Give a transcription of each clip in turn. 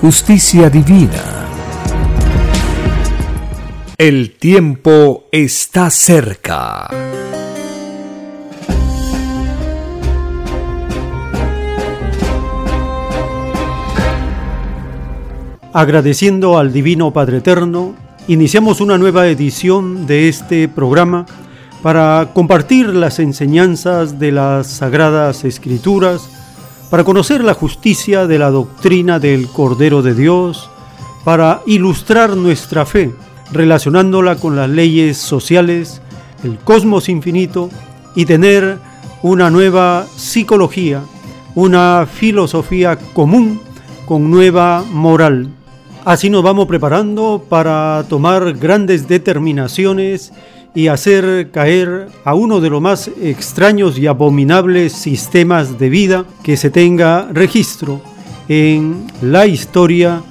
justicia divina. El tiempo está cerca. Agradeciendo al Divino Padre Eterno, iniciamos una nueva edición de este programa para compartir las enseñanzas de las Sagradas Escrituras para conocer la justicia de la doctrina del Cordero de Dios, para ilustrar nuestra fe, relacionándola con las leyes sociales, el cosmos infinito y tener una nueva psicología, una filosofía común con nueva moral. Así nos vamos preparando para tomar grandes determinaciones y hacer caer a uno de los más extraños y abominables sistemas de vida que se tenga registro en la historia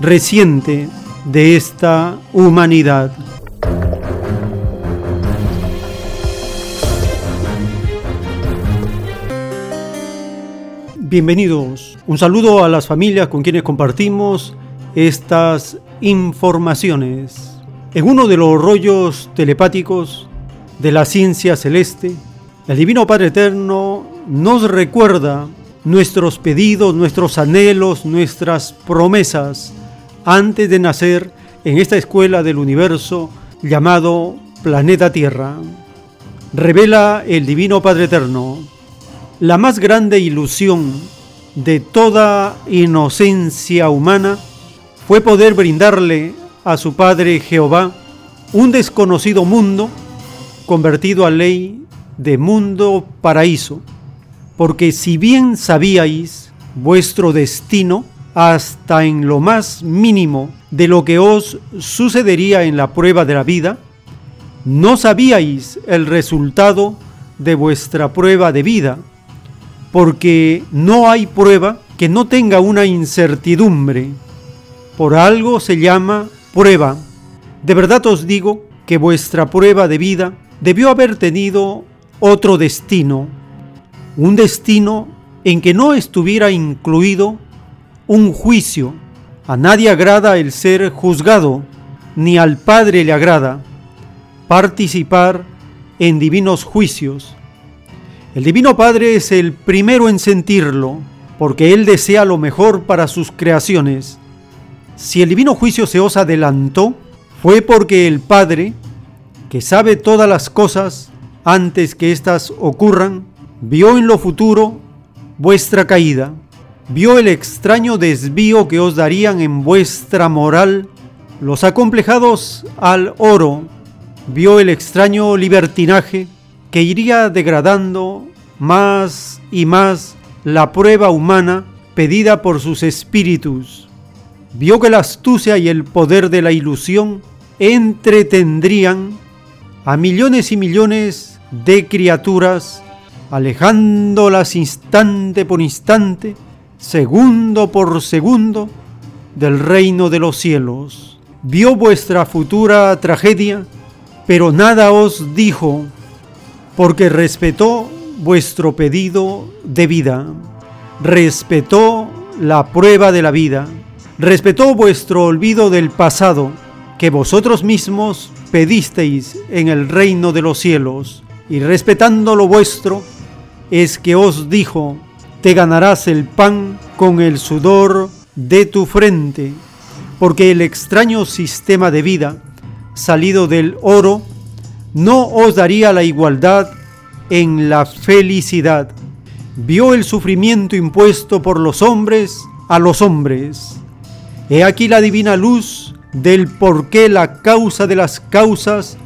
reciente de esta humanidad. Bienvenidos. Un saludo a las familias con quienes compartimos estas informaciones. En uno de los rollos telepáticos de la ciencia celeste, el Divino Padre Eterno nos recuerda nuestros pedidos, nuestros anhelos, nuestras promesas antes de nacer en esta escuela del universo llamado planeta Tierra. Revela el Divino Padre Eterno la más grande ilusión de toda inocencia humana fue poder brindarle a su padre Jehová un desconocido mundo convertido a ley de mundo paraíso, porque si bien sabíais vuestro destino hasta en lo más mínimo de lo que os sucedería en la prueba de la vida, no sabíais el resultado de vuestra prueba de vida, porque no hay prueba que no tenga una incertidumbre. Por algo se llama prueba. De verdad os digo que vuestra prueba de vida debió haber tenido otro destino, un destino en que no estuviera incluido un juicio. A nadie agrada el ser juzgado, ni al Padre le agrada participar en divinos juicios. El Divino Padre es el primero en sentirlo, porque Él desea lo mejor para sus creaciones si el divino juicio se os adelantó, fue porque el Padre, que sabe todas las cosas antes que éstas ocurran, vio en lo futuro vuestra caída, vio el extraño desvío que os darían en vuestra moral los acomplejados al oro, vio el extraño libertinaje que iría degradando más y más la prueba humana pedida por sus espíritus vio que la astucia y el poder de la ilusión entretendrían a millones y millones de criaturas, alejándolas instante por instante, segundo por segundo, del reino de los cielos. Vio vuestra futura tragedia, pero nada os dijo, porque respetó vuestro pedido de vida, respetó la prueba de la vida respetó vuestro olvido del pasado que vosotros mismos pedisteis en el reino de los cielos, y respetando lo vuestro, es que os dijo, te ganarás el pan con el sudor de tu frente, porque el extraño sistema de vida salido del oro no os daría la igualdad en la felicidad. Vio el sufrimiento impuesto por los hombres a los hombres. He aquí la divina luz del por qué la causa de las causas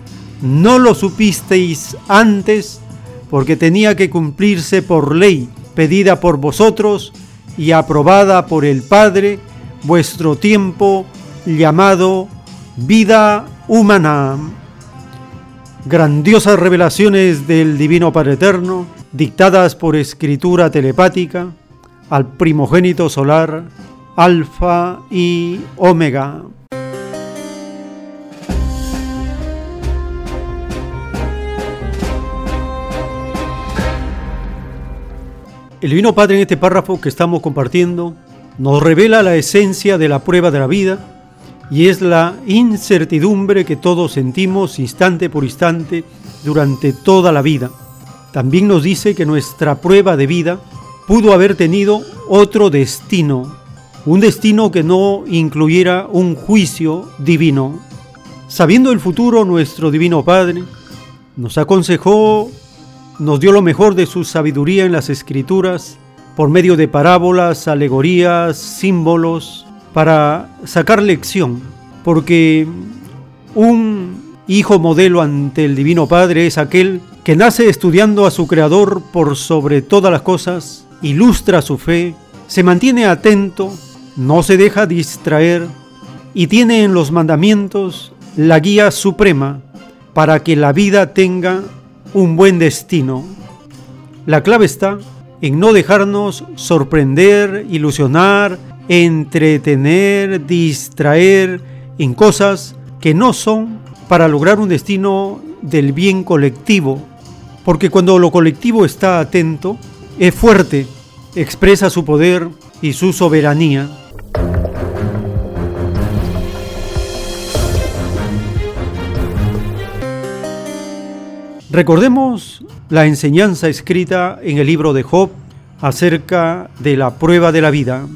no lo supisteis antes, porque tenía que cumplirse por ley, pedida por vosotros y aprobada por el Padre, vuestro tiempo llamado vida humana. Grandiosas revelaciones del Divino Padre Eterno, dictadas por escritura telepática al primogénito solar, Alfa y Omega. El Divino Padre en este párrafo que estamos compartiendo nos revela la esencia de la prueba de la vida y es la incertidumbre que todos sentimos instante por instante durante toda la vida. También nos dice que nuestra prueba de vida pudo haber tenido otro destino, un destino que no incluyera un juicio divino. Sabiendo el futuro, nuestro Divino Padre nos aconsejó nos dio lo mejor de su sabiduría en las escrituras por medio de parábolas, alegorías, símbolos, para sacar lección, porque un hijo modelo ante el Divino Padre es aquel que nace estudiando a su Creador por sobre todas las cosas, ilustra su fe, se mantiene atento, no se deja distraer y tiene en los mandamientos la guía suprema para que la vida tenga un buen destino. La clave está en no dejarnos sorprender, ilusionar, entretener, distraer en cosas que no son para lograr un destino del bien colectivo. Porque cuando lo colectivo está atento, es fuerte, expresa su poder y su soberanía. Recordemos la enseñanza escrita en el libro de Job acerca de la prueba de la vida.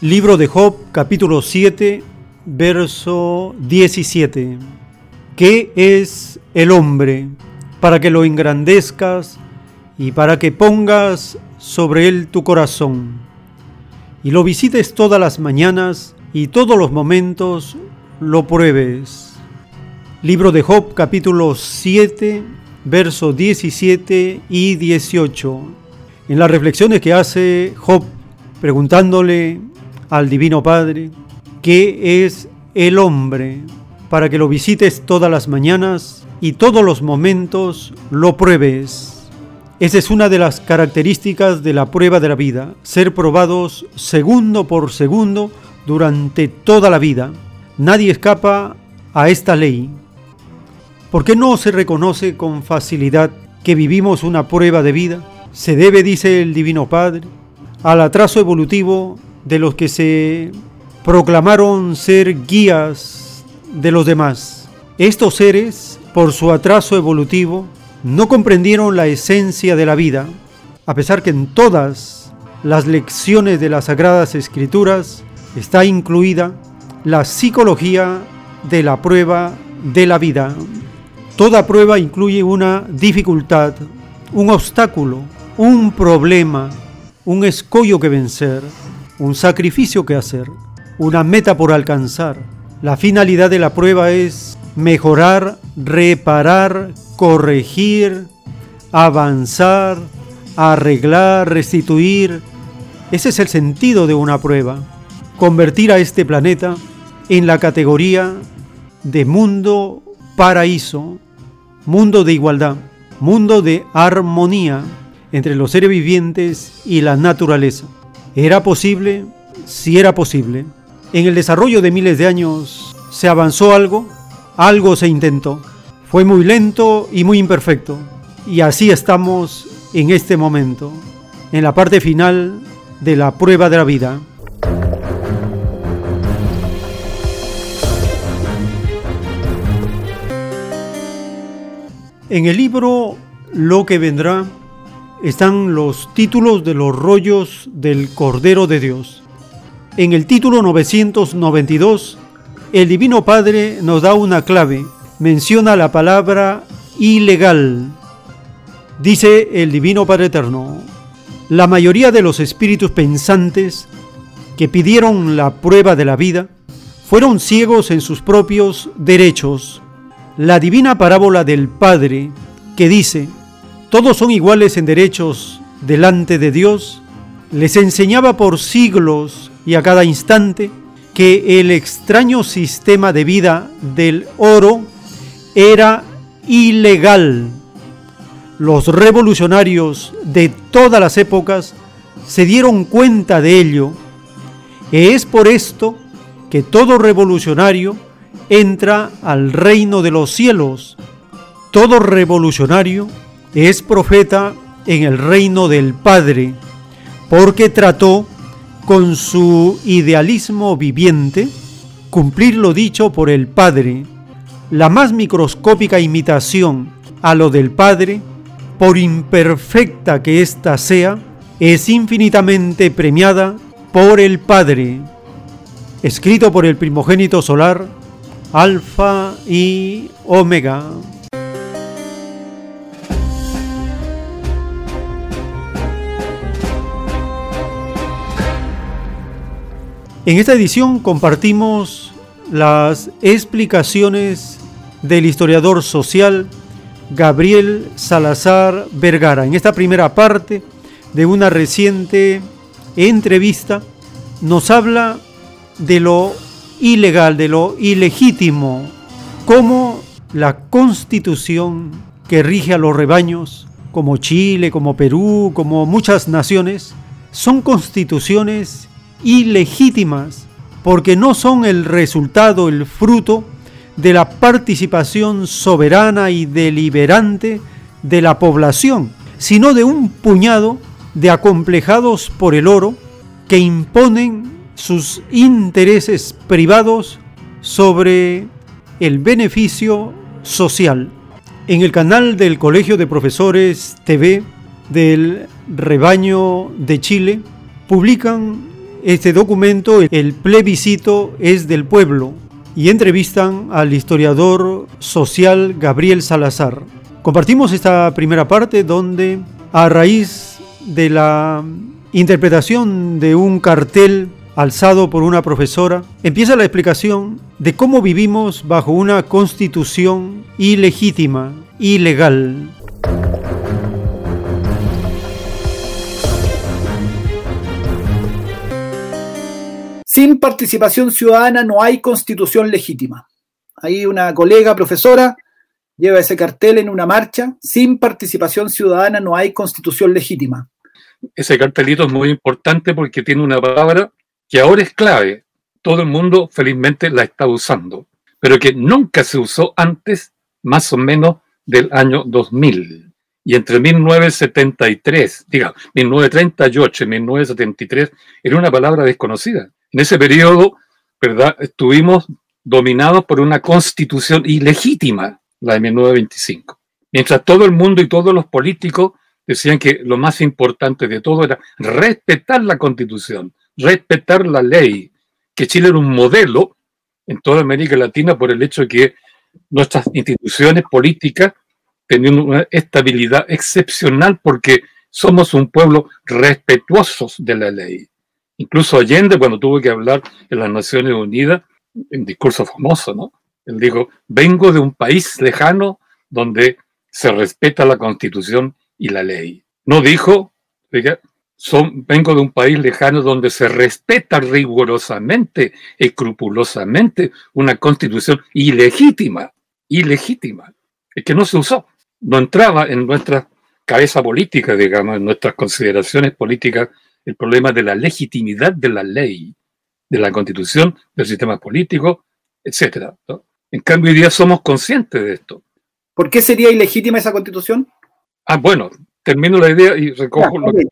Libro de Job capítulo 7, verso 17. ¿Qué es el hombre para que lo engrandezcas y para que pongas sobre él tu corazón y lo visites todas las mañanas y todos los momentos lo pruebes? Libro de Job capítulo 7, versos 17 y 18. En las reflexiones que hace Job preguntándole al Divino Padre, ¿qué es el hombre? Para que lo visites todas las mañanas y todos los momentos lo pruebes. Esa es una de las características de la prueba de la vida, ser probados segundo por segundo durante toda la vida. Nadie escapa a esta ley. ¿Por qué no se reconoce con facilidad que vivimos una prueba de vida? Se debe, dice el Divino Padre, al atraso evolutivo de los que se proclamaron ser guías de los demás. Estos seres, por su atraso evolutivo, no comprendieron la esencia de la vida, a pesar que en todas las lecciones de las Sagradas Escrituras está incluida la psicología de la prueba de la vida. Toda prueba incluye una dificultad, un obstáculo, un problema, un escollo que vencer, un sacrificio que hacer, una meta por alcanzar. La finalidad de la prueba es mejorar, reparar, corregir, avanzar, arreglar, restituir. Ese es el sentido de una prueba. Convertir a este planeta en la categoría de mundo paraíso mundo de igualdad, mundo de armonía entre los seres vivientes y la naturaleza. ¿Era posible? Sí era posible. En el desarrollo de miles de años se avanzó algo, algo se intentó. Fue muy lento y muy imperfecto. Y así estamos en este momento, en la parte final de la prueba de la vida. En el libro Lo que vendrá están los títulos de los rollos del Cordero de Dios. En el título 992, el Divino Padre nos da una clave, menciona la palabra ilegal. Dice el Divino Padre Eterno, la mayoría de los espíritus pensantes que pidieron la prueba de la vida fueron ciegos en sus propios derechos. La divina parábola del Padre que dice, todos son iguales en derechos delante de Dios, les enseñaba por siglos y a cada instante que el extraño sistema de vida del oro era ilegal. Los revolucionarios de todas las épocas se dieron cuenta de ello. Es por esto que todo revolucionario entra al reino de los cielos. Todo revolucionario es profeta en el reino del Padre, porque trató con su idealismo viviente cumplir lo dicho por el Padre, la más microscópica imitación a lo del Padre, por imperfecta que ésta sea, es infinitamente premiada por el Padre. Escrito por el primogénito solar, Alfa y Omega. En esta edición compartimos las explicaciones del historiador social Gabriel Salazar Vergara. En esta primera parte de una reciente entrevista nos habla de lo ilegal, de lo ilegítimo, como la constitución que rige a los rebaños, como Chile, como Perú, como muchas naciones, son constituciones ilegítimas porque no son el resultado, el fruto de la participación soberana y deliberante de la población, sino de un puñado de acomplejados por el oro que imponen sus intereses privados sobre el beneficio social. En el canal del Colegio de Profesores TV del Rebaño de Chile publican este documento, el plebiscito es del pueblo, y entrevistan al historiador social Gabriel Salazar. Compartimos esta primera parte donde a raíz de la interpretación de un cartel alzado por una profesora, empieza la explicación de cómo vivimos bajo una constitución ilegítima, ilegal. Sin participación ciudadana no hay constitución legítima. Ahí una colega profesora lleva ese cartel en una marcha. Sin participación ciudadana no hay constitución legítima. Ese cartelito es muy importante porque tiene una palabra que ahora es clave. Todo el mundo felizmente la está usando, pero que nunca se usó antes, más o menos del año 2000. Y entre 1973, diga, 1938 y 1973, era una palabra desconocida. En ese periodo, ¿verdad? Estuvimos dominados por una constitución ilegítima, la de 1925. Mientras todo el mundo y todos los políticos decían que lo más importante de todo era respetar la constitución, respetar la ley, que Chile era un modelo en toda América Latina por el hecho de que nuestras instituciones políticas tenían una estabilidad excepcional porque somos un pueblo respetuosos de la ley. Incluso Allende, cuando tuvo que hablar en las Naciones Unidas, en discurso famoso, ¿no? Él dijo, vengo de un país lejano donde se respeta la constitución y la ley. No dijo, son, vengo de un país lejano donde se respeta rigurosamente, escrupulosamente, una constitución ilegítima, ilegítima, es que no se usó, no entraba en nuestra cabeza política, digamos, en nuestras consideraciones políticas el problema de la legitimidad de la ley, de la constitución, del sistema político, etc. En cambio, hoy día somos conscientes de esto. ¿Por qué sería ilegítima esa constitución? Ah, bueno, termino la idea y recojo lo que...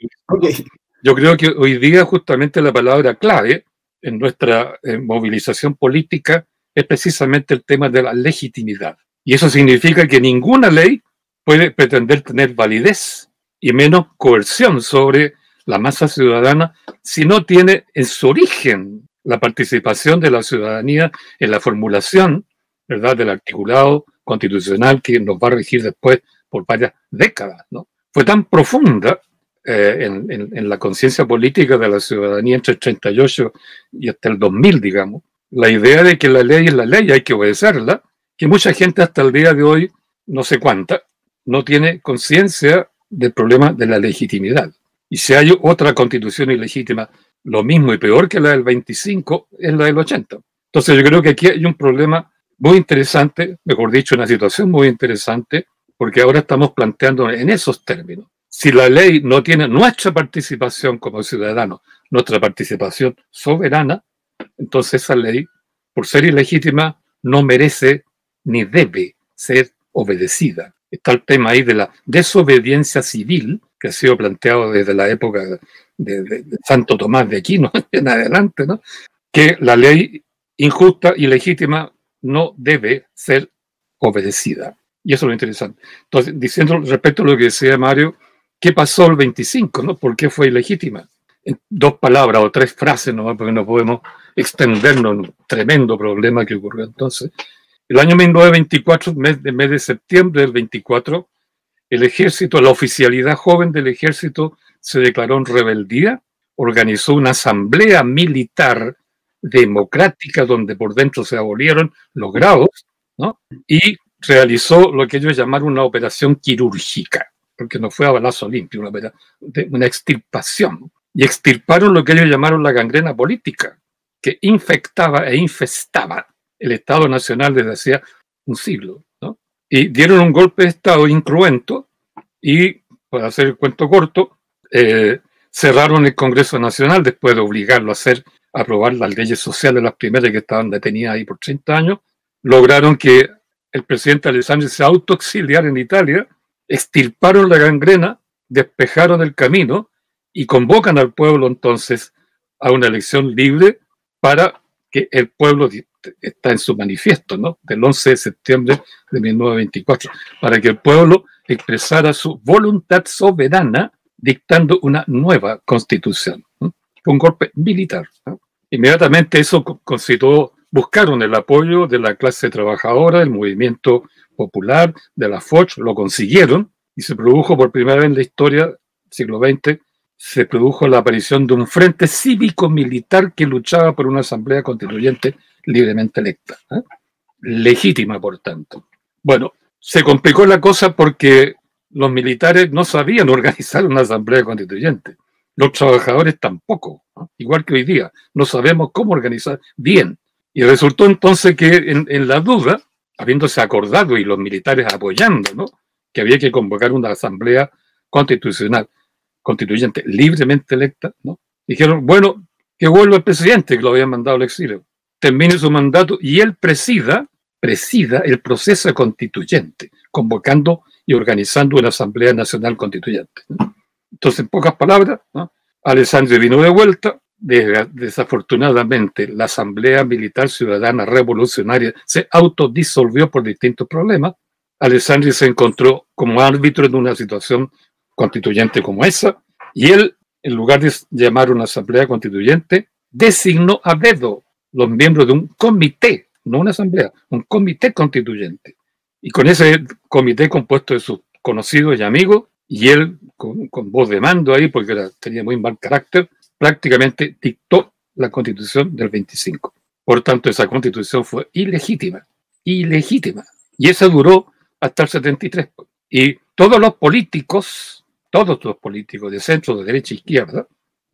Yo creo que hoy día justamente la palabra clave en nuestra eh, movilización política es precisamente el tema de la legitimidad. Y eso significa que ninguna ley puede pretender tener validez y menos coerción sobre la masa ciudadana si no tiene en su origen la participación de la ciudadanía en la formulación ¿verdad? del articulado constitucional que nos va a regir después por varias décadas. ¿no? Fue tan profunda eh, en, en, la conciencia política de la ciudadanía entre el 38 y hasta el 2000, digamos, la idea de que la ley es la ley, hay que obedecerla, que mucha gente hasta el día de hoy, no sé cuánta, no tiene conciencia del problema de la legitimidad. Y si hay otra constitución ilegítima, lo mismo y peor que la del 25, es la del 80. Entonces yo creo que aquí hay un problema muy interesante, mejor dicho, una situación muy interesante, porque ahora estamos planteando en esos términos. Si la ley no tiene nuestra participación como ciudadanos, nuestra participación soberana, entonces esa ley, por ser ilegítima, no merece ni debe ser obedecida. Está el tema ahí de la desobediencia civil, que ha sido planteado desde la época de, Santo Tomás de Aquino en adelante, ¿no? que la ley injusta y legítima no debe ser obedecida. Y eso es lo interesante. Entonces, diciendo respecto a lo que decía Mario, ¿qué pasó el 25? ¿no? ¿Por qué fue ilegítima? En dos palabras o tres frases, ¿no? porque no podemos extendernos en un tremendo problema que ocurrió entonces. El año 1924, mes de, mes de septiembre del 24, el ejército, la oficialidad joven del ejército se declaró en rebeldía, organizó una asamblea militar democrática donde por dentro se abolieron los grados, ¿no? Y realizó lo que ellos llamaron una operación quirúrgica, porque no fue a balazo limpio, una, una extirpación. Y extirparon lo que ellos llamaron la gangrena política, que infectaba e infestaba el Estado Nacional desde hacía un siglo. ¿no? Y dieron un golpe de Estado incruento y, para hacer el cuento corto, eh, cerraron el Congreso Nacional después de obligarlo a hacer aprobar las leyes sociales, las primeras que estaban detenidas ahí por 30 años, lograron que el presidente Alessandri se autoexiliara en Italia, extirparon la gangrena, despejaron el camino y convocan al pueblo entonces a una elección libre para que el pueblo está en su manifiesto, ¿no? Del 11 de septiembre de 1924, para que el pueblo expresara su voluntad soberana dictando una nueva constitución. Un golpe militar. Inmediatamente eso constituyó, buscaron el apoyo de la clase trabajadora, del movimiento popular, de la FOCH, lo consiguieron y se produjo por primera vez en la historia siglo XX se produjo la aparición de un frente cívico-militar que luchaba por una asamblea constituyente libremente electa, ¿eh? legítima, por tanto. Bueno, se complicó la cosa porque los militares no sabían organizar una asamblea constituyente, los trabajadores tampoco, igual que hoy día, no sabemos cómo organizar bien. Y resultó entonces que en, la duda, habiéndose acordado y los militares apoyando, que había que convocar una asamblea constitucional constituyente libremente electa. Dijeron, bueno, que vuelva el presidente que lo había mandado al exilio, termine su mandato y él presida, presida el proceso constituyente, convocando y organizando una Asamblea Nacional Constituyente. Entonces, en pocas palabras. Alessandro vino de vuelta, desafortunadamente la Asamblea Militar Ciudadana Revolucionaria se autodisolvió por distintos problemas. Alessandri se encontró como árbitro en una situación constituyente como esa, y él, en lugar de llamar una asamblea constituyente, designó a dedo los miembros de un comité, no una asamblea, un comité constituyente. Y con ese comité compuesto de sus conocidos y amigos, y él con, voz de mando ahí, porque tenía muy mal carácter, prácticamente dictó la constitución del 25. Por tanto, esa constitución fue ilegítima, ilegítima. Y esa duró hasta el 73. Y todos los políticos todos los políticos de centro, de derecha e izquierda,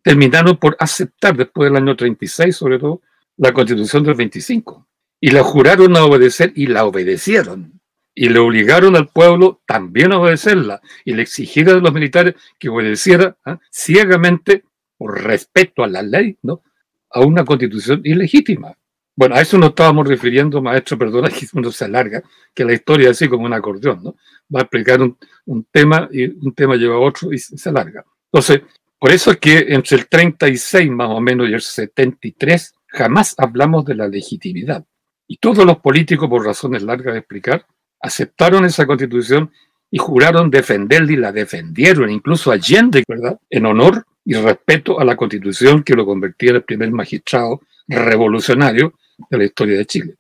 terminaron por aceptar después del año 36, sobre todo, la constitución del 25. Y la juraron a obedecer y la obedecieron. Y le obligaron al pueblo también a obedecerla. Y le exigieron a los militares que obedeciera ¿ah? ciegamente, por respeto a la ley, ¿no? a una constitución ilegítima. Bueno, a eso nos estábamos refiriendo, maestro, perdona que uno se alarga, que la historia es así como un acordeón, ¿no? Va a explicar un, un tema y un tema lleva a otro y se alarga. Entonces, por eso es que entre el 36 más o menos y el 73 jamás hablamos de la legitimidad. Y todos los políticos, por razones largas de explicar, aceptaron esa constitución y juraron defenderla y la defendieron, incluso Allende, ¿verdad? En honor y respeto a la constitución que lo convertía en el primer magistrado revolucionario de la historia de Chile.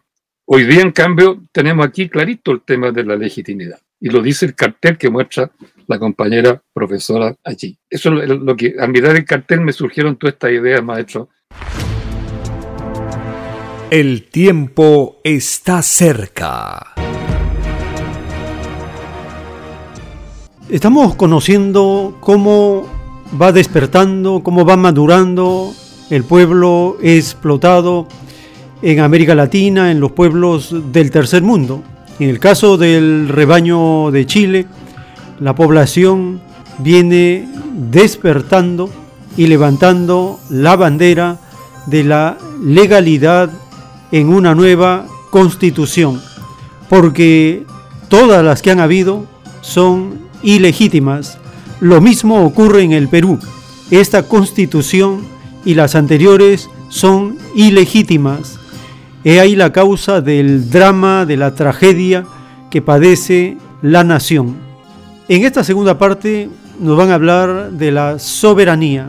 Hoy día, en cambio, tenemos aquí clarito el tema de la legitimidad. Y lo dice el cartel que muestra la compañera profesora allí. Eso es lo que, a mirar el cartel, me surgieron todas estas ideas, maestro. El tiempo está cerca. Estamos conociendo cómo va despertando, cómo va madurando el pueblo explotado en América Latina, en los pueblos del tercer mundo. En el caso del rebaño de Chile, la población viene despertando y levantando la bandera de la legalidad en una nueva constitución, porque todas las que han habido son ilegítimas. Lo mismo ocurre en el Perú. Esta constitución y las anteriores son ilegítimas. He ahí la causa del drama, de la tragedia que padece la nación. En esta segunda parte nos van a hablar de la soberanía,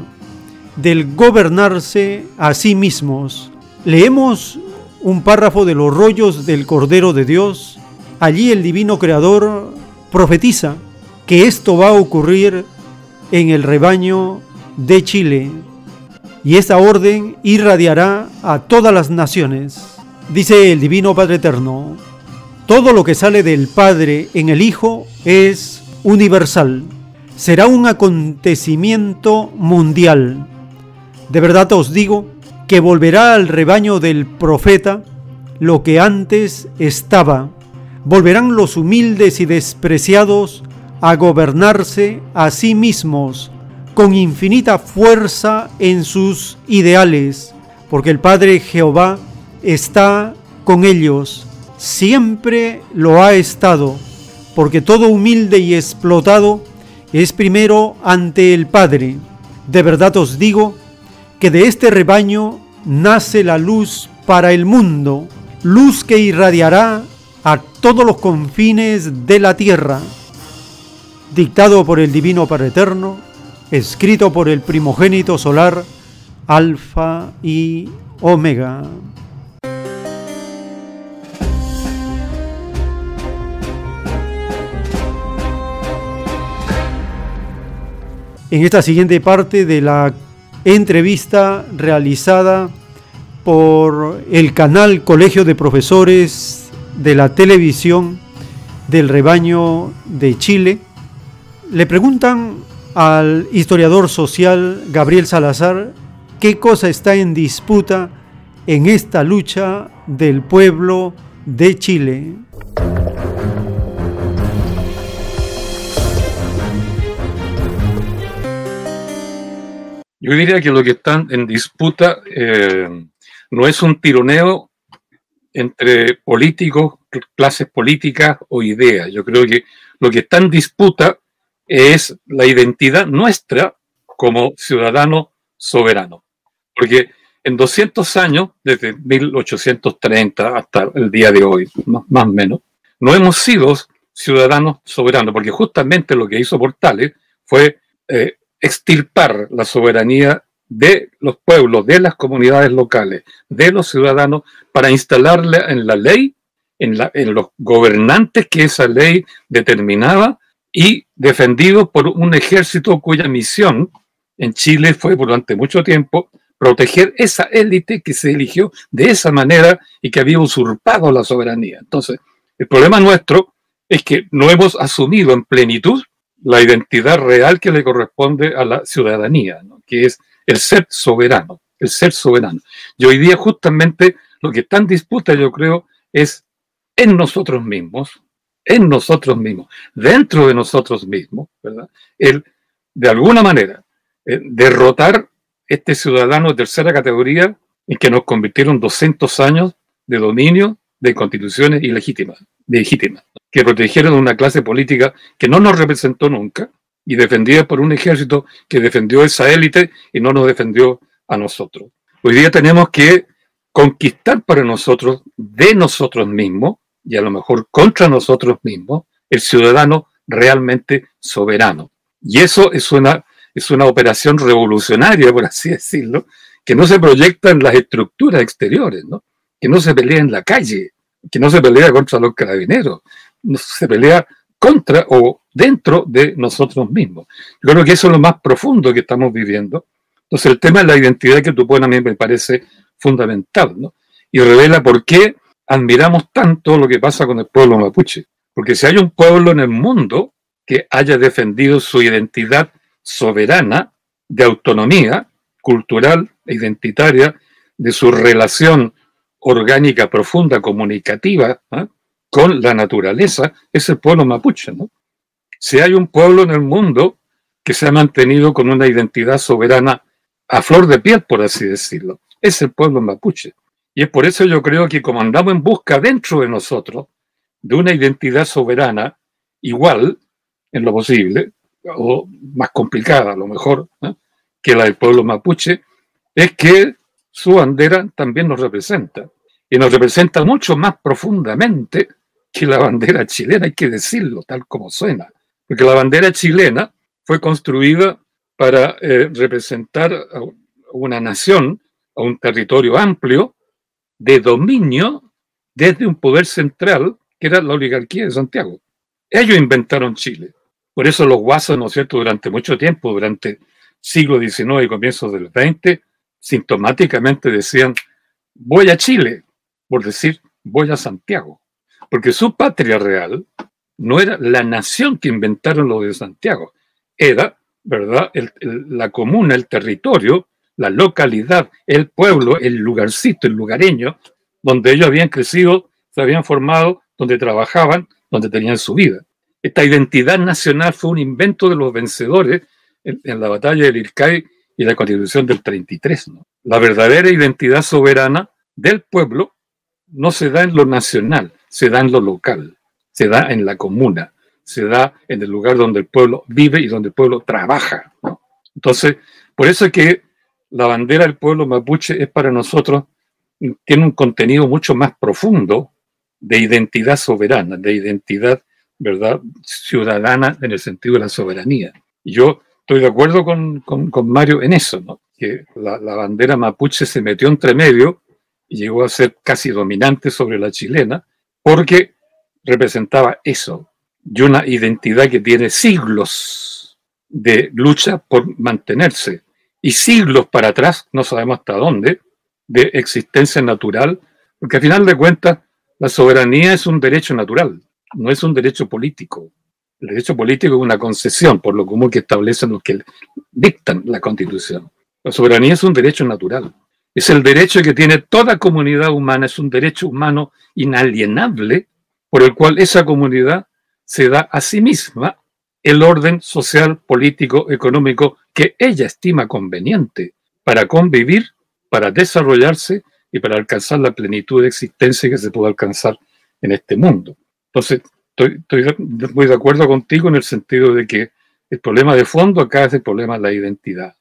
del gobernarse a sí mismos. Leemos un párrafo de los rollos del Cordero de Dios. Allí el Divino Creador profetiza que esto va a ocurrir en el rebaño de Chile y esta orden irradiará a todas las naciones. Dice el Divino Padre Eterno, todo lo que sale del Padre en el Hijo es universal, será un acontecimiento mundial. De verdad os digo que volverá al rebaño del profeta lo que antes estaba. Volverán los humildes y despreciados a gobernarse a sí mismos con infinita fuerza en sus ideales, porque el Padre Jehová está con ellos, siempre lo ha estado, porque todo humilde y explotado es primero ante el Padre. De verdad os digo que de este rebaño nace la luz para el mundo, luz que irradiará a todos los confines de la tierra. Dictado por el Divino Padre Eterno, escrito por el primogénito solar, Alfa y Omega. en esta siguiente parte de la entrevista realizada por el canal Colegio de Profesores de la Televisión del Rebaño de Chile, le preguntan al historiador social Gabriel Salazar qué cosa está en disputa en esta lucha del pueblo de Chile. Yo diría que lo que están en disputa eh, no es un tironeo entre políticos, clases políticas o ideas. Yo creo que lo que está en disputa es la identidad nuestra como ciudadanos soberanos. Porque en 200 años, desde 1830 hasta el día de hoy, más o menos, no hemos sido ciudadanos soberanos, porque justamente lo que hizo Portales fue eh, extirpar la soberanía de los pueblos, de las comunidades locales, de los ciudadanos, para instalarla en la ley, en, los gobernantes que esa ley determinaba y defendido por un ejército cuya misión en Chile fue durante mucho tiempo proteger esa élite que se eligió de esa manera y que había usurpado la soberanía. Entonces, el problema nuestro es que no hemos asumido en plenitud la identidad real que le corresponde a la ciudadanía, que es el ser soberano, el ser soberano. Y hoy día justamente lo que está en disputa, yo creo, es en nosotros mismos, en nosotros mismos, dentro de nosotros mismos. El, de alguna manera, eh, derrotar este ciudadano de tercera categoría en que nos convirtieron 200 años de dominio de constituciones ilegítimas, legítimas que protegieron una clase política que no nos representó nunca y defendida por un ejército que defendió esa élite y no nos defendió a nosotros. Hoy día tenemos que conquistar para nosotros, de nosotros mismos, y a lo mejor contra nosotros mismos, el ciudadano realmente soberano. Y eso es una, es una operación revolucionaria, por así decirlo, que no se proyecta en las estructuras exteriores, ¿no? que no se pelea en la calle, que no se pelea contra los carabineros, no se pelea contra o dentro de nosotros mismos. Yo creo que eso es lo más profundo que estamos viviendo. Entonces el tema de la identidad que tú pones a mí me parece fundamental, ¿no? Y revela por qué admiramos tanto lo que pasa con el pueblo mapuche. Porque si hay un pueblo en el mundo que haya defendido su identidad soberana, de autonomía cultural e identitaria, de su relación orgánica, profunda, comunicativa ¿eh? con la naturaleza, es el pueblo mapuche. ¿no? Si hay un pueblo en el mundo que se ha mantenido con una identidad soberana a flor de piel, por así decirlo, es el pueblo mapuche. Y es por eso yo creo que como andamos en busca dentro de nosotros de una identidad soberana igual, en lo posible, o más complicada a lo mejor, que la del pueblo mapuche, es que su bandera también nos representa. Y nos representa mucho más profundamente que la bandera chilena, hay que decirlo tal como suena. Porque la bandera chilena fue construida para eh, representar a una nación, a un territorio amplio de dominio desde un poder central que era la oligarquía de Santiago. Ellos inventaron Chile. Por eso los guasos, ¿no es cierto?, durante mucho tiempo, durante siglo XIX y comienzos del XX, sintomáticamente decían, voy a Chile, por decir, voy a Santiago. Porque su patria real no era la nación que inventaron los de Santiago, era, ¿verdad?, la comuna, el territorio, la localidad, el pueblo, el lugarcito, el lugareño, donde ellos habían crecido, se habían formado, donde trabajaban, donde tenían su vida. Esta identidad nacional fue un invento de los vencedores en, la batalla del Ircay y la constitución del 33. La verdadera identidad soberana del pueblo no se da en lo nacional, se da en lo local, se da en la comuna, se da en el lugar donde el pueblo vive y donde el pueblo trabaja. Entonces, por eso es que la bandera del pueblo mapuche es para nosotros, tiene un contenido mucho más profundo de identidad soberana, de identidad, ¿verdad?, ciudadana en el sentido de la soberanía. Yo estoy de acuerdo con, con, Mario en eso, ¿no? que la, la, bandera mapuche se metió entre medio y llegó a ser casi dominante sobre la chilena, porque representaba eso, y una identidad que tiene siglos de lucha por mantenerse, y siglos para atrás, no sabemos hasta dónde, de existencia natural, porque al final de cuentas la soberanía es un derecho natural, no es un derecho político. El derecho político es una concesión, por lo común que establecen los que dictan la constitución. La soberanía es un derecho natural. Es el derecho que tiene toda comunidad humana, es un derecho humano inalienable por el cual esa comunidad se da a sí misma el orden social, político, económico que ella estima conveniente para convivir, para desarrollarse y para alcanzar la plenitud de existencia que se puede alcanzar en este mundo. Entonces, estoy, muy de acuerdo contigo en el sentido de que el problema de fondo acá es el problema de la identidad,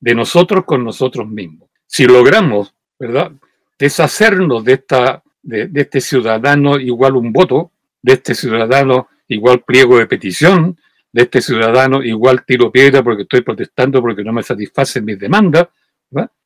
de nosotros con nosotros mismos. Si logramos, ¿verdad?, deshacernos de, esta, de, este ciudadano igual un voto, de este ciudadano igual pliego de petición, de este ciudadano igual tiro piedra porque estoy protestando porque no me satisfacen mis demandas.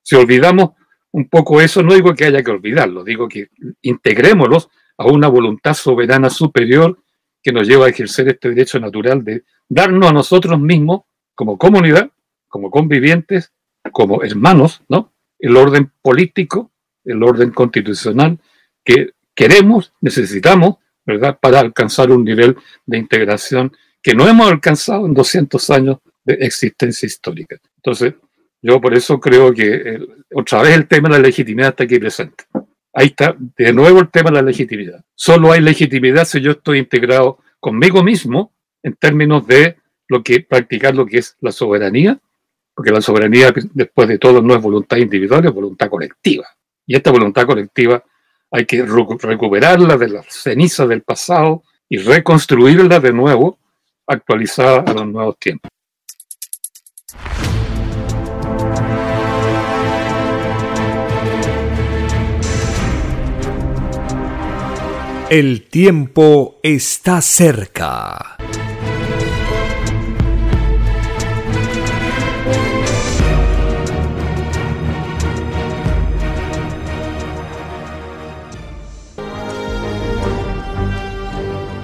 Si olvidamos un poco eso, no digo que haya que olvidarlo, digo que integrémoslos a una voluntad soberana superior que nos lleva a ejercer este derecho natural de darnos a nosotros mismos como comunidad, como convivientes, como hermanos, ¿no? El orden político, el orden constitucional que queremos, necesitamos, ¿verdad? Para alcanzar un nivel de integración que no hemos alcanzado en 200 años de existencia histórica. Entonces, yo por eso creo que otra vez el tema de la legitimidad está aquí presente. Ahí está, de nuevo el tema de la legitimidad. Solo hay legitimidad si yo estoy integrado conmigo mismo en términos de lo que practicar lo que es la soberanía, porque la soberanía después de todo no es voluntad individual, es voluntad colectiva. Y esta voluntad colectiva hay que recuperarla de las cenizas del pasado y reconstruirla de nuevo, actualizada a los nuevos tiempos. El tiempo está cerca.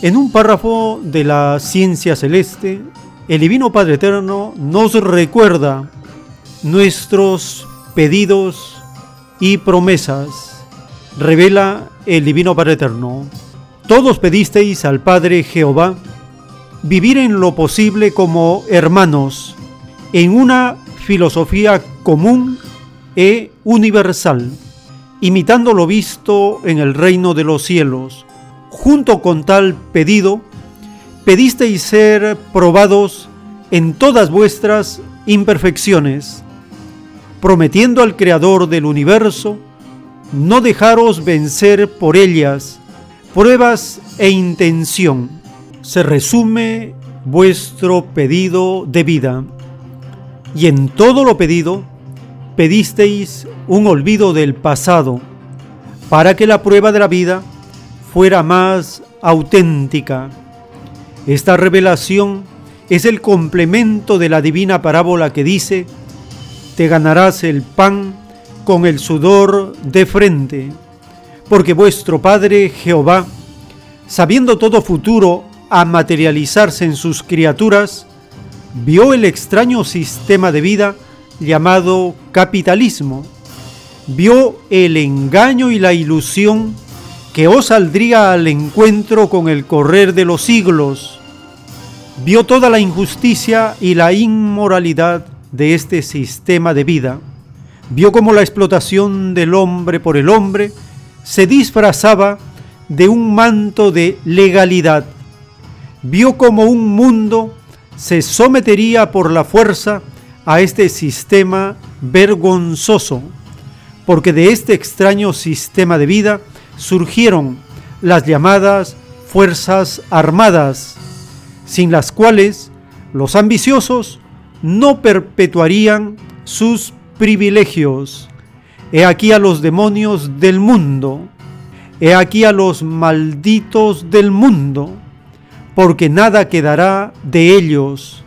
En un párrafo de la ciencia celeste, el Divino Padre Eterno nos recuerda nuestros pedidos y promesas. Revela el Divino Padre Eterno. Todos pedisteis al Padre Jehová vivir en lo posible como hermanos, en una filosofía común e universal, imitando lo visto en el reino de los cielos junto con tal pedido, pedisteis ser probados en todas vuestras imperfecciones, prometiendo al Creador del universo no dejaros vencer por ellas, pruebas e intención. Se resume vuestro pedido de vida. Y en todo lo pedido, pedisteis un olvido del pasado, para que la prueba de la vida fuera más auténtica. Esta revelación es el complemento de la divina parábola que dice, te ganarás el pan con el sudor de frente, porque vuestro Padre Jehová, sabiendo todo futuro a materializarse en sus criaturas, vio el extraño sistema de vida llamado capitalismo, vio el engaño y la ilusión que os saldría al encuentro con el correr de los siglos, vio toda la injusticia y la inmoralidad de este sistema de vida, vio cómo la explotación del hombre por el hombre se disfrazaba de un manto de legalidad, vio cómo un mundo se sometería por la fuerza a este sistema vergonzoso, porque de este extraño sistema de vida surgieron las llamadas Fuerzas Armadas, sin las cuales los ambiciosos no perpetuarían sus privilegios. He aquí a los demonios del mundo, he aquí a los malditos del mundo, porque nada quedará de ellos.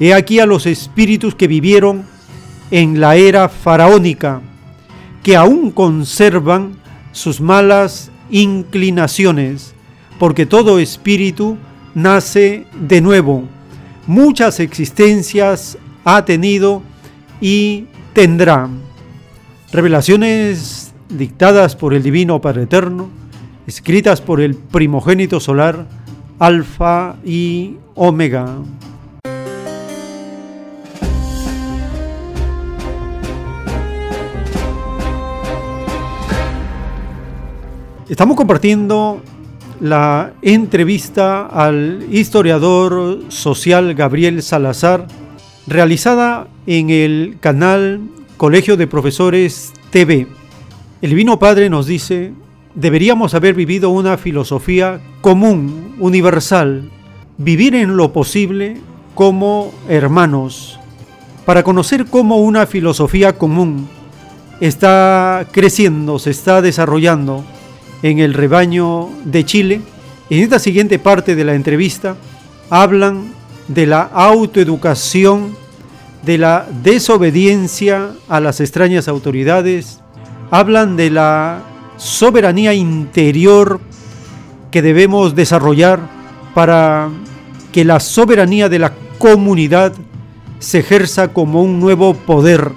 He aquí a los espíritus que vivieron en la era faraónica, que aún conservan sus malas inclinaciones, porque todo espíritu nace de nuevo. Muchas existencias ha tenido y tendrá. Revelaciones dictadas por el Divino Padre Eterno, escritas por el primogénito solar, Alfa y Omega. Estamos compartiendo la entrevista al historiador social Gabriel Salazar, realizada en el canal Colegio de Profesores TV. El Divino Padre nos dice, deberíamos haber vivido una filosofía común, universal, vivir en lo posible como hermanos, para conocer cómo una filosofía común está creciendo, se está desarrollando en el rebaño de Chile. En esta siguiente parte de la entrevista hablan de la autoeducación, de la desobediencia a las extrañas autoridades, hablan de la soberanía interior que debemos desarrollar para que la soberanía de la comunidad se ejerza como un nuevo poder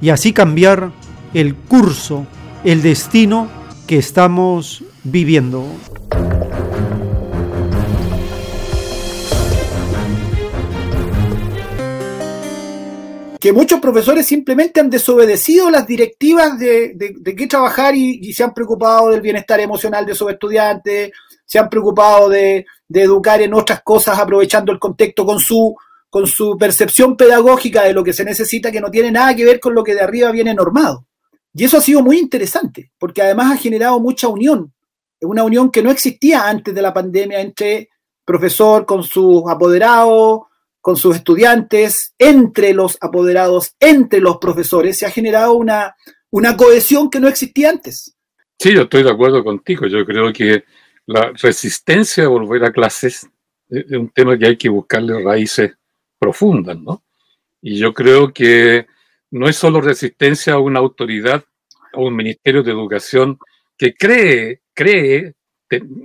y así cambiar el curso el destino que estamos viviendo. que muchos profesores simplemente han desobedecido las directivas de, qué trabajar y, se han preocupado del bienestar emocional de sus estudiantes, se han preocupado de, educar en otras cosas aprovechando el contexto con su, con su percepción pedagógica de lo que se necesita que no tiene nada que ver con lo que de arriba viene normado. Y eso ha sido muy interesante, porque además ha generado mucha unión, una unión que no existía antes de la pandemia entre profesor con sus apoderados, con sus estudiantes, entre los apoderados, entre los profesores, se ha generado una, una cohesión que no existía antes. Sí, yo estoy de acuerdo contigo. Yo creo que la resistencia a volver a clases es un tema que hay que buscarle raíces profundas, ¿no? Y yo creo que no es solo resistencia a una autoridad o un ministerio de educación que cree, cree,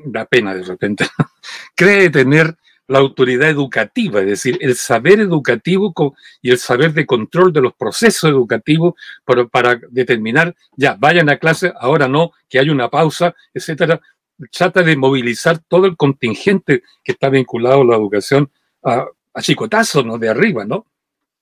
da pena de repente, cree tener la autoridad educativa, es decir, el saber educativo y el saber de control de los procesos educativos para, para determinar, ya, vayan a clase, ahora no, que hay una pausa, etcétera. Trata de movilizar todo el contingente que está vinculado a la educación a, a chicotazos, ¿no? De arriba, ¿no?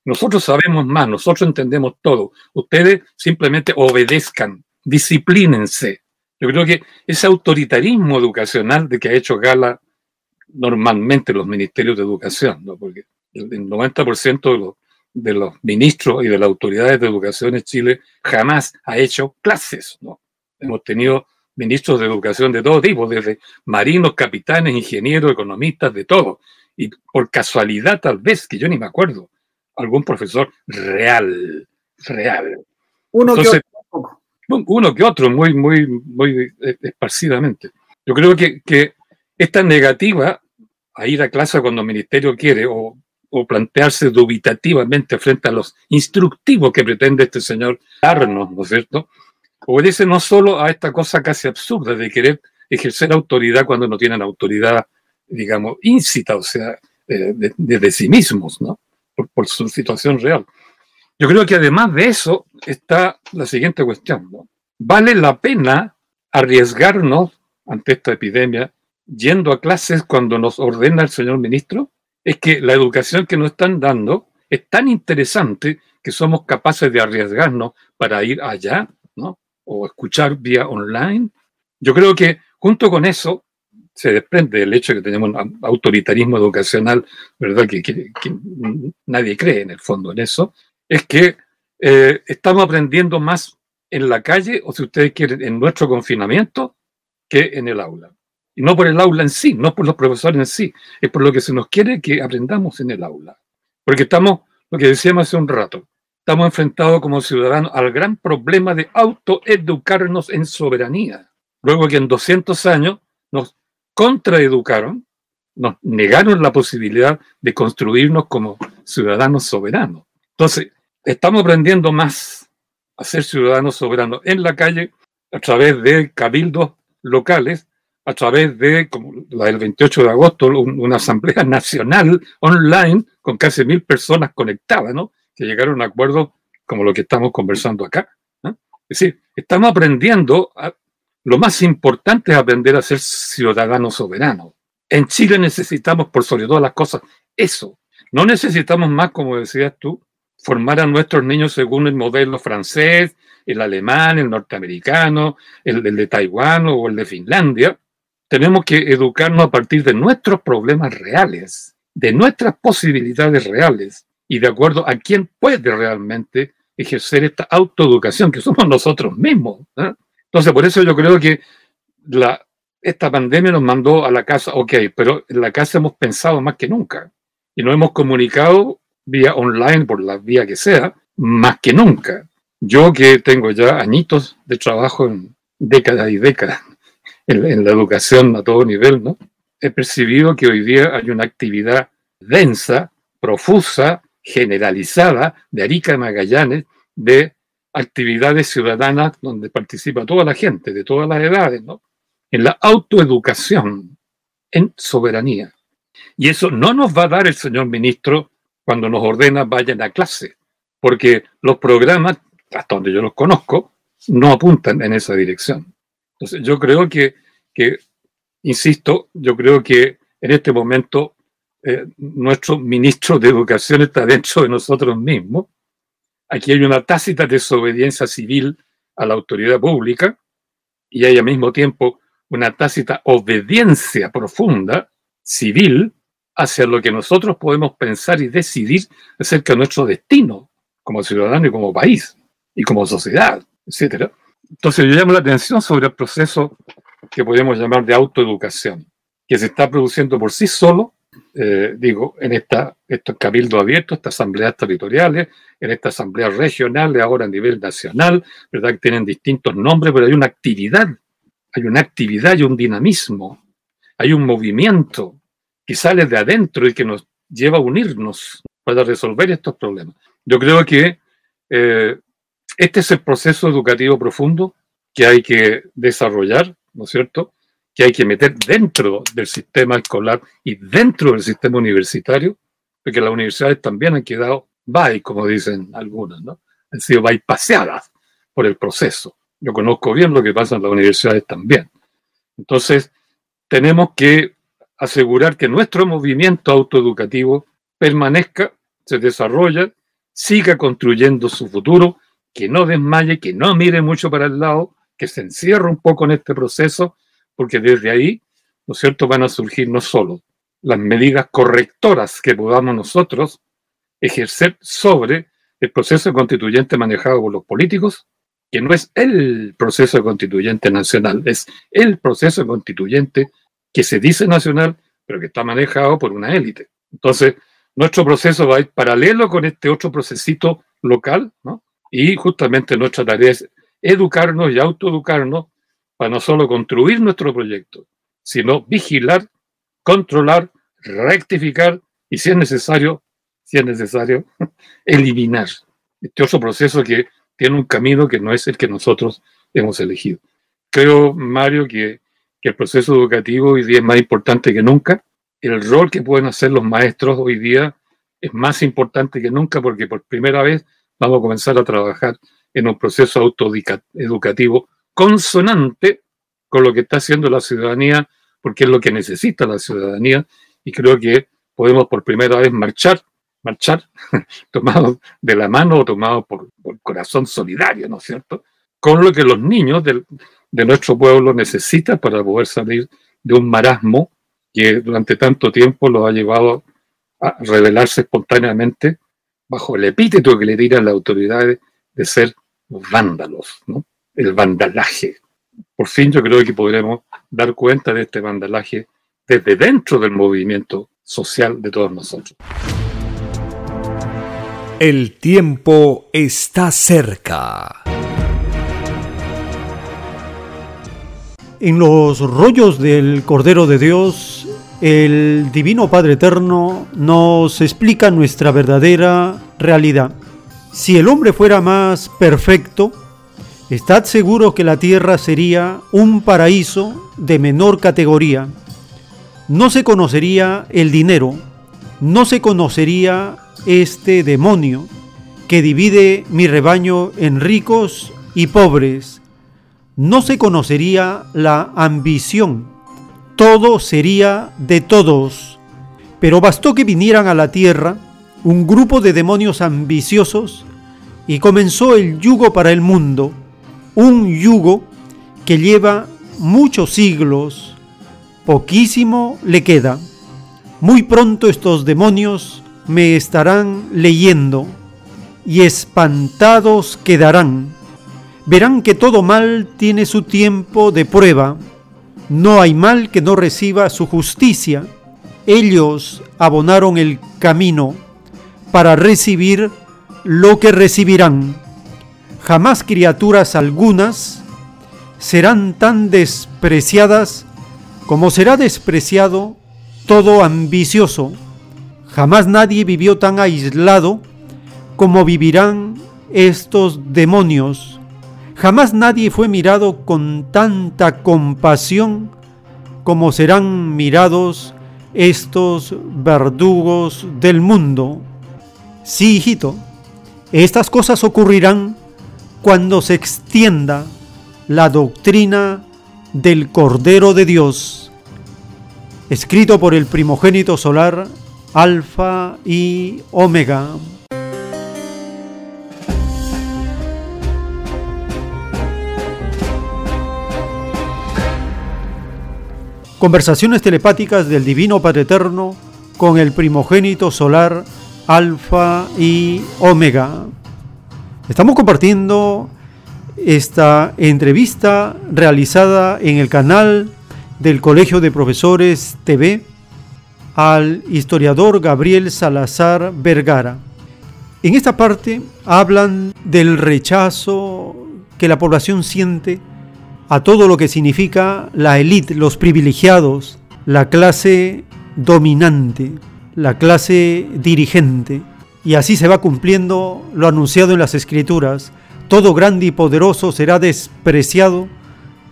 Nosotros sabemos más, nosotros entendemos todo. Ustedes simplemente obedezcan, disciplínense. Yo creo que ese autoritarismo educacional de que ha hecho gala normalmente los ministerios de educación, ¿no? porque el 90% de los, de los ministros y de las autoridades de educación en Chile jamás ha hecho clases. Hemos tenido ministros de educación de todo tipo, desde marinos, capitanes, ingenieros, economistas, de todo. Y por casualidad, tal vez, que yo ni me acuerdo, algún profesor real, real. Uno que otro. Uno que otro, muy, muy, muy esparcidamente. Yo creo que, que esta negativa a ir a clase cuando el ministerio quiere o, plantearse dubitativamente frente a los instructivos que pretende este señor darnos, ¿no es cierto? Obedece no solo a esta cosa casi absurda de querer ejercer autoridad cuando no tienen autoridad, digamos, íncita, o sea, de, de, sí mismos, ¿no? Por, por, su situación real. Yo creo que además de eso está la siguiente cuestión, ¿no? ¿Vale la pena arriesgarnos ante esta epidemia yendo a clases cuando nos ordena el señor ministro es que la educación que nos están dando es tan interesante que somos capaces de arriesgarnos para ir allá, ¿no? O escuchar vía online. Yo creo que junto con eso se desprende el hecho de que tenemos un autoritarismo educacional, ¿verdad? Que, nadie cree en el fondo en eso, es que eh, estamos aprendiendo más en la calle, o si ustedes quieren, en nuestro confinamiento, que en el aula. Y no por el aula en sí, no por los profesores en sí, es por lo que se nos quiere que aprendamos en el aula. Porque estamos, lo que decíamos hace un rato, estamos enfrentados como ciudadanos al gran problema de autoeducarnos en soberanía. Luego que en 200 años contraeducaron, nos negaron la posibilidad de construirnos como ciudadanos soberanos. Entonces, estamos aprendiendo más a ser ciudadanos soberanos en la calle a través de cabildos locales a través de, como la del 28 de agosto, una asamblea nacional online con casi mil personas conectadas, ¿no? Que llegaron a acuerdos como lo que estamos conversando acá. Es decir, estamos aprendiendo, lo más importante es aprender a ser ciudadanos soberanos. En Chile necesitamos, por sobre todas las cosas, eso. No necesitamos más, como decías tú, formar a nuestros niños según el modelo francés, el alemán, el norteamericano, el, el de Taiwán o el de Finlandia, tenemos que educarnos a partir de nuestros problemas reales, de nuestras posibilidades reales y de acuerdo a quién puede realmente ejercer esta autoeducación que somos nosotros mismos. Entonces, por eso yo creo que esta pandemia nos mandó a la casa, ok, pero en la casa hemos pensado más que nunca y nos hemos comunicado vía online, por la vía que sea, más que nunca. Yo que tengo ya añitos de trabajo en décadas y décadas en, la educación a todo nivel, ¿no? He percibido que hoy día hay una actividad densa, profusa, generalizada de Arica Magallanes de actividades ciudadanas donde participa toda la gente de todas las edades, ¿no? En la autoeducación, en soberanía. Y eso no nos va a dar el señor ministro cuando nos ordena vayan a clase, porque los programas, hasta donde yo los conozco, no apuntan en esa dirección. Entonces, yo creo que, que insisto, yo creo que en este momento eh, nuestro ministro de Educación está dentro de nosotros mismos. Aquí hay una tácita desobediencia civil a la autoridad pública y hay al mismo tiempo una tácita obediencia profunda civil hacia lo que nosotros podemos pensar y decidir acerca de nuestro destino como ciudadano y como país y como sociedad, etc. Entonces yo llamo la atención sobre el proceso que podemos llamar de autoeducación, que se está produciendo por sí solo eh, digo, en esta, estos cabildos abiertos, estas asambleas territoriales, en estas asambleas regionales, ahora a nivel nacional, ¿verdad? Que tienen distintos nombres, pero hay una actividad, hay una actividad y un dinamismo, hay un movimiento que sale de adentro y que nos lleva a unirnos para resolver estos problemas. Yo creo que eh, este es el proceso educativo profundo que hay que desarrollar, ¿no es cierto? Que hay que meter dentro del sistema escolar y dentro del sistema universitario, porque las universidades también han quedado by, como dicen algunas, ¿no? Han sido bypaseadas por el proceso. Yo conozco bien lo que pasa en las universidades también. Entonces, tenemos que asegurar que nuestro movimiento autoeducativo permanezca, se desarrolle, siga construyendo su futuro, que no desmaye, que no mire mucho para el lado, que se encierre un poco en este proceso porque desde ahí, ¿no es cierto?, van a surgir no solo las medidas correctoras que podamos nosotros ejercer sobre el proceso constituyente manejado por los políticos, que no es el proceso constituyente nacional, es el proceso constituyente que se dice nacional, pero que está manejado por una élite. Entonces, nuestro proceso va a ir paralelo con este otro procesito local, ¿no? Y justamente nuestra tarea es educarnos y autoeducarnos para no solo construir nuestro proyecto, sino vigilar, controlar, rectificar y si es necesario, si es necesario, eliminar. Este otro proceso que tiene un camino que no es el que nosotros hemos elegido. Creo, Mario, que, que el proceso educativo hoy día es más importante que nunca. El rol que pueden hacer los maestros hoy día es más importante que nunca porque por primera vez vamos a comenzar a trabajar en un proceso autoeducativo consonante con lo que está haciendo la ciudadanía, porque es lo que necesita la ciudadanía, y creo que podemos por primera vez marchar, marchar, tomados de la mano o tomados por, corazón solidario, ¿no es cierto? Con lo que los niños de nuestro pueblo necesitan para poder salir de un marasmo que durante tanto tiempo los ha llevado a rebelarse espontáneamente bajo el epíteto que le tiran las autoridades de ser vándalos, ¿no? El vandalaje. Por fin yo creo que podremos dar cuenta de este vandalaje desde dentro del movimiento social de todos nosotros. El tiempo está cerca. En los rollos del Cordero de Dios, el Divino Padre Eterno nos explica nuestra verdadera realidad. Si el hombre fuera más perfecto, Estad seguro que la tierra sería un paraíso de menor categoría. No se conocería el dinero, no se conocería este demonio que divide mi rebaño en ricos y pobres. No se conocería la ambición. Todo sería de todos. Pero bastó que vinieran a la tierra un grupo de demonios ambiciosos y comenzó el yugo para el mundo un yugo que lleva muchos siglos, poquísimo le queda. Muy pronto estos demonios me estarán leyendo y espantados quedarán. Verán que todo mal tiene su tiempo de prueba. No hay mal que no reciba su justicia. Ellos abonaron el camino para recibir lo que recibirán jamás criaturas algunas serán tan despreciadas como será despreciado todo ambicioso. Jamás nadie vivió tan aislado como vivirán estos demonios. Jamás nadie fue mirado con tanta compasión como serán mirados estos verdugos del mundo. Sí, hijito, estas cosas ocurrirán cuando se extienda la doctrina del Cordero de Dios, escrito por el primogénito solar, Alfa y Omega. Conversaciones telepáticas del Divino Padre Eterno con el primogénito solar Alfa y Omega. Estamos compartiendo esta entrevista realizada en el canal del Colegio de Profesores TV al historiador Gabriel Salazar Vergara. En esta parte hablan del rechazo que la población siente a todo lo que significa la élite, los privilegiados, la clase dominante, la clase dirigente. Y así se va cumpliendo lo anunciado en las escrituras. Todo grande y poderoso será despreciado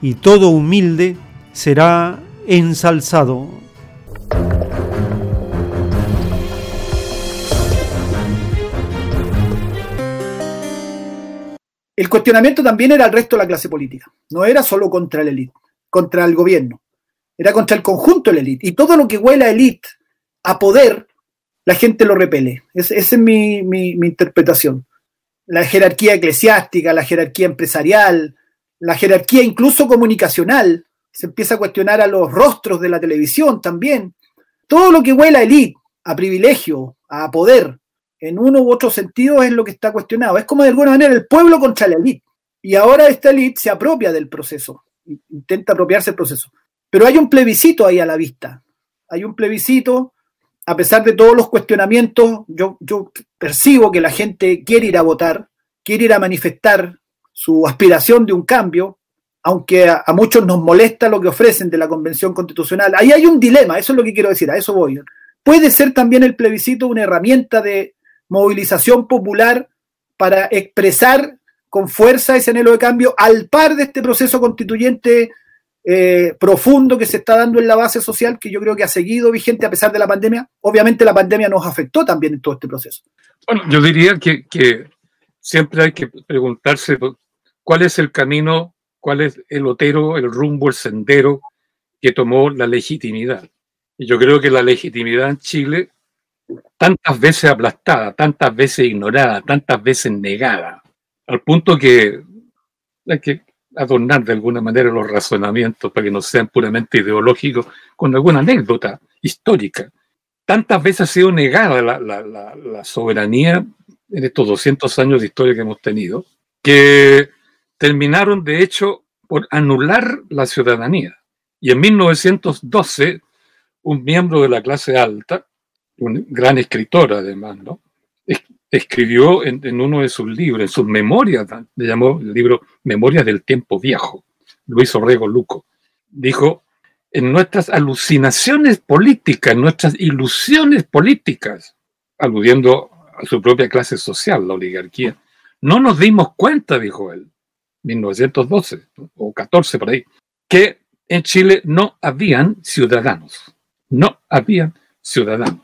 y todo humilde será ensalzado. El cuestionamiento también era al resto de la clase política. No era solo contra la élite, contra el gobierno. Era contra el conjunto de la élite. Y todo lo que huele a élite, a poder, la gente lo repele. esa es mi, interpretación. La jerarquía eclesiástica, la jerarquía empresarial, la jerarquía incluso comunicacional. Se empieza a cuestionar a los rostros de la televisión también. Todo lo que huele a élite, a privilegio, a poder, en uno u otro sentido es lo que está cuestionado. Es como de alguna manera el pueblo contra la élite. Y ahora esta élite se apropia del proceso, intenta apropiarse del proceso. Pero hay un plebiscito ahí a la vista. Hay un plebiscito, a pesar de todos los cuestionamientos, yo, percibo que la gente quiere ir a votar, quiere ir a manifestar su aspiración de un cambio, aunque a, a, muchos nos molesta lo que ofrecen de la Convención Constitucional. Ahí hay un dilema, eso es lo que quiero decir, a eso voy. Puede ser también el plebiscito una herramienta de movilización popular para expresar con fuerza ese anhelo de cambio al par de este proceso constituyente eh, profundo que se está dando en la base social, que yo creo que ha seguido vigente a pesar de la pandemia. Obviamente la pandemia nos afectó también en todo este proceso. Bueno, yo diría que, que siempre hay que preguntarse cuál es el camino, cuál es el otero, el rumbo, el sendero que tomó la legitimidad. Y yo creo que la legitimidad en Chile tantas veces aplastada, tantas veces ignorada, tantas veces negada, al punto que que adornar de alguna manera los razonamientos para que no sean puramente ideológicos con alguna anécdota histórica. Tantas veces ha sido negada la, soberanía en estos 200 años de historia que hemos tenido, que terminaron de hecho por anular la ciudadanía. Y en 1912, un miembro de la clase alta, un gran escritor además, ¿no? Escribió en, uno de sus libros, en sus memorias, le llamó el libro Memorias del Tiempo Viejo, Luis Orrego Luco, dijo, en nuestras alucinaciones políticas, en nuestras ilusiones políticas, aludiendo a su propia clase social, la oligarquía, no nos dimos cuenta, dijo él, 1912 o 14 por ahí, que en Chile no habían ciudadanos, no habían ciudadanos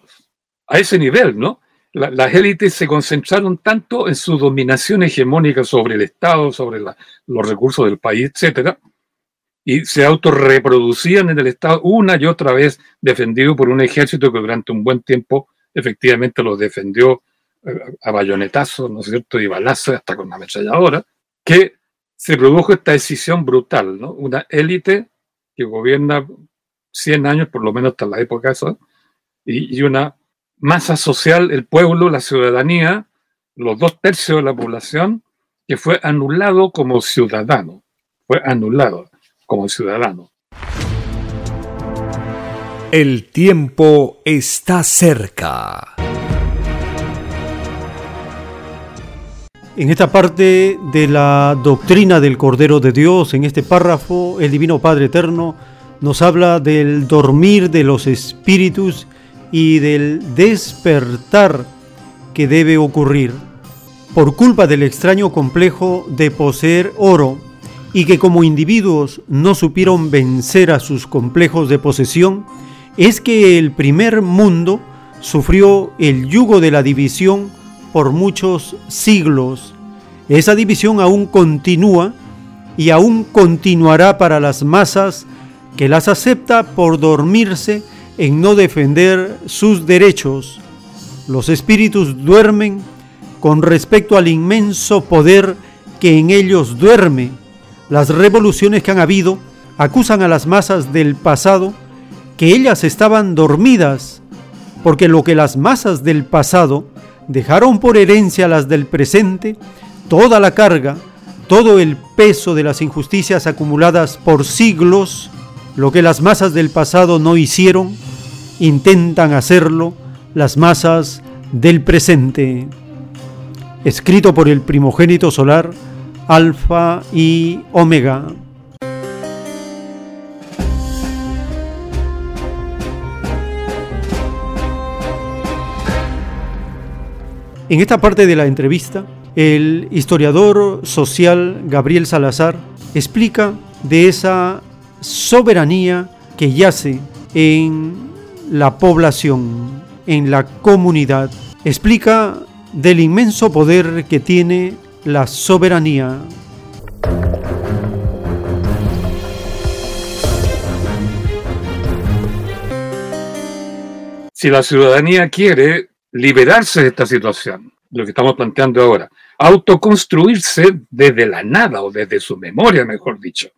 a ese nivel, ¿no? La, las élites se concentraron tanto en su dominación hegemónica sobre el Estado, sobre la, los recursos del país, etcétera, y se autorreproducían en el Estado una y otra vez, defendido por un ejército que durante un buen tiempo efectivamente los defendió eh, a bayonetazos, ¿no es cierto?, y balazos, hasta con una ametralladora, que se produjo esta decisión brutal, ¿no? Una élite que gobierna 100 años, por lo menos hasta la época esa, y una masa social, el pueblo, la ciudadanía, los dos tercios de la población, que fue anulado como ciudadano. Fue anulado como ciudadano. El tiempo está cerca. En esta parte de la doctrina del Cordero de Dios, en este párrafo, el Divino Padre Eterno nos habla del dormir de los espíritus y del despertar que debe ocurrir por culpa del extraño complejo de poseer oro y que como individuos no supieron vencer a sus complejos de posesión, es que el primer mundo sufrió el yugo de la división por muchos siglos. Esa división aún continúa y aún continuará para las masas que las acepta por dormirse en no defender sus derechos. Los espíritus duermen con respecto al inmenso poder que en ellos duerme. Las revoluciones que han habido acusan a las masas del pasado que ellas estaban dormidas, porque lo que las masas del pasado dejaron por herencia a las del presente, toda la carga, todo el peso de las injusticias acumuladas por siglos, lo que las masas del pasado no hicieron, intentan hacerlo las masas del presente. Escrito por el primogénito solar, Alfa y Omega. En esta parte de la entrevista, el historiador social Gabriel Salazar explica de esa soberanía que yace en la población, en la comunidad. Explica del inmenso poder que tiene la soberanía. Si la ciudadanía quiere liberarse de esta situación, lo que estamos planteando ahora, autoconstruirse desde la nada o desde su memoria, mejor dicho,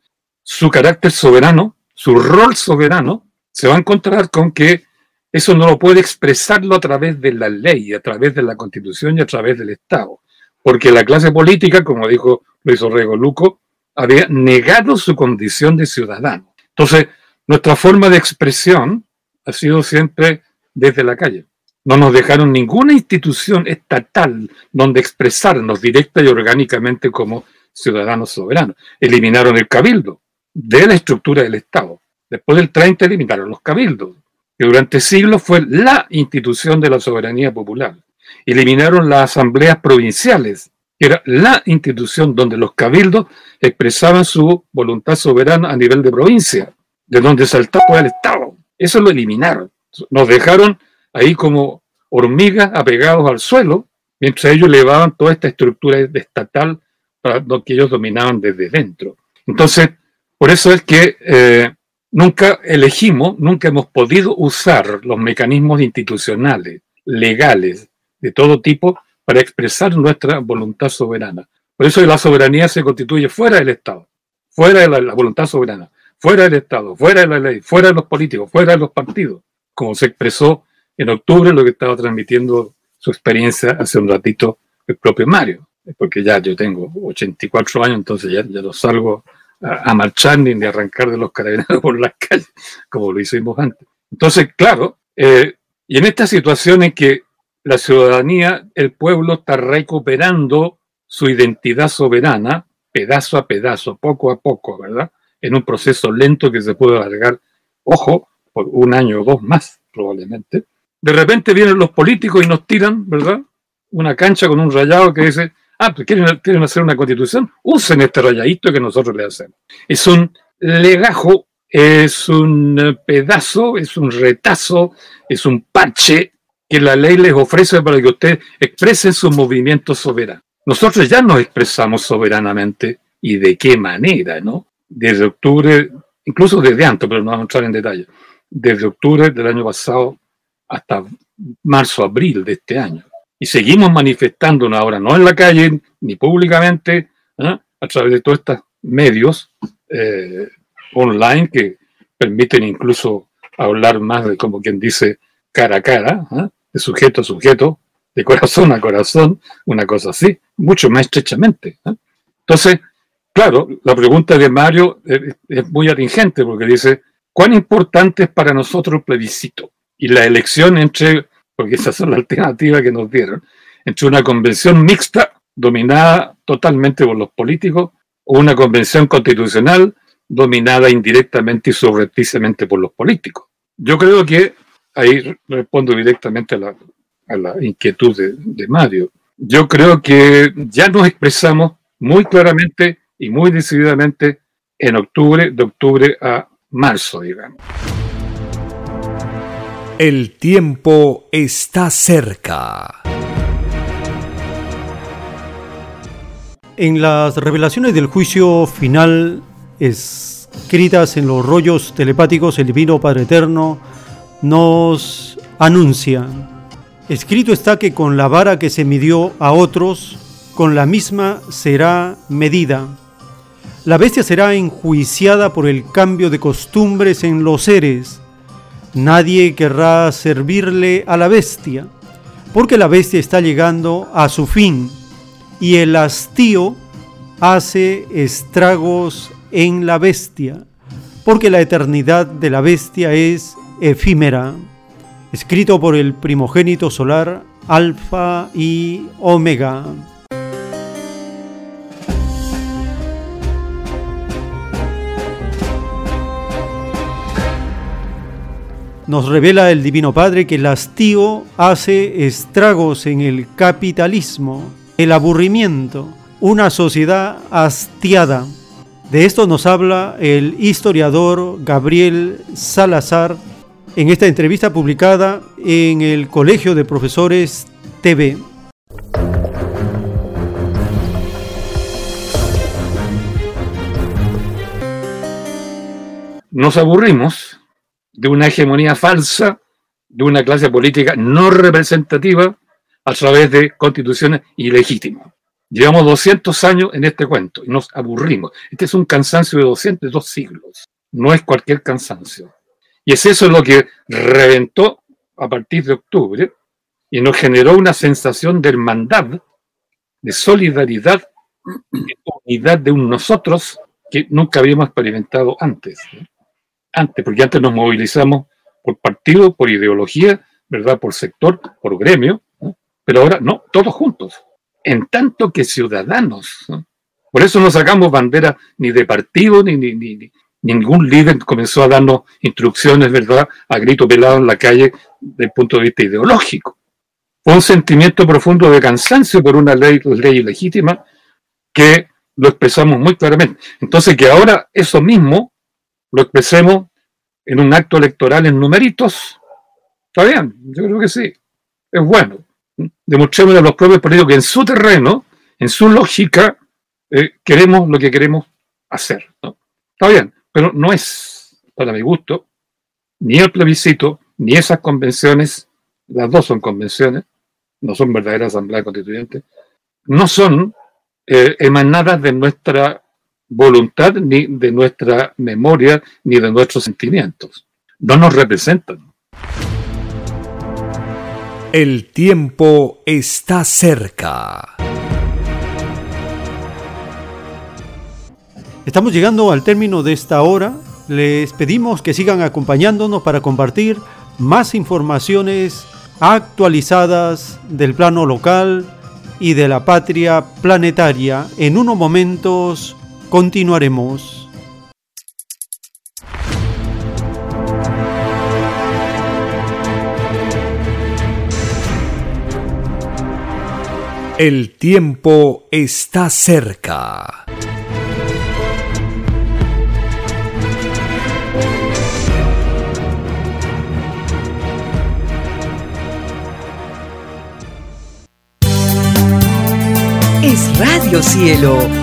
su carácter soberano, su rol soberano, se va a encontrar con que eso no lo puede expresarlo a través de la ley, a través de la constitución y a través del Estado. Porque la clase política, como dijo Luis Orrego Luco, había negado su condición de ciudadano. Entonces, nuestra forma de expresión ha sido siempre desde la calle. No nos dejaron ninguna institución estatal donde expresarnos directa y orgánicamente como ciudadanos soberanos. Eliminaron el cabildo de la estructura del Estado. Después del 30 eliminaron los cabildos, que durante siglos fue la institución de la soberanía popular. Eliminaron las asambleas provinciales, que era la institución donde los cabildos expresaban su voluntad soberana a nivel de provincia, de donde saltaba el Estado. Eso lo eliminaron. Nos dejaron ahí como hormigas apegados al suelo, mientras ellos elevaban toda esta estructura estatal para que ellos dominaban desde dentro. Entonces, por eso es que eh, nunca elegimos, nunca hemos podido usar los mecanismos institucionales, legales, de todo tipo, para expresar nuestra voluntad soberana. Por eso la soberanía se constituye fuera del Estado, fuera de la voluntad soberana, fuera del Estado, fuera de la ley, fuera de los políticos, fuera de los partidos, como se expresó en octubre lo que estaba transmitiendo su experiencia hace un ratito el propio Mario, porque ya yo tengo 84 años, entonces ya, ya no salgo a, marchar ni de arrancar de los carabineros por las calles, como lo hicimos antes. Entonces, claro, eh, y en esta situación en que la ciudadanía, el pueblo está recuperando su identidad soberana, pedazo a pedazo, poco a poco, ¿verdad? En un proceso lento que se puede alargar, ojo, por un año o dos más, probablemente. De repente vienen los políticos y nos tiran, ¿verdad? Una cancha con un rayado que dice, ah, pues quieren, hacer una constitución, usen este rayadito que nosotros le hacemos. Es un legajo, es un pedazo, es un retazo, es un parche que la ley les ofrece para que ustedes expresen su movimiento soberano. Nosotros ya nos expresamos soberanamente y de qué manera, ¿no? Desde octubre, incluso desde antes, pero no vamos a entrar en detalle, desde octubre del año pasado hasta marzo, abril de este año. Y seguimos manifestándonos ahora, no en la calle ni públicamente, ¿eh? a través de todos estos medios eh, online que permiten incluso hablar más de, como quien dice, cara a cara, ¿eh? de sujeto a sujeto, de corazón a corazón, una cosa así, mucho más estrechamente. Entonces, claro, la pregunta de Mario es, es muy atingente porque dice, ¿cuán importante es para nosotros el plebiscito? y la elección entre, porque esas son las alternativas que nos dieron, entre una convención mixta dominada totalmente por los políticos o una convención constitucional dominada indirectamente y subrepticiamente por los políticos. Yo creo que ahí respondo directamente a la, a la inquietud de, de Mario. Yo creo que ya nos expresamos muy claramente y muy decididamente en octubre, de octubre a marzo, digamos. El tiempo está cerca. En las revelaciones del juicio final escritas en los rollos telepáticos, el Divino Padre Eterno nos anuncia, escrito está que con la vara que se midió a otros, con la misma será medida. La bestia será enjuiciada por el cambio de costumbres en los seres. Nadie querrá servirle a la bestia, porque la bestia está llegando a su fin y el hastío hace estragos en la bestia, porque la eternidad de la bestia es efímera. Escrito por el primogénito solar Alfa y Omega. Nos revela el Divino Padre que el hastío hace estragos en el capitalismo, el aburrimiento, una sociedad hastiada. De esto nos habla el historiador Gabriel Salazar en esta entrevista publicada en el Colegio de Profesores TV. Nos aburrimos de una hegemonía falsa, de una clase política no representativa a través de constituciones ilegítimas. Llevamos 200 años en este cuento y nos aburrimos. Este es un cansancio de 202 siglos, no es cualquier cansancio. Y es eso lo que reventó a partir de octubre y nos generó una sensación de hermandad, de solidaridad, de unidad de un nosotros que nunca habíamos experimentado antes antes, porque antes nos movilizamos por partido, por ideología, ¿verdad? Por sector, por gremio, pero ahora no, todos juntos, en tanto que ciudadanos. Por eso no sacamos bandera ni de partido, ni, ni, ni, ningún líder comenzó a darnos instrucciones, ¿verdad? A grito pelado en la calle desde el punto de vista ideológico. Fue un sentimiento profundo de cansancio por una ley, ley legítima que lo expresamos muy claramente. Entonces, que ahora eso mismo lo expresemos en un acto electoral en numeritos, está bien, yo creo que sí, es bueno. Demostremos a los propios partidos que en su terreno, en su lógica, eh, queremos lo que queremos hacer. Está bien, pero no es, para mi gusto, ni el plebiscito, ni esas convenciones, las dos son convenciones, no son verdaderas asambleas constituyentes, no son eh, emanadas de nuestra voluntad, ni de nuestra memoria, ni de nuestros sentimientos. No nos representan. El tiempo está cerca. Estamos llegando al término de esta hora. Les pedimos que sigan acompañándonos para compartir más informaciones actualizadas del plano local y de la patria planetaria en unos momentos continuaremos. El tiempo está cerca. Es Radio Cielo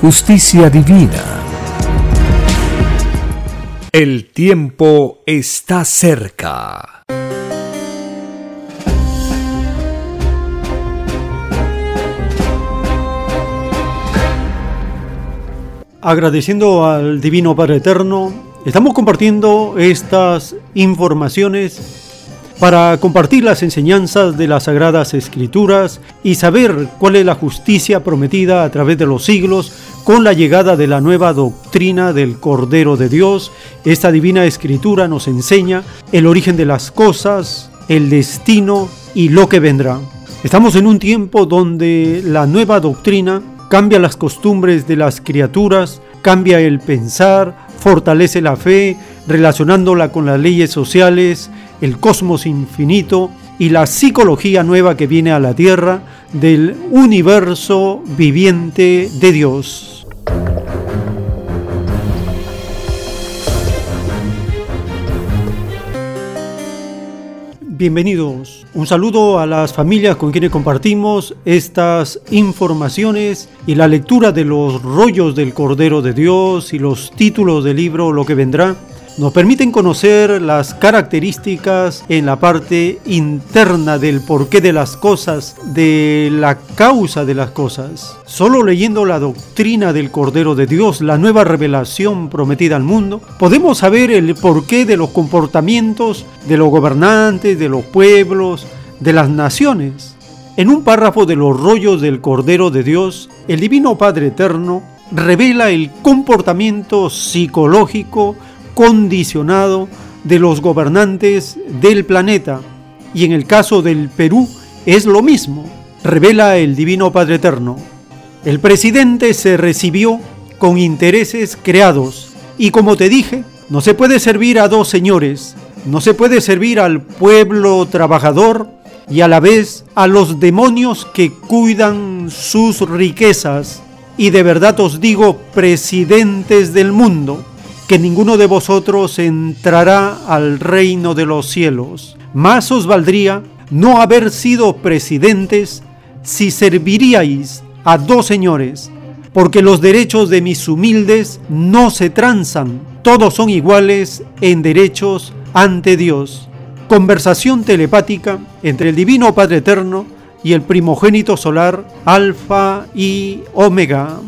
justicia divina. El tiempo está cerca. Agradeciendo al Divino Padre Eterno, estamos compartiendo estas informaciones para compartir las enseñanzas de las Sagradas Escrituras y saber cuál es la justicia prometida a través de los siglos con la llegada de la nueva doctrina del Cordero de Dios. Esta divina escritura nos enseña el origen de las cosas, el destino y lo que vendrá. Estamos en un tiempo donde la nueva doctrina cambia las costumbres de las criaturas, cambia el pensar, fortalece la fe, relacionándola con las leyes sociales, el cosmos infinito y la psicología nueva que viene a la Tierra del universo viviente de Dios. Bienvenidos. Un saludo a las familias con quienes compartimos estas informaciones y la lectura de los rollos del Cordero de Dios y los títulos del libro Lo que vendrá nos permiten conocer las características en la parte interna del porqué de las cosas, de la causa de las cosas. Solo leyendo la doctrina del Cordero de Dios, la nueva revelación prometida al mundo, podemos saber el porqué de los comportamientos de los gobernantes, de los pueblos, de las naciones. En un párrafo de los rollos del Cordero de Dios, el Divino Padre Eterno revela el comportamiento psicológico condicionado de los gobernantes del planeta. Y en el caso del Perú es lo mismo, revela el Divino Padre Eterno. El presidente se recibió con intereses creados y como te dije, no se puede servir a dos señores, no se puede servir al pueblo trabajador y a la vez a los demonios que cuidan sus riquezas. Y de verdad os digo, presidentes del mundo, que ninguno de vosotros entrará al reino de los cielos. Más os valdría no haber sido presidentes si serviríais a dos señores, porque los derechos de mis humildes no se transan, todos son iguales en derechos ante Dios. Conversación telepática entre el Divino Padre Eterno y el primogénito solar Alfa y Omega.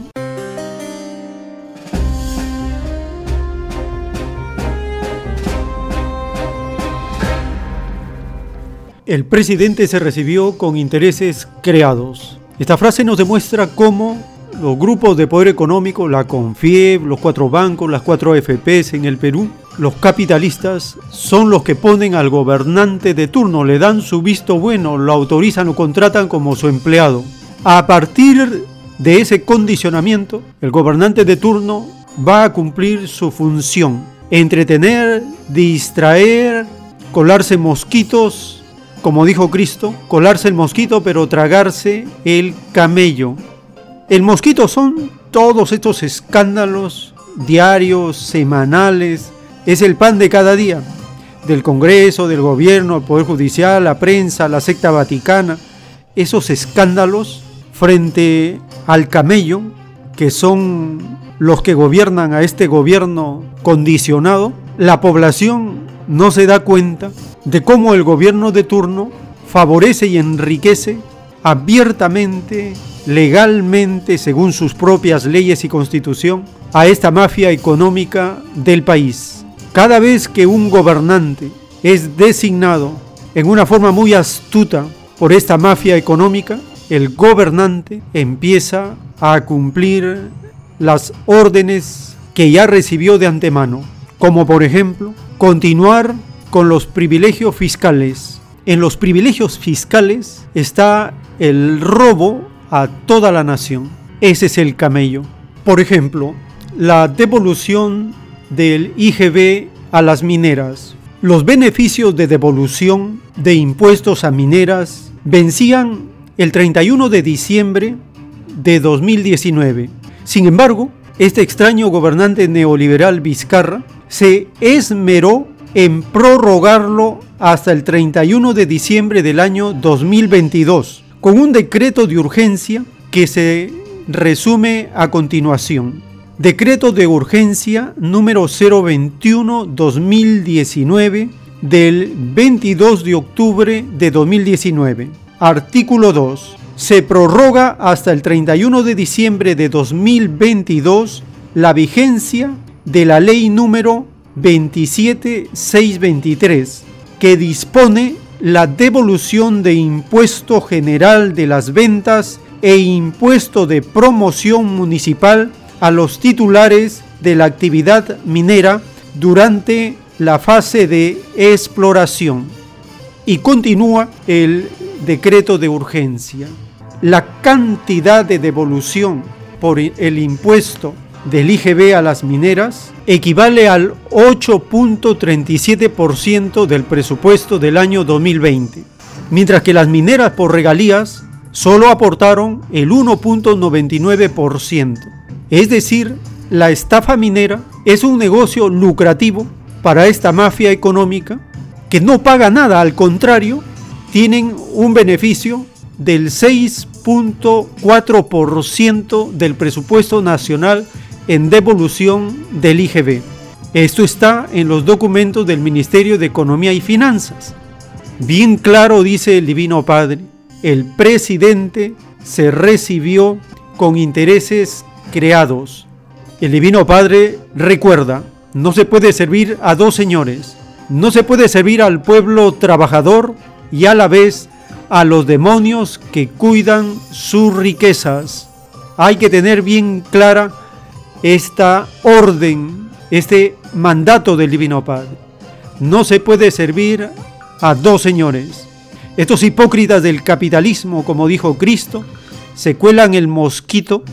El presidente se recibió con intereses creados. Esta frase nos demuestra cómo los grupos de poder económico, la CONFIEB, los cuatro bancos, las cuatro AFPs en el Perú, los capitalistas son los que ponen al gobernante de turno, le dan su visto bueno, lo autorizan o contratan como su empleado. A partir de ese condicionamiento, el gobernante de turno va a cumplir su función, entretener, distraer, colarse mosquitos, como dijo Cristo, colarse el mosquito pero tragarse el camello. El mosquito son todos estos escándalos diarios, semanales, es el pan de cada día, del Congreso, del gobierno, el Poder Judicial, la prensa, la secta vaticana, esos escándalos frente al camello, que son los que gobiernan a este gobierno condicionado, la población no se da cuenta de cómo el gobierno de turno favorece y enriquece abiertamente legalmente, según sus propias leyes y constitución, a esta mafia económica del país. Cada vez que un gobernante es designado en una forma muy astuta por esta mafia económica, el gobernante empieza a cumplir las órdenes que ya recibió de antemano, como por ejemplo continuar con los privilegios fiscales. En los privilegios fiscales está el robo a toda la nación. Ese es el camello. Por ejemplo, la devolución del IGB a las mineras. Los beneficios de devolución de impuestos a mineras vencían el 31 de diciembre de 2019. Sin embargo, este extraño gobernante neoliberal Vizcarra se esmeró en prorrogarlo hasta el 31 de diciembre del año 2022, con un decreto de urgencia que se resume a continuación. Decreto de urgencia número 021-2019 del 22 de octubre de 2019. Artículo 2. Se prorroga hasta el 31 de diciembre de 2022 la vigencia de la ley número 27623 que dispone la devolución de impuesto general de las ventas e impuesto de promoción municipal a los titulares de la actividad minera durante la fase de exploración. Y continúa el decreto de urgencia. La cantidad de devolución por el impuesto del IGB a las mineras equivale al 8.37% del presupuesto del año 2020, mientras que las mineras por regalías solo aportaron el 1.99%. Es decir, la estafa minera es un negocio lucrativo para esta mafia económica que no paga nada, al contrario, tienen un beneficio del 6.4% del presupuesto nacional en devolución del IGB. Esto está en los documentos del Ministerio de Economía y Finanzas. Bien claro dice el Divino Padre, el presidente se recibió con intereses creados. El Divino Padre recuerda, no se puede servir a dos señores, no se puede servir al pueblo trabajador y a la vez a los demonios que cuidan sus riquezas. Hay que tener bien clara esta orden, este mandato del Divino Padre. No se puede servir a dos señores. Estos hipócritas del capitalismo, como dijo Cristo, se cuelan el mosquito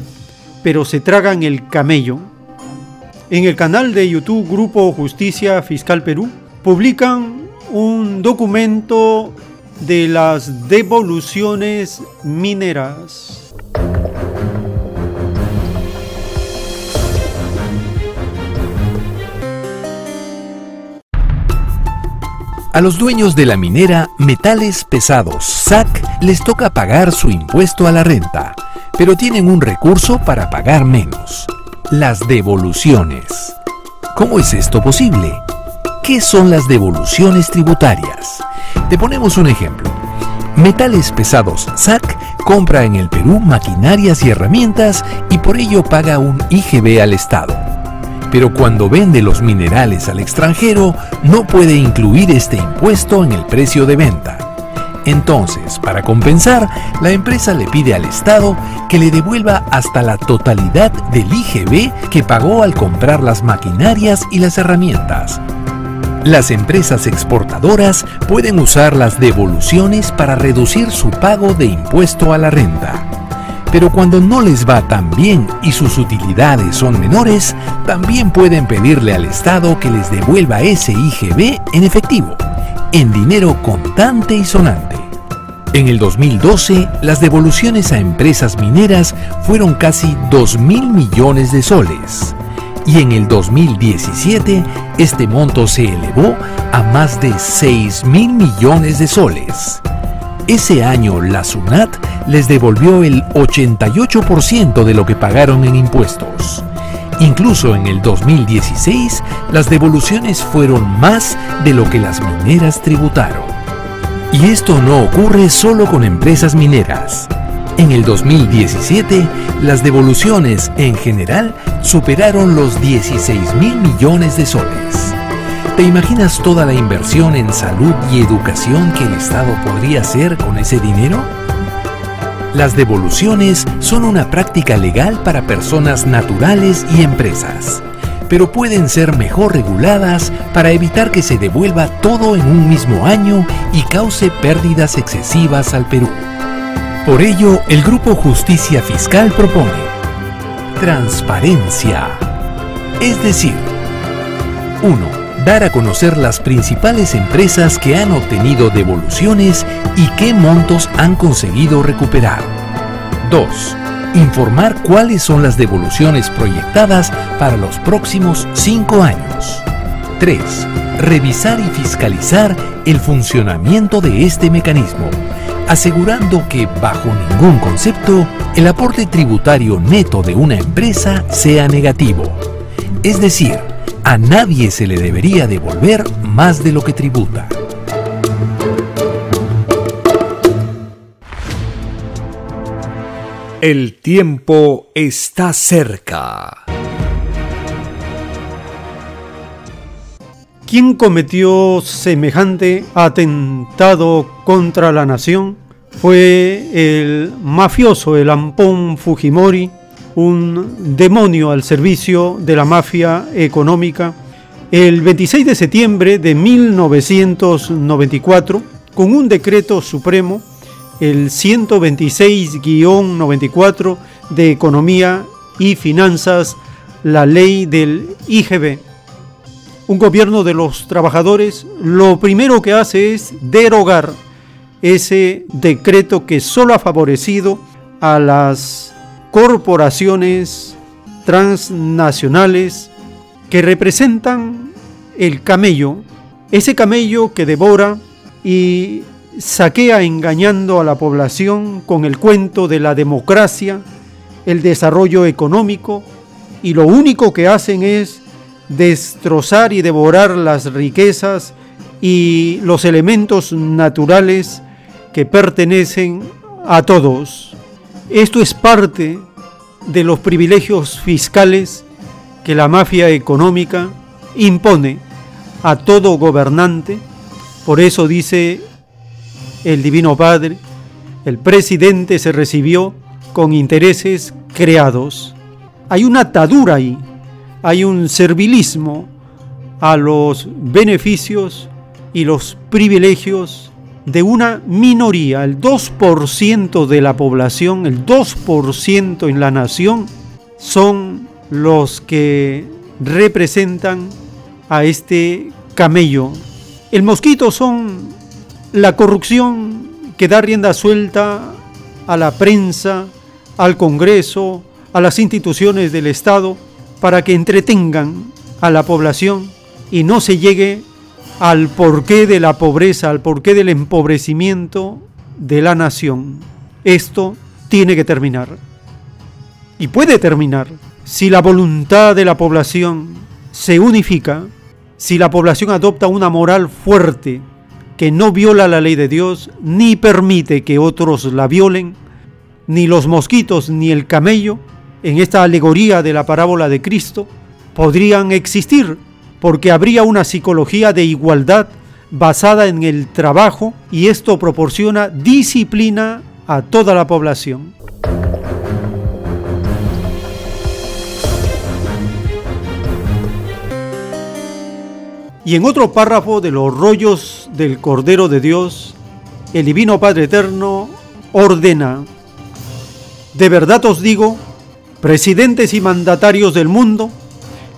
pero se tragan el camello. En el canal de YouTube Grupo Justicia Fiscal Perú publican un documento de las devoluciones mineras. A los dueños de la minera Metales Pesados, SAC, les toca pagar su impuesto a la renta pero tienen un recurso para pagar menos, las devoluciones. ¿Cómo es esto posible? ¿Qué son las devoluciones tributarias? Te ponemos un ejemplo. Metales Pesados SAC compra en el Perú maquinarias y herramientas y por ello paga un IGB al Estado. Pero cuando vende los minerales al extranjero no puede incluir este impuesto en el precio de venta entonces, para compensar, la empresa le pide al Estado que le devuelva hasta la totalidad del IGB que pagó al comprar las maquinarias y las herramientas. Las empresas exportadoras pueden usar las devoluciones para reducir su pago de impuesto a la renta. Pero cuando no les va tan bien y sus utilidades son menores, también pueden pedirle al Estado que les devuelva ese IGB en efectivo en dinero contante y sonante. En el 2012, las devoluciones a empresas mineras fueron casi 2 mil millones de soles. Y en el 2017, este monto se elevó a más de 6 mil millones de soles. Ese año, la SUNAT les devolvió el 88% de lo que pagaron en impuestos. Incluso en el 2016, las devoluciones fueron más de lo que las mineras tributaron. Y esto no ocurre solo con empresas mineras. En el 2017, las devoluciones en general superaron los 16 mil millones de soles. ¿Te imaginas toda la inversión en salud y educación que el Estado podría hacer con ese dinero? Las devoluciones son una práctica legal para personas naturales y empresas, pero pueden ser mejor reguladas para evitar que se devuelva todo en un mismo año y cause pérdidas excesivas al Perú. Por ello, el Grupo Justicia Fiscal propone transparencia. Es decir, 1. Dar a conocer las principales empresas que han obtenido devoluciones y qué montos han conseguido recuperar. 2. Informar cuáles son las devoluciones proyectadas para los próximos 5 años. 3. Revisar y fiscalizar el funcionamiento de este mecanismo asegurando que bajo ningún concepto el aporte tributario neto de una empresa sea negativo. Es decir, a nadie se le debería devolver más de lo que tributa. El tiempo está cerca. ¿Quién cometió semejante atentado contra la nación? Fue el mafioso, el Ampón Fujimori, un demonio al servicio de la mafia económica. El 26 de septiembre de 1994, con un decreto supremo, el 126-94 de Economía y Finanzas, la ley del IGB, un gobierno de los trabajadores lo primero que hace es derogar ese decreto que solo ha favorecido a las corporaciones transnacionales que representan el camello, ese camello que devora y saquea engañando a la población con el cuento de la democracia, el desarrollo económico, y lo único que hacen es destrozar y devorar las riquezas y los elementos naturales que pertenecen a todos. Esto es parte de los privilegios fiscales que la mafia económica impone a todo gobernante. Por eso dice el Divino Padre, el presidente se recibió con intereses creados. Hay una atadura ahí hay un servilismo a los beneficios y los privilegios de una minoría, el 2% de la población, el 2% en la nación, son los que representan a este camello. El mosquito son la corrupción que da rienda suelta a la prensa, al Congreso, a las instituciones del Estado, para que entretengan a la población y no se llegue al porqué de la pobreza, al porqué del empobrecimiento de la nación. Esto tiene que terminar. Y puede terminar si la voluntad de la población se unifica, si la población adopta una moral fuerte que no viola la ley de Dios, ni permite que otros la violen, ni los mosquitos ni el camello, en esta alegoría de la parábola de Cristo podrían existir, porque habría una psicología de igualdad basada en el trabajo y esto proporciona disciplina a toda la población. Y en otro párrafo de los rollos del Cordero de Dios, el Divino Padre Eterno ordena, de verdad os digo, presidentes y mandatarios del mundo,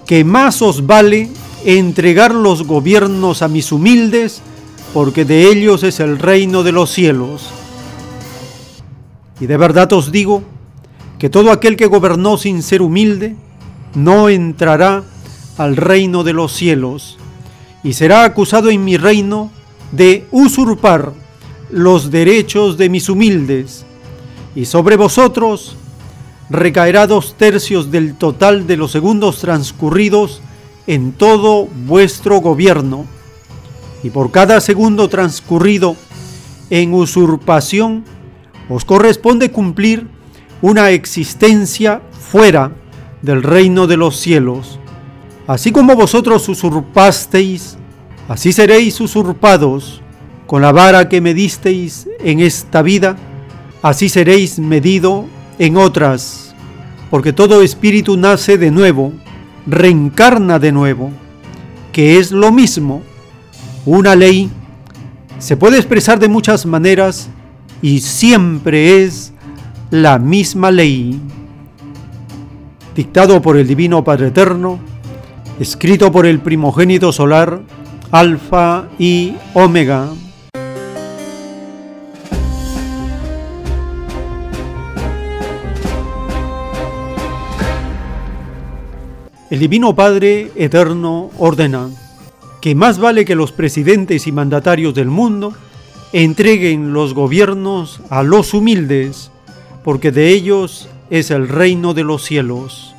que más os vale entregar los gobiernos a mis humildes, porque de ellos es el reino de los cielos. Y de verdad os digo que todo aquel que gobernó sin ser humilde, no entrará al reino de los cielos, y será acusado en mi reino de usurpar los derechos de mis humildes, y sobre vosotros recaerá dos tercios del total de los segundos transcurridos en todo vuestro gobierno. Y por cada segundo transcurrido en usurpación, os corresponde cumplir una existencia fuera del reino de los cielos. Así como vosotros usurpasteis, así seréis usurpados con la vara que me disteis en esta vida, así seréis medido en otras, porque todo espíritu nace de nuevo, reencarna de nuevo, que es lo mismo. Una ley se puede expresar de muchas maneras y siempre es la misma ley. Dictado por el Divino Padre Eterno, escrito por el primogénito solar, Alfa y Omega. El Divino Padre Eterno ordena que más vale que los presidentes y mandatarios del mundo entreguen los gobiernos a los humildes, porque de ellos es el reino de los cielos.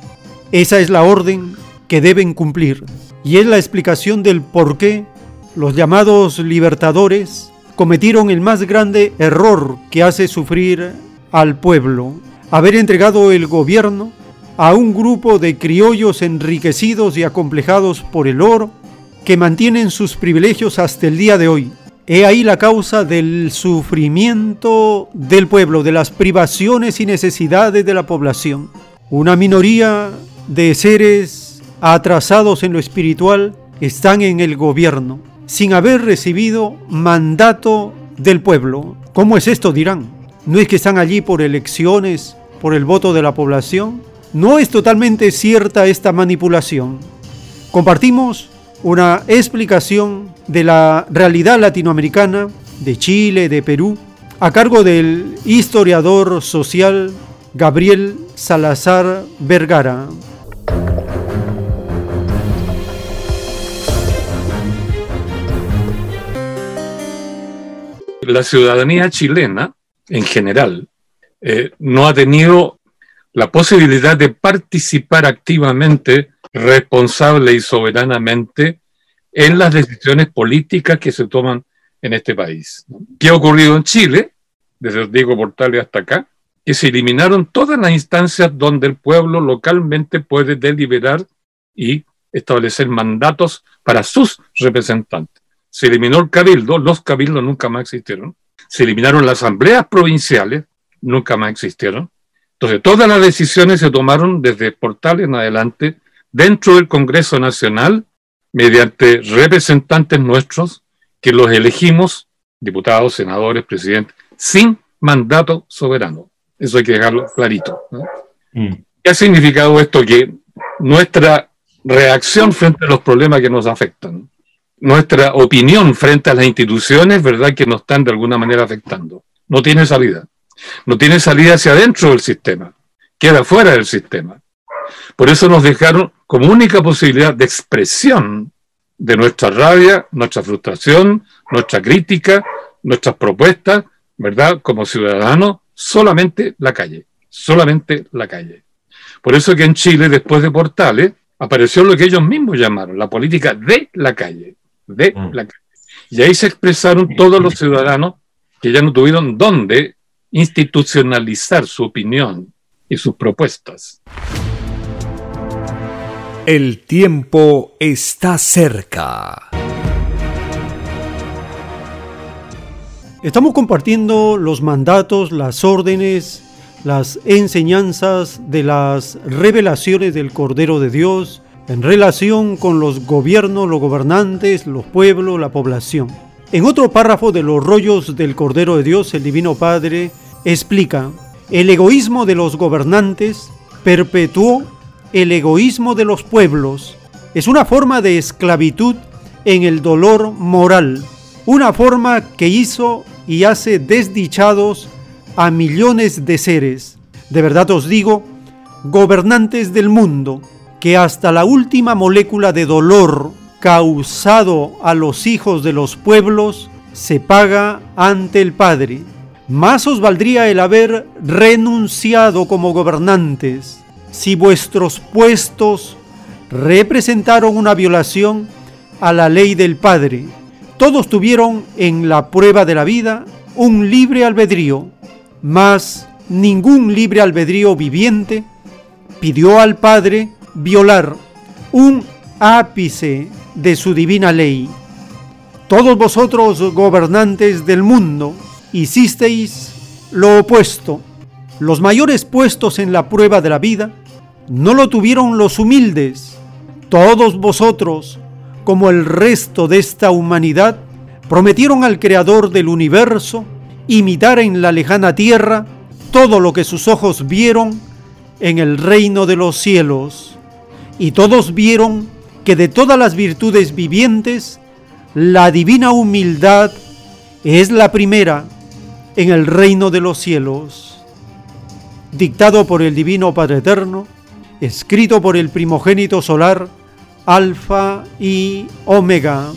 Esa es la orden que deben cumplir y es la explicación del por qué los llamados libertadores cometieron el más grande error que hace sufrir al pueblo, haber entregado el gobierno a un grupo de criollos enriquecidos y acomplejados por el oro que mantienen sus privilegios hasta el día de hoy. He ahí la causa del sufrimiento del pueblo, de las privaciones y necesidades de la población. Una minoría de seres atrasados en lo espiritual están en el gobierno sin haber recibido mandato del pueblo. ¿Cómo es esto? dirán. ¿No es que están allí por elecciones, por el voto de la población? No es totalmente cierta esta manipulación. Compartimos una explicación de la realidad latinoamericana, de Chile, de Perú, a cargo del historiador social Gabriel Salazar Vergara. La ciudadanía chilena, en general, eh, no ha tenido la posibilidad de participar activamente, responsable y soberanamente en las decisiones políticas que se toman en este país. ¿Qué ha ocurrido en Chile, desde Diego Portales hasta acá? Que se eliminaron todas las instancias donde el pueblo localmente puede deliberar y establecer mandatos para sus representantes. Se eliminó el cabildo, los cabildos nunca más existieron. Se eliminaron las asambleas provinciales, nunca más existieron. Entonces, todas las decisiones se tomaron desde Portales en adelante dentro del Congreso Nacional mediante representantes nuestros que los elegimos, diputados, senadores, presidentes, sin mandato soberano. Eso hay que dejarlo clarito. Mm. ¿Qué ha significado esto? Que nuestra reacción frente a los problemas que nos afectan, nuestra opinión frente a las instituciones, ¿verdad?, que nos están de alguna manera afectando. No tiene salida. No tiene salida hacia adentro del sistema, queda fuera del sistema. Por eso nos dejaron como única posibilidad de expresión de nuestra rabia, nuestra frustración, nuestra crítica, nuestras propuestas, ¿verdad? Como ciudadanos, solamente la calle, solamente la calle. Por eso que en Chile, después de Portales, apareció lo que ellos mismos llamaron la política de la calle, de mm. la calle. Y ahí se expresaron todos los ciudadanos que ya no tuvieron dónde institucionalizar su opinión y sus propuestas. El tiempo está cerca. Estamos compartiendo los mandatos, las órdenes, las enseñanzas de las revelaciones del Cordero de Dios en relación con los gobiernos, los gobernantes, los pueblos, la población. En otro párrafo de los rollos del Cordero de Dios, el Divino Padre explica, el egoísmo de los gobernantes perpetuó el egoísmo de los pueblos. Es una forma de esclavitud en el dolor moral, una forma que hizo y hace desdichados a millones de seres. De verdad os digo, gobernantes del mundo, que hasta la última molécula de dolor causado a los hijos de los pueblos se paga ante el Padre. Más os valdría el haber renunciado como gobernantes si vuestros puestos representaron una violación a la ley del Padre. Todos tuvieron en la prueba de la vida un libre albedrío mas ningún libre albedrío viviente pidió al Padre violar un ápice de su divina ley. Todos vosotros, gobernantes del mundo, hicisteis lo opuesto. Los mayores puestos en la prueba de la vida no lo tuvieron los humildes. Todos vosotros, como el resto de esta humanidad, prometieron al Creador del universo imitar en la lejana tierra todo lo que sus ojos vieron en el reino de los cielos. Y todos vieron que de todas las virtudes vivientes, la divina humildad es la primera en el reino de los cielos. Dictado por el Divino Padre Eterno, escrito por el primogénito solar, Alfa y Omega.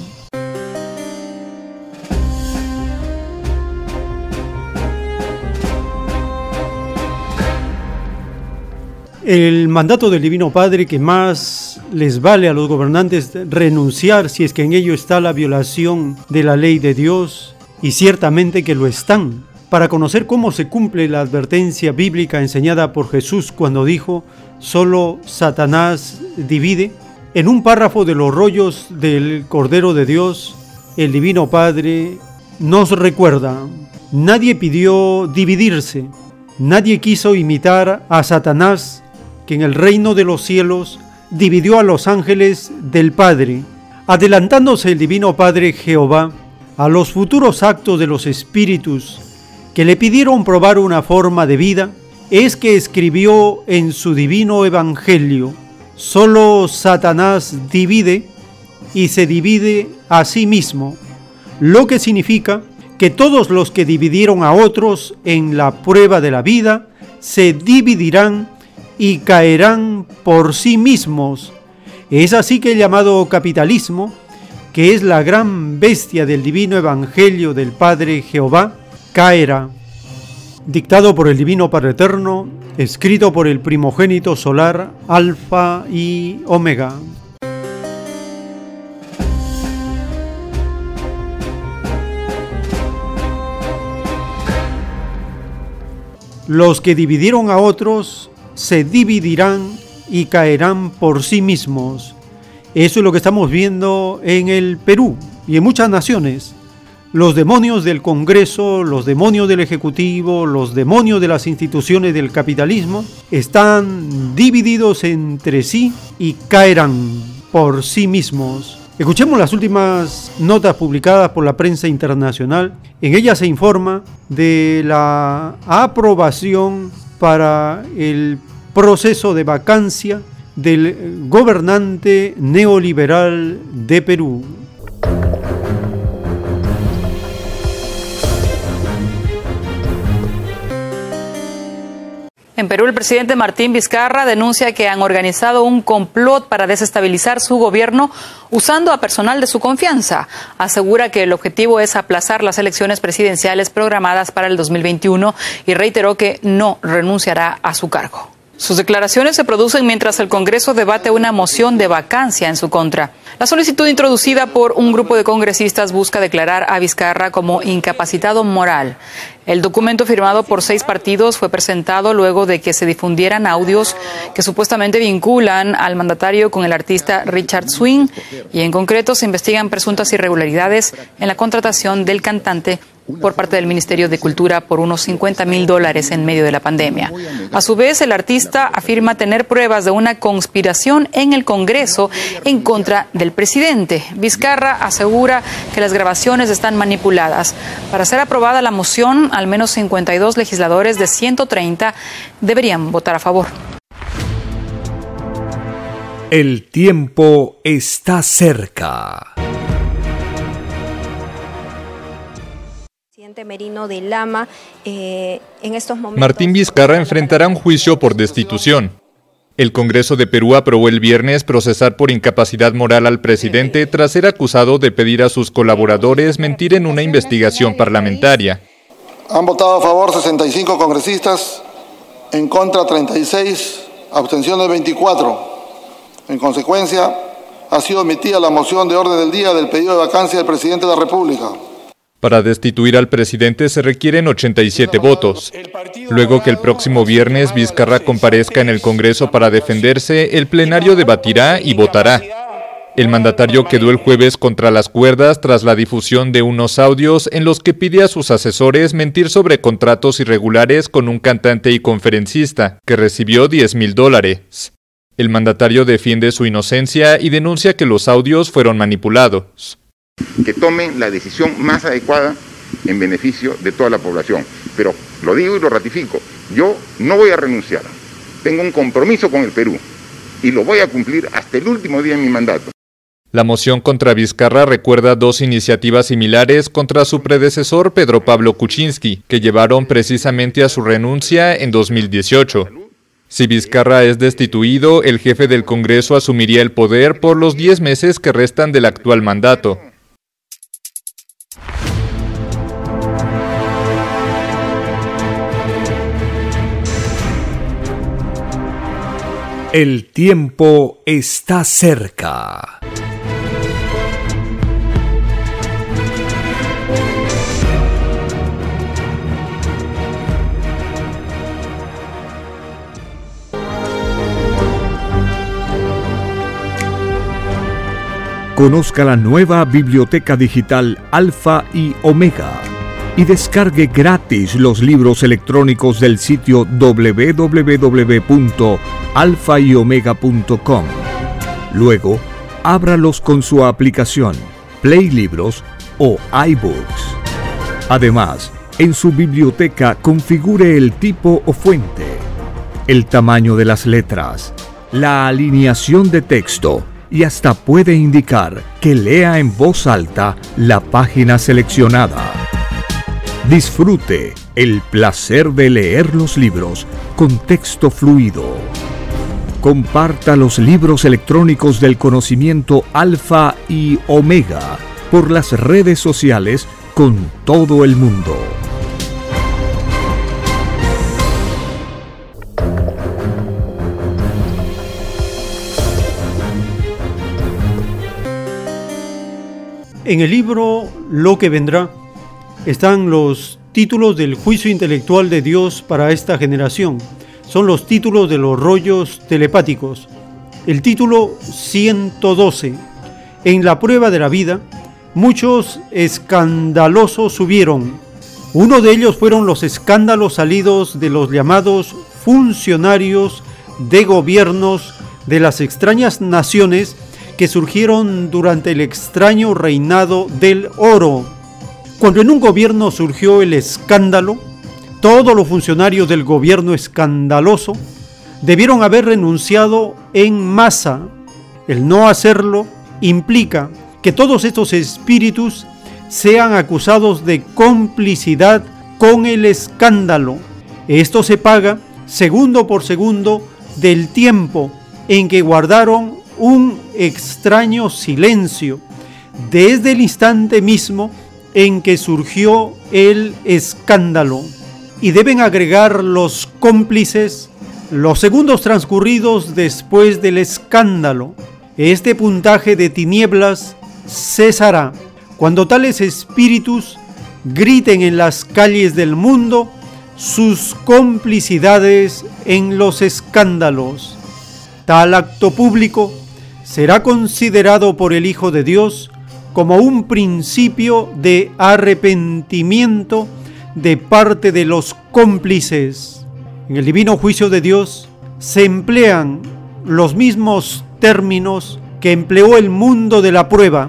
El mandato del Divino Padre que más les vale a los gobernantes renunciar si es que en ello está la violación de la ley de Dios, y ciertamente que lo están, para conocer cómo se cumple la advertencia bíblica enseñada por Jesús cuando dijo, solo Satanás divide, en un párrafo de los rollos del Cordero de Dios, el Divino Padre nos recuerda, nadie pidió dividirse, nadie quiso imitar a Satanás, que en el reino de los cielos dividió a los ángeles del Padre, adelantándose el Divino Padre Jehová a los futuros actos de los espíritus que le pidieron probar una forma de vida, es que escribió en su divino evangelio, solo Satanás divide y se divide a sí mismo, lo que significa que todos los que dividieron a otros en la prueba de la vida se dividirán y caerán por sí mismos. Es así que el llamado capitalismo, que es la gran bestia del divino evangelio del Padre Jehová, caerá. Dictado por el Divino Padre Eterno, escrito por el primogénito solar, Alfa y Omega. Los que dividieron a otros se dividirán y caerán por sí mismos. Eso es lo que estamos viendo en el Perú y en muchas naciones. Los demonios del Congreso, los demonios del Ejecutivo, los demonios de las instituciones del capitalismo están divididos entre sí y caerán por sí mismos. Escuchemos las últimas notas publicadas por la prensa internacional. En ellas se informa de la aprobación para el proceso de vacancia del gobernante neoliberal de Perú. En Perú, el presidente Martín Vizcarra denuncia que han organizado un complot para desestabilizar su gobierno usando a personal de su confianza. Asegura que el objetivo es aplazar las elecciones presidenciales programadas para el 2021 y reiteró que no renunciará a su cargo. Sus declaraciones se producen mientras el Congreso debate una moción de vacancia en su contra. La solicitud introducida por un grupo de congresistas busca declarar a Vizcarra como incapacitado moral. El documento firmado por seis partidos fue presentado luego de que se difundieran audios que supuestamente vinculan al mandatario con el artista Richard Swing y en concreto se investigan presuntas irregularidades en la contratación del cantante por parte del Ministerio de Cultura por unos 50 mil dólares en medio de la pandemia. A su vez, el artista afirma tener pruebas de una conspiración en el Congreso en contra del presidente. Vizcarra asegura que las grabaciones están manipuladas. Para ser aprobada la moción, al menos 52 legisladores de 130 deberían votar a favor. El tiempo está cerca. Merino de Lama eh, en estos momentos. Martín Vizcarra enfrentará un juicio por destitución. El Congreso de Perú aprobó el viernes procesar por incapacidad moral al presidente tras ser acusado de pedir a sus colaboradores mentir en una investigación parlamentaria. Han votado a favor 65 congresistas, en contra 36, abstenciones 24. En consecuencia, ha sido omitida la moción de orden del día del pedido de vacancia del presidente de la República. Para destituir al presidente se requieren 87 votos. Luego que el próximo viernes Vizcarra comparezca en el Congreso para defenderse, el plenario debatirá y votará. El mandatario quedó el jueves contra las cuerdas tras la difusión de unos audios en los que pide a sus asesores mentir sobre contratos irregulares con un cantante y conferencista, que recibió 10 mil dólares. El mandatario defiende su inocencia y denuncia que los audios fueron manipulados. Que tomen la decisión más adecuada en beneficio de toda la población. Pero lo digo y lo ratifico, yo no voy a renunciar. Tengo un compromiso con el Perú y lo voy a cumplir hasta el último día de mi mandato. La moción contra Vizcarra recuerda dos iniciativas similares contra su predecesor Pedro Pablo Kuczynski, que llevaron precisamente a su renuncia en 2018. Si Vizcarra es destituido, el jefe del Congreso asumiría el poder por los 10 meses que restan del actual mandato. El tiempo está cerca. Conozca la nueva biblioteca digital Alfa y Omega y descargue gratis los libros electrónicos del sitio www.alfayomega.com. Luego, ábralos con su aplicación Play Libros o iBooks. Además, en su biblioteca configure el tipo o fuente, el tamaño de las letras, la alineación de texto, y hasta puede indicar que lea en voz alta la página seleccionada. Disfrute el placer de leer los libros con texto fluido. Comparta los libros electrónicos del conocimiento alfa y omega por las redes sociales con todo el mundo. En el libro Lo que vendrá están los títulos del juicio intelectual de Dios para esta generación. Son los títulos de los rollos telepáticos. El título 112. En la prueba de la vida, muchos escandalosos subieron. Uno de ellos fueron los escándalos salidos de los llamados funcionarios de gobiernos de las extrañas naciones que surgieron durante el extraño reinado del oro. Cuando en un gobierno surgió el escándalo, todos los funcionarios del gobierno escandaloso debieron haber renunciado en masa. El no hacerlo implica que todos estos espíritus sean acusados de complicidad con el escándalo. Esto se paga segundo por segundo del tiempo en que guardaron un extraño silencio desde el instante mismo en que surgió el escándalo. Y deben agregar los cómplices los segundos transcurridos después del escándalo. Este puntaje de tinieblas cesará cuando tales espíritus griten en las calles del mundo sus complicidades en los escándalos. Tal acto público será considerado por el Hijo de Dios como un principio de arrepentimiento de parte de los cómplices. En el divino juicio de Dios se emplean los mismos términos que empleó el mundo de la prueba,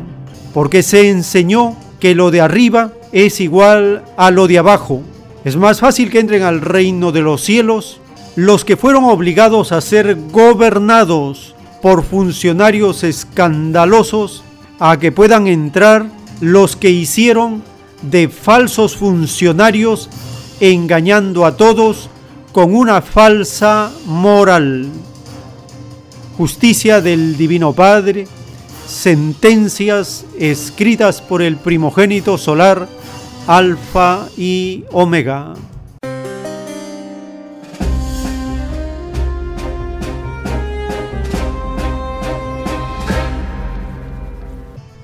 porque se enseñó que lo de arriba es igual a lo de abajo. Es más fácil que entren al reino de los cielos los que fueron obligados a ser gobernados por funcionarios escandalosos a que puedan entrar los que hicieron de falsos funcionarios engañando a todos con una falsa moral. Justicia del Divino Padre, sentencias escritas por el primogénito solar, Alfa y Omega.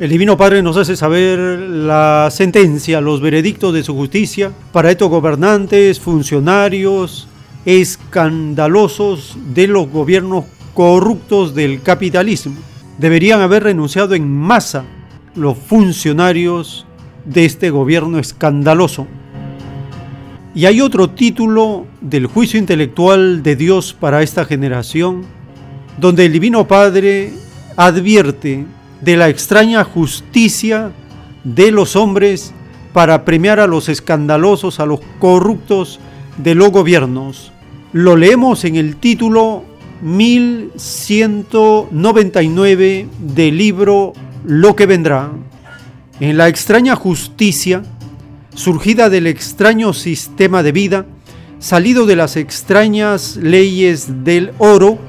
El Divino Padre nos hace saber la sentencia, los veredictos de su justicia para estos gobernantes, funcionarios, escandalosos de los gobiernos corruptos del capitalismo. Deberían haber renunciado en masa los funcionarios de este gobierno escandaloso. Y hay otro título del juicio intelectual de Dios para esta generación, donde el Divino Padre advierte de la extraña justicia de los hombres para premiar a los escandalosos, a los corruptos de los gobiernos. Lo leemos en el título 1199 del libro Lo que vendrá. En la extraña justicia, surgida del extraño sistema de vida, salido de las extrañas leyes del oro,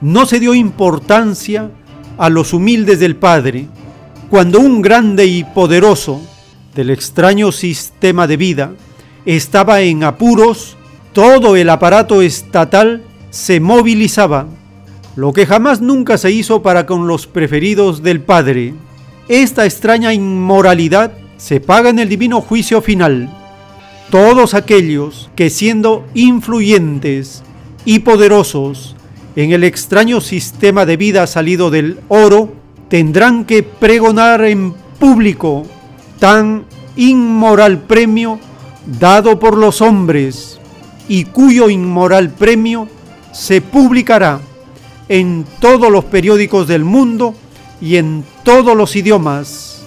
no se dio importancia a los humildes del Padre, cuando un grande y poderoso del extraño sistema de vida estaba en apuros, todo el aparato estatal se movilizaba, lo que jamás nunca se hizo para con los preferidos del Padre. Esta extraña inmoralidad se paga en el divino juicio final. Todos aquellos que siendo influyentes y poderosos en el extraño sistema de vida salido del oro, tendrán que pregonar en público tan inmoral premio dado por los hombres y cuyo inmoral premio se publicará en todos los periódicos del mundo y en todos los idiomas.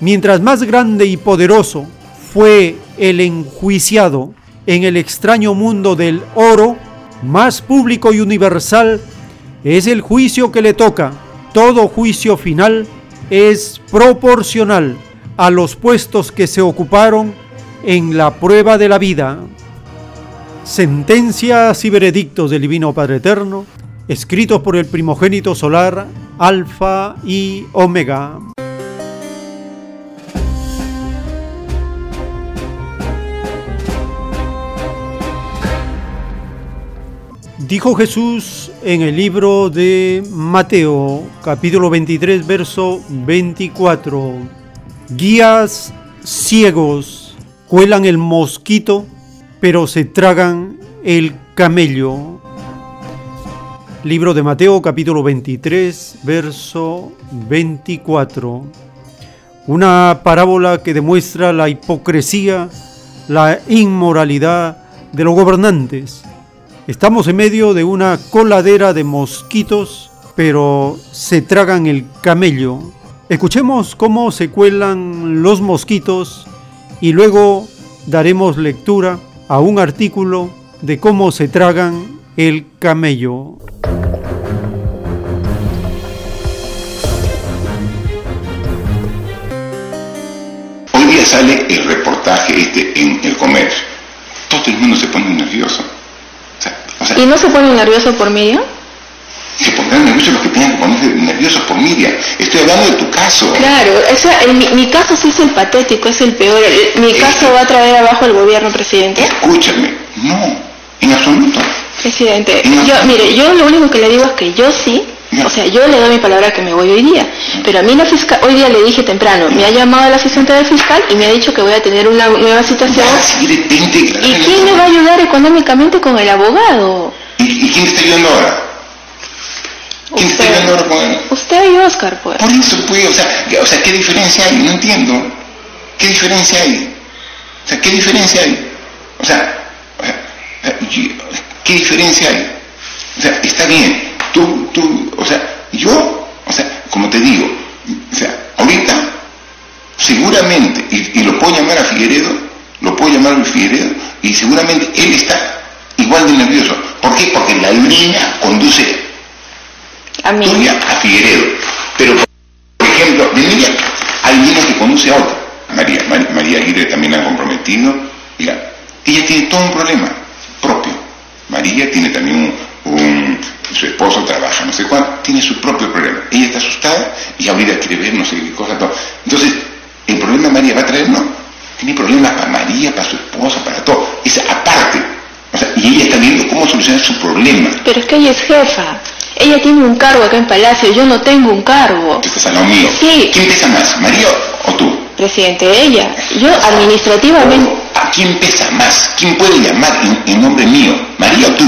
Mientras más grande y poderoso fue el enjuiciado en el extraño mundo del oro, más público y universal es el juicio que le toca. Todo juicio final es proporcional a los puestos que se ocuparon en la prueba de la vida. Sentencias y veredictos del Divino Padre Eterno, escritos por el primogénito solar, Alfa y Omega. Dijo Jesús en el libro de Mateo, capítulo 23, verso 24, guías ciegos cuelan el mosquito, pero se tragan el camello. Libro de Mateo, capítulo 23, verso 24. Una parábola que demuestra la hipocresía, la inmoralidad de los gobernantes Estamos en medio de una coladera de mosquitos, pero se tragan el camello. Escuchemos cómo se cuelan los mosquitos y luego daremos lectura a un artículo de cómo se tragan el camello. Hoy día sale el reportaje este en el comercio. Todo el mundo se pone nervioso ¿Y no se pone nervioso por Miriam? Se pondrán nerviosos los que tengan que ponerse nerviosos por Miriam. Estoy hablando de tu caso. Claro, o sea, el, mi, mi, caso sí es el patético, es el peor. El, mi caso va a traer abajo al gobierno, presidente. Escúchame, no, en absoluto. Presidente, yo, mire, yo lo único que le digo es que yo sí o sea, yo le doy mi palabra que me voy hoy día, pero a mí la fiscal, hoy día le dije temprano, me ha llamado el asistente del fiscal y me ha dicho que voy a tener una nueva situación. ¿Y quién me va a ayudar económicamente con el abogado? ¿Y, quién está ayudando ahora? ¿Quién está ayudando ahora con él? Usted y Oscar, pues. Por eso, pues, o sea, o sea, ¿qué diferencia hay? No entiendo. ¿Qué diferencia hay? O sea, ¿qué diferencia hay? O sea, ¿qué diferencia hay? O sea, está bien, tú, tú, o sea, yo, o sea, como te digo, o sea, ahorita, seguramente, y, y lo puedo llamar a Figueredo, lo puedo llamar a Figueredo, y seguramente él está igual de nervioso. ¿Por qué? Porque la línea conduce a, mí. a Figueredo. Pero, por ejemplo, de hay línea que conduce a otra. María, María, María Aguirre también la han comprometido. Mira, ella tiene todo un problema propio. María tiene también un, un su esposo trabaja, no sé cuánto, tiene su propio problema. Ella está asustada y ahorita quiere ver no sé qué cosa. Todo. Entonces, ¿el problema María va a traer? No. Tiene problemas para María, para su esposa, para todo. Es aparte. O sea, y ella está viendo cómo solucionar su problema. Pero es que ella es jefa. Ella tiene un cargo acá en Palacio, yo no tengo un cargo. Estás lado mío. Sí. ¿Quién pesa más, María o tú? Presidente, ella. Yo administrativamente... ¿A quién pesa más? ¿Quién puede llamar en, en nombre mío? ¿María o tú?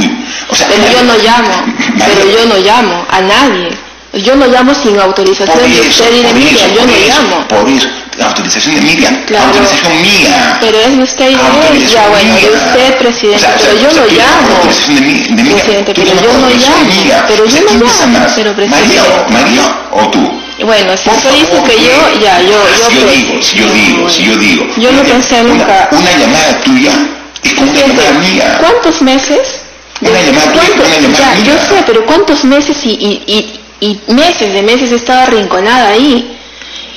O sea, Pero yo no llamo, pero yo no llamo a nadie. Yo no llamo sin autorización de usted y de Miriam, yo no eso, llamo. Por eso, la autorización de Miriam, Claro. autorización mía. Pero es usted y de ya bueno, de usted, presidente, O sea, o sea, pero yo no llamo. autorización de, mi- de Miriam. Presidente, pero yo no llamo, mía. pero O yo no ¿quién pesa llamo, más? pero María, presidente. o- María o tú. Bueno, si Por dice favor, que yo, ya, yo, yo, si yo pues, digo, si yo digo, si yo digo. yo no pensé nunca. Una, una llamada tuya es como una llamada mía. ¿Cuántos meses? Una llamada tuya Ya, mía. yo sé, pero ¿cuántos meses y, y, y, y meses de meses estaba arrinconada ahí?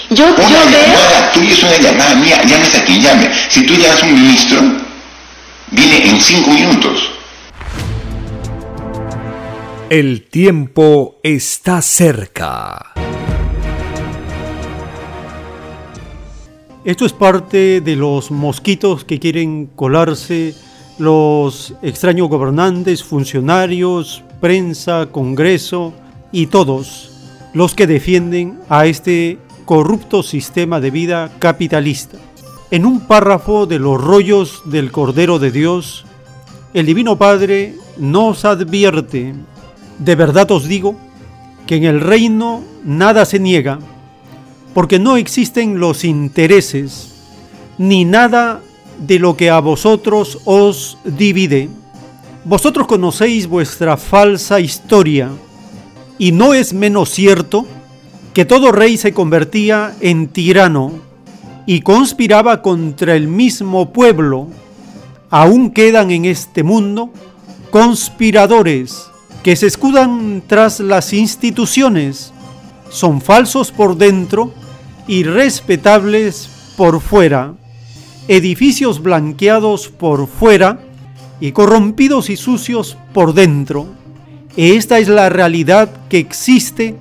Yo, Una yo veo... llamada tuya es una llamada mía, llames a quien llame. Si tú llamas a un ministro, viene en cinco minutos. El tiempo está cerca. Esto es parte de los mosquitos que quieren colarse los extraños gobernantes, funcionarios, prensa, Congreso y todos los que defienden a este corrupto sistema de vida capitalista. En un párrafo de los rollos del Cordero de Dios, el Divino Padre nos advierte, de verdad os digo, que en el reino nada se niega, porque no existen los intereses, ni nada de lo que a vosotros os divide. Vosotros conocéis vuestra falsa historia, y no es menos cierto que todo rey se convertía en tirano y conspiraba contra el mismo pueblo. Aún quedan en este mundo conspiradores que se escudan tras las instituciones, son falsos por dentro y respetables por fuera, edificios blanqueados por fuera y corrompidos y sucios por dentro. Esta es la realidad que existe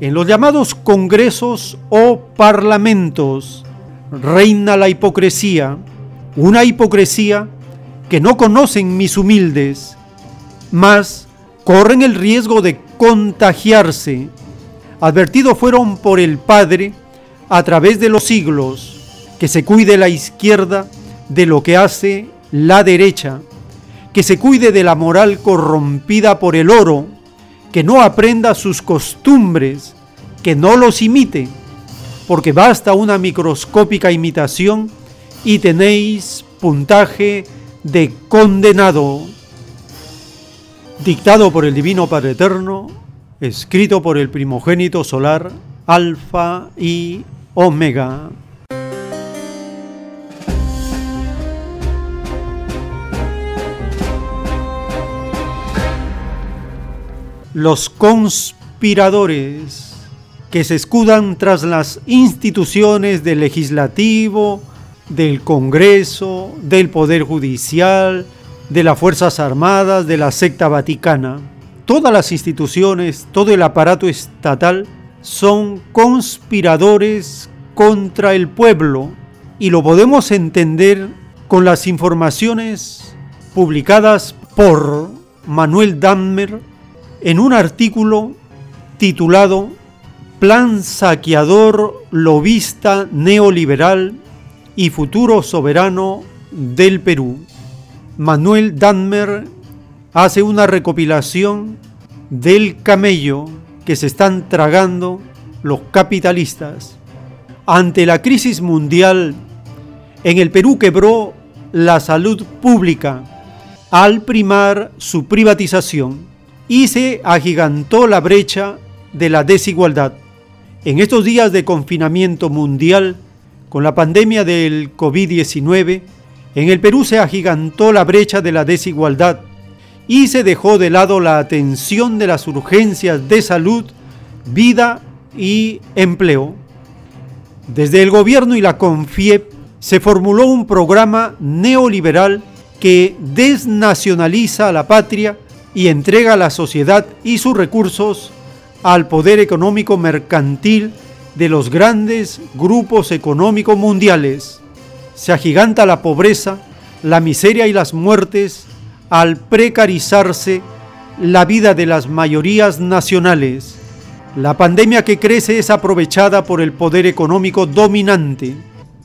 en los llamados congresos o parlamentos. Reina la hipocresía, una hipocresía que no conocen mis humildes, mas corren el riesgo de contagiarse. Advertidos fueron por el Padre a través de los siglos, que se cuide la izquierda de lo que hace la derecha, que se cuide de la moral corrompida por el oro, que no aprenda sus costumbres, que no los imite, porque basta una microscópica imitación y tenéis puntaje de condenado. Dictado por el Divino Padre Eterno, escrito por el primogénito solar, Alfa y Omega. Los conspiradores que se escudan tras las instituciones del legislativo, del Congreso, del Poder Judicial, de las Fuerzas Armadas, de la secta vaticana. Todas las instituciones, todo el aparato estatal son conspiradores contra el pueblo y lo podemos entender con las informaciones publicadas por Manuel Dammer en un artículo titulado Plan saqueador, lobista, neoliberal y futuro soberano del Perú. Manuel Danmer hace una recopilación del camello que se están tragando los capitalistas. Ante la crisis mundial, en el Perú quebró la salud pública al primar su privatización y se agigantó la brecha de la desigualdad. En estos días de confinamiento mundial, con la pandemia del COVID-19, en el Perú se agigantó la brecha de la desigualdad y se dejó de lado la atención de las urgencias de salud, vida y empleo. Desde el gobierno y la CONFIEP se formuló un programa neoliberal que desnacionaliza a la patria y entrega a la sociedad y sus recursos al poder económico mercantil de los grandes grupos económicos mundiales. Se agiganta la pobreza, la miseria y las muertes al precarizarse la vida de las mayorías nacionales. La pandemia que crece es aprovechada por el poder económico dominante.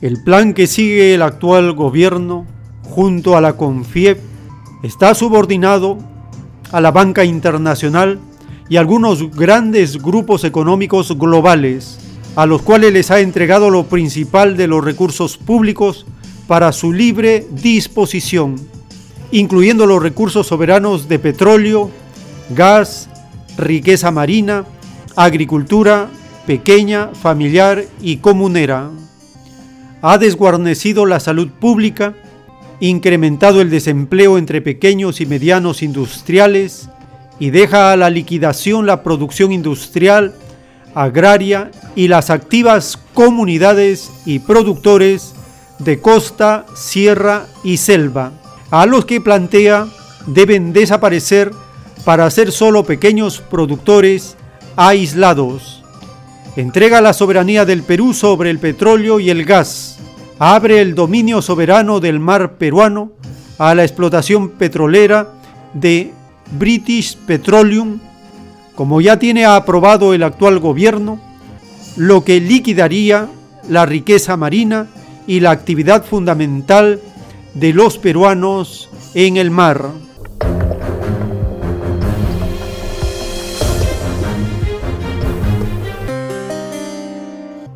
El plan que sigue el actual gobierno junto a la CONFIEP está subordinado a la banca internacional y algunos grandes grupos económicos globales, a los cuales les ha entregado lo principal de los recursos públicos para su libre disposición, incluyendo los recursos soberanos de petróleo, gas, riqueza marina, agricultura pequeña, familiar y comunera. Ha desguarnecido la salud pública, incrementado el desempleo entre pequeños y medianos industriales y deja a la liquidación la producción industrial, agraria y las activas comunidades y productores de costa, sierra y selva, a los que plantea deben desaparecer para ser solo pequeños productores aislados. Entrega la soberanía del Perú sobre el petróleo y el gas. Abre el dominio soberano del mar peruano a la explotación petrolera de British Petroleum, como ya tiene aprobado el actual gobierno, lo que liquidaría la riqueza marina y la actividad fundamental de los peruanos en el mar.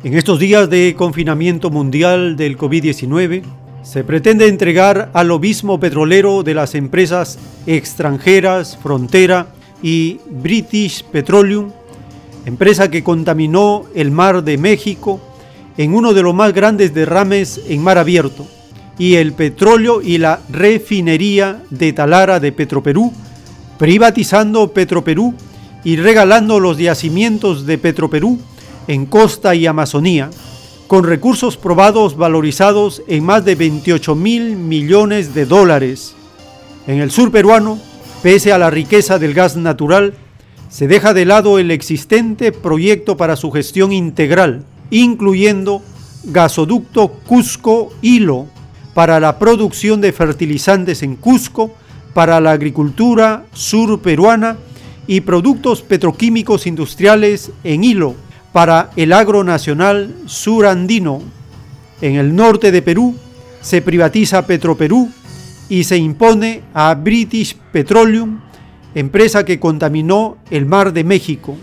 En estos días de confinamiento mundial del COVID-19, se pretende entregar al lobismo petrolero de las empresas extranjeras Frontera y British Petroleum, empresa que contaminó el mar de México en uno de los más grandes derrames en mar abierto, y el petróleo y la refinería de Talara de Petroperú, privatizando Petroperú y regalando los yacimientos de Petroperú en costa y Amazonía, con recursos probados valorizados en más de 28 mil millones de dólares. En el sur peruano, pese a la riqueza del gas natural, se deja de lado el existente proyecto para su gestión integral, incluyendo gasoducto Cusco-Hilo para la producción de fertilizantes en Cusco, para la agricultura sur peruana y productos petroquímicos industriales en Hilo para el agro nacional surandino. En el norte de Perú se privatiza Petroperú y se impone a British Petroleum, empresa que contaminó el mar de México.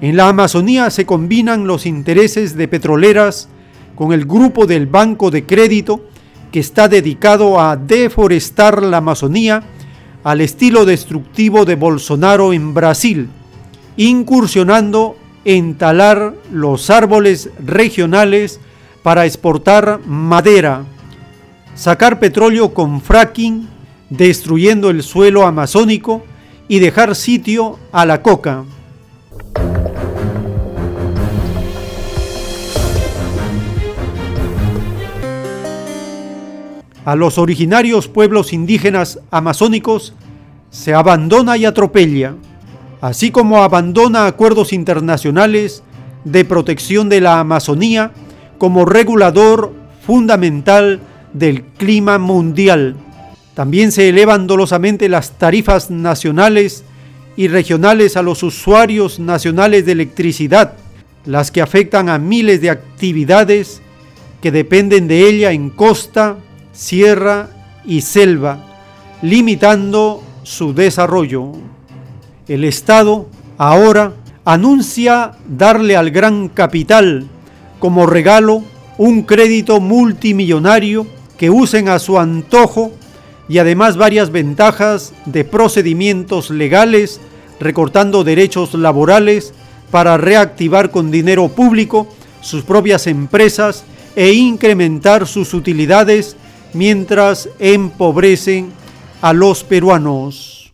En la Amazonía se combinan los intereses de petroleras con el grupo del Banco de Crédito que está dedicado a deforestar la Amazonía al estilo destructivo de Bolsonaro en Brasil, incursionando en talar los árboles regionales para exportar madera, sacar petróleo con fracking, destruyendo el suelo amazónico y dejar sitio a la coca. A los originarios pueblos indígenas amazónicos se abandona y atropella, así como abandona acuerdos internacionales de protección de la Amazonía como regulador fundamental del clima mundial. También se elevan dolosamente las tarifas nacionales y regionales a los usuarios nacionales de electricidad, las que afectan a miles de actividades que dependen de ella en costa, sierra y selva, limitando su desarrollo. El Estado ahora anuncia darle al gran capital como regalo un crédito multimillonario que usen a su antojo y además varias ventajas de procedimientos legales, recortando derechos laborales para reactivar con dinero público sus propias empresas e incrementar sus utilidades mientras empobrecen a los peruanos.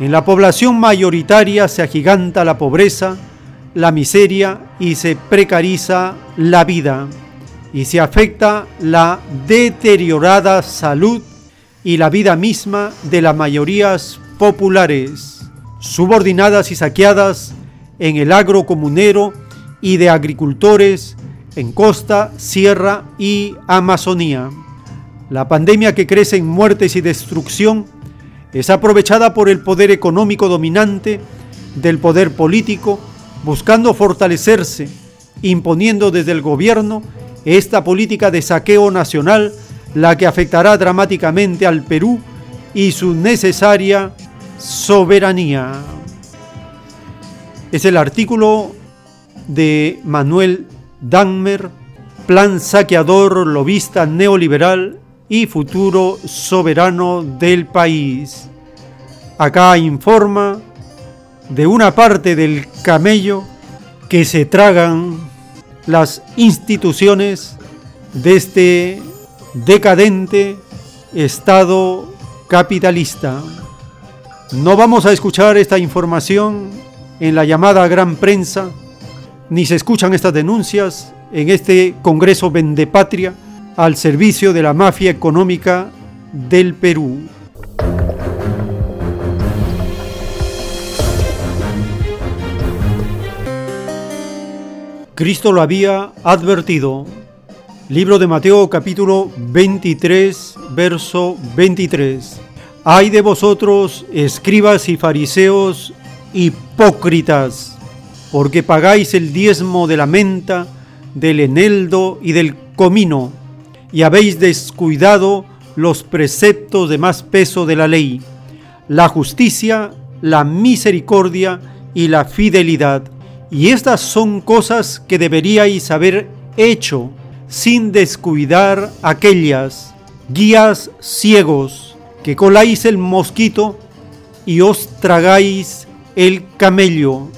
En la población mayoritaria se agiganta la pobreza, la miseria y se precariza la vida y se afecta la deteriorada salud y la vida misma de las mayorías populares, subordinadas y saqueadas en el agro comunero y de agricultores en costa, sierra y Amazonía. La pandemia que crece en muertes y destrucción es aprovechada por el poder económico dominante del poder político, buscando fortalecerse, imponiendo desde el gobierno esta política de saqueo nacional, la que afectará dramáticamente al Perú y su necesaria soberanía. Es el artículo de Manuel Danmer, Plan saqueador, lobista neoliberal y futuro soberano del país. Acá informa de una parte del camello que se tragan las instituciones de este decadente Estado capitalista. No vamos a escuchar esta información en la llamada gran prensa, ni se escuchan estas denuncias en este Congreso Vendepatria al servicio de la mafia económica del Perú. Cristo lo había advertido. Libro de Mateo capítulo 23, verso 23. Ay de vosotros, escribas y fariseos, hipócritas, porque pagáis el diezmo de la menta, del eneldo y del comino, y habéis descuidado los preceptos de más peso de la ley, la justicia, la misericordia y la fidelidad. Y estas son cosas que deberíais haber hecho sin descuidar aquellas guías ciegos que coláis el mosquito y os tragáis el camello.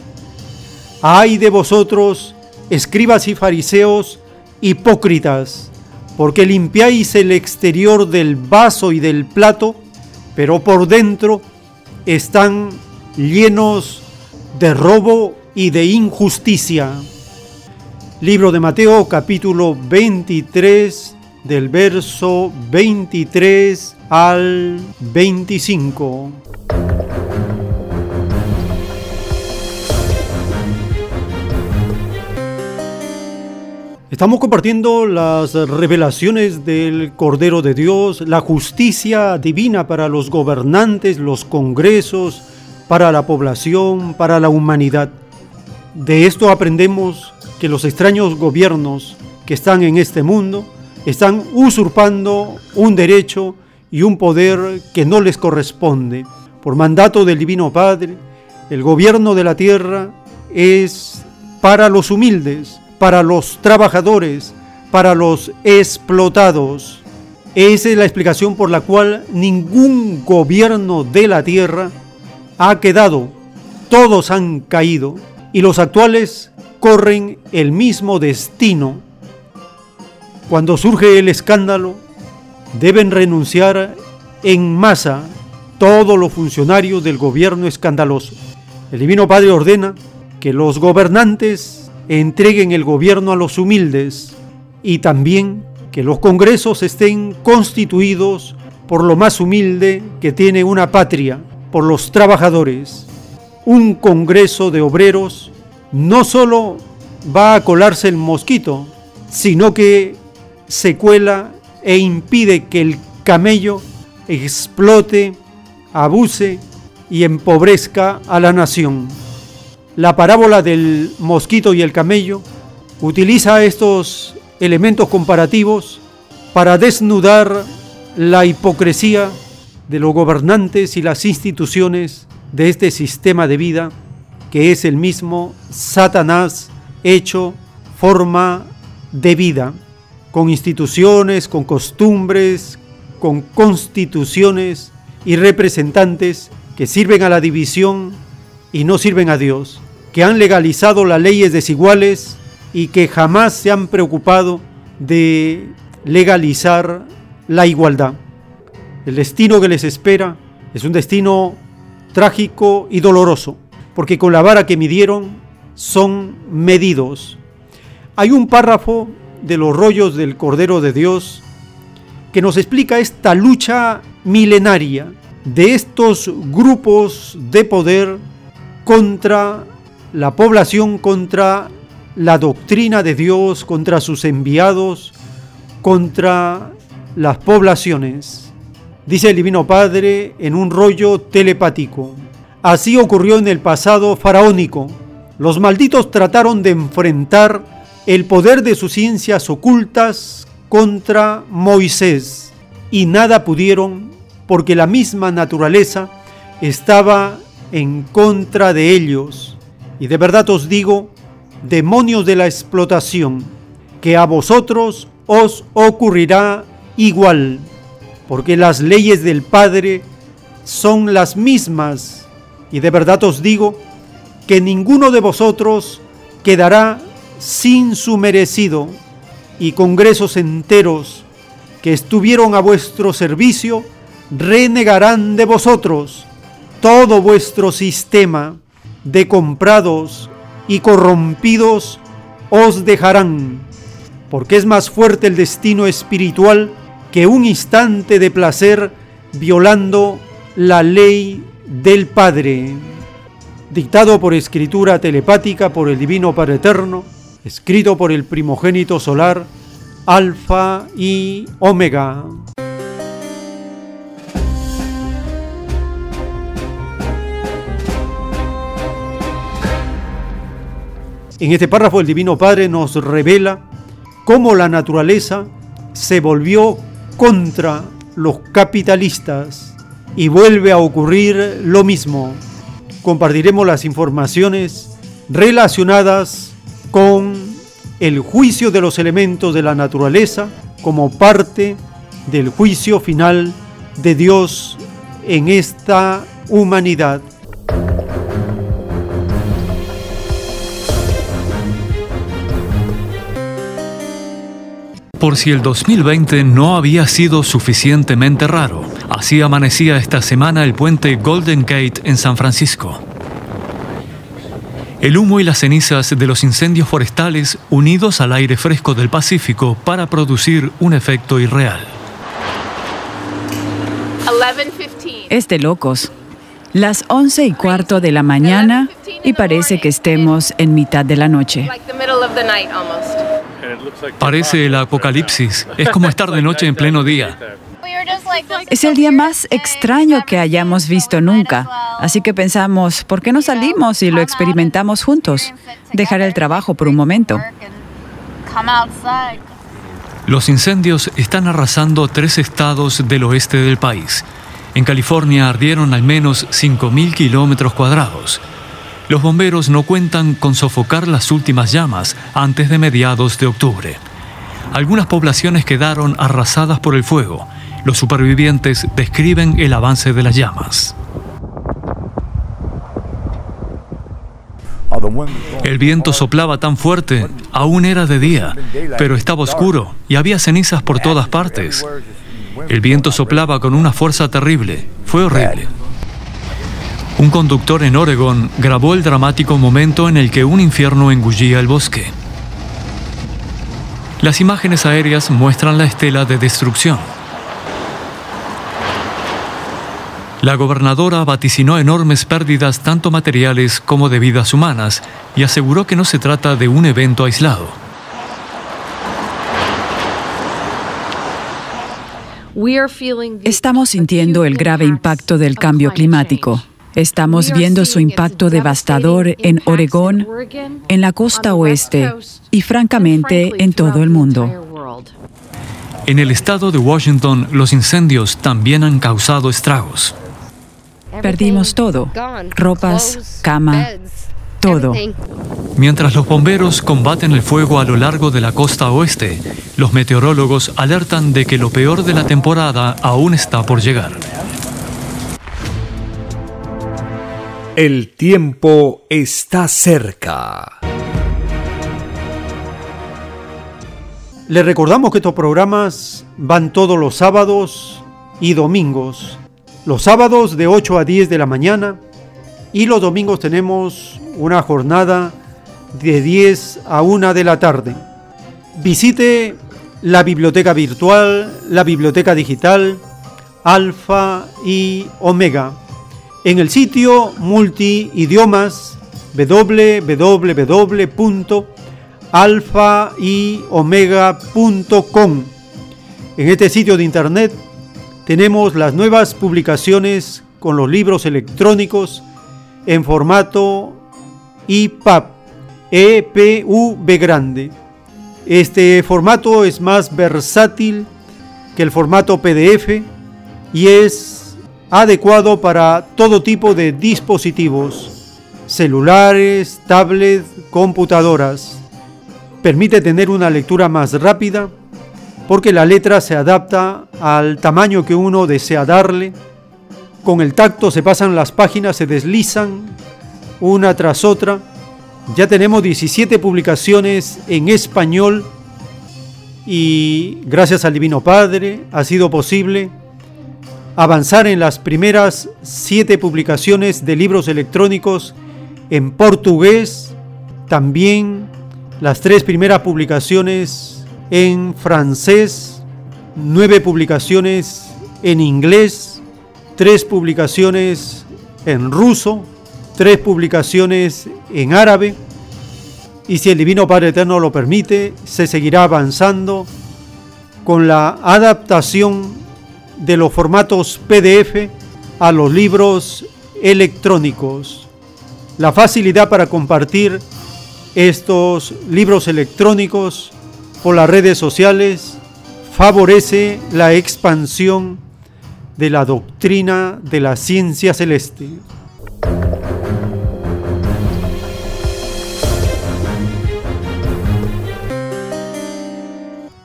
Ay de vosotros, escribas y fariseos, hipócritas, porque limpiáis el exterior del vaso y del plato, pero por dentro están llenos de robo y de injusticia. Libro de Mateo capítulo 23 del verso 23 al 25. Estamos compartiendo las revelaciones del Cordero de Dios, la justicia divina para los gobernantes, los congresos, para la población, para la humanidad. De esto aprendemos que los extraños gobiernos que están en este mundo están usurpando un derecho y un poder que no les corresponde. Por mandato del Divino Padre, el gobierno de la tierra es para los humildes, para los trabajadores, para los explotados. Esa es la explicación por la cual ningún gobierno de la tierra ha quedado, todos han caído y los actuales corren el mismo destino. Cuando surge el escándalo, deben renunciar en masa todos los funcionarios del gobierno escandaloso. El Divino Padre ordena que los gobernantes entreguen el gobierno a los humildes y también que los congresos estén constituidos por lo más humilde que tiene una patria, por los trabajadores un congreso de obreros no solo va a colarse el mosquito, sino que se cuela e impide que el camello explote, abuse y empobrezca a la nación. La parábola del mosquito y el camello utiliza estos elementos comparativos para desnudar la hipocresía de los gobernantes y las instituciones de este sistema de vida que es el mismo Satanás hecho forma de vida, con instituciones, con costumbres, con constituciones y representantes que sirven a la división y no sirven a Dios, que han legalizado las leyes desiguales y que jamás se han preocupado de legalizar la igualdad. El destino que les espera es un destino trágico y doloroso, porque con la vara que midieron son medidos. Hay un párrafo de los rollos del Cordero de Dios que nos explica esta lucha milenaria de estos grupos de poder contra la población, contra la doctrina de Dios, contra sus enviados, contra las poblaciones. Dice el Divino Padre en un rollo telepático. Así ocurrió en el pasado faraónico. Los malditos trataron de enfrentar el poder de sus ciencias ocultas contra Moisés y nada pudieron porque la misma naturaleza estaba en contra de ellos. Y de verdad os digo, demonios de la explotación, que a vosotros os ocurrirá igual, porque las leyes del Padre son las mismas. Y de verdad os digo que ninguno de vosotros quedará sin su merecido, y congresos enteros que estuvieron a vuestro servicio renegarán de vosotros todo vuestro sistema de comprados y corrompidos os dejarán, porque es más fuerte el destino espiritual que un instante de placer violando la ley del Padre. Dictado por escritura telepática por el Divino Padre Eterno, escrito por el primogénito solar, Alfa y Omega. En este párrafo el Divino Padre nos revela cómo la naturaleza se volvió contra los capitalistas y vuelve a ocurrir lo mismo. Compartiremos las informaciones relacionadas con el juicio de los elementos de la naturaleza como parte del juicio final de Dios en esta humanidad. Por si el 2020 no había sido suficientemente raro, así amanecía esta semana el puente Golden Gate en San Francisco. El humo y las cenizas de los incendios forestales unidos al aire fresco del Pacífico para producir un efecto irreal. Es de locos. Las once y cuarto de la mañana y parece que estemos en mitad de la noche. Parece el apocalipsis. Es como estar de noche en pleno día. Es el día más extraño que hayamos visto nunca, así que pensamos, ¿por qué no salimos y lo experimentamos juntos? Dejar el trabajo por un momento. Los incendios están arrasando tres estados del oeste del país. En California ardieron al menos 5.000 kilómetros cuadrados. Los bomberos no cuentan con sofocar las últimas llamas antes de mediados de octubre. Algunas poblaciones quedaron arrasadas por el fuego. Los supervivientes describen el avance de las llamas. El viento soplaba tan fuerte, aún era de día, pero estaba oscuro y había cenizas por todas partes. El viento soplaba con una fuerza terrible, fue horrible. Un conductor en Oregon grabó el dramático momento en el que un infierno engullía el bosque. Las imágenes aéreas muestran la estela de destrucción. La gobernadora vaticinó enormes pérdidas tanto materiales como de vidas humanas y aseguró que no se trata de un evento aislado. Estamos sintiendo el grave impacto del cambio climático. Estamos viendo su impacto devastador en Oregón, en la costa oeste y francamente en todo el mundo. En el estado de Washington, los incendios también han causado estragos. Perdimos todo, ropas, cama, todo. Mientras los bomberos combaten el fuego a lo largo de la costa oeste, los meteorólogos alertan de que lo peor de la temporada aún está por llegar. El tiempo está cerca. Le recordamos que estos programas van todos los sábados y domingos. Los sábados de 8 a 10 de la mañana y los domingos tenemos una jornada de 10 a 1 de la tarde. Visite la biblioteca virtual, la biblioteca digital, Alfa y Omega en el sitio multiidiomas www alfa y omega.com. En este sitio de internet tenemos las nuevas publicaciones con los libros electrónicos en formato EPUB, EPUB grande. Este formato es más versátil que el formato PDF y es adecuado para todo tipo de dispositivos, celulares, tablets, computadoras. Permite tener una lectura más rápida porque la letra se adapta al tamaño que uno desea darle. Con el tacto se pasan las páginas, se deslizan una tras otra. Ya tenemos 17 publicaciones en español y gracias al Divino Padre ha sido posible avanzar en las primeras siete publicaciones de libros electrónicos en portugués, también las tres primeras publicaciones en francés, nueve publicaciones en inglés, tres publicaciones en ruso, tres publicaciones en árabe, y si el Divino Padre Eterno lo permite, se seguirá avanzando con la adaptación de los formatos PDF a los libros electrónicos. La facilidad para compartir estos libros electrónicos por las redes sociales favorece la expansión de la doctrina de la ciencia celeste.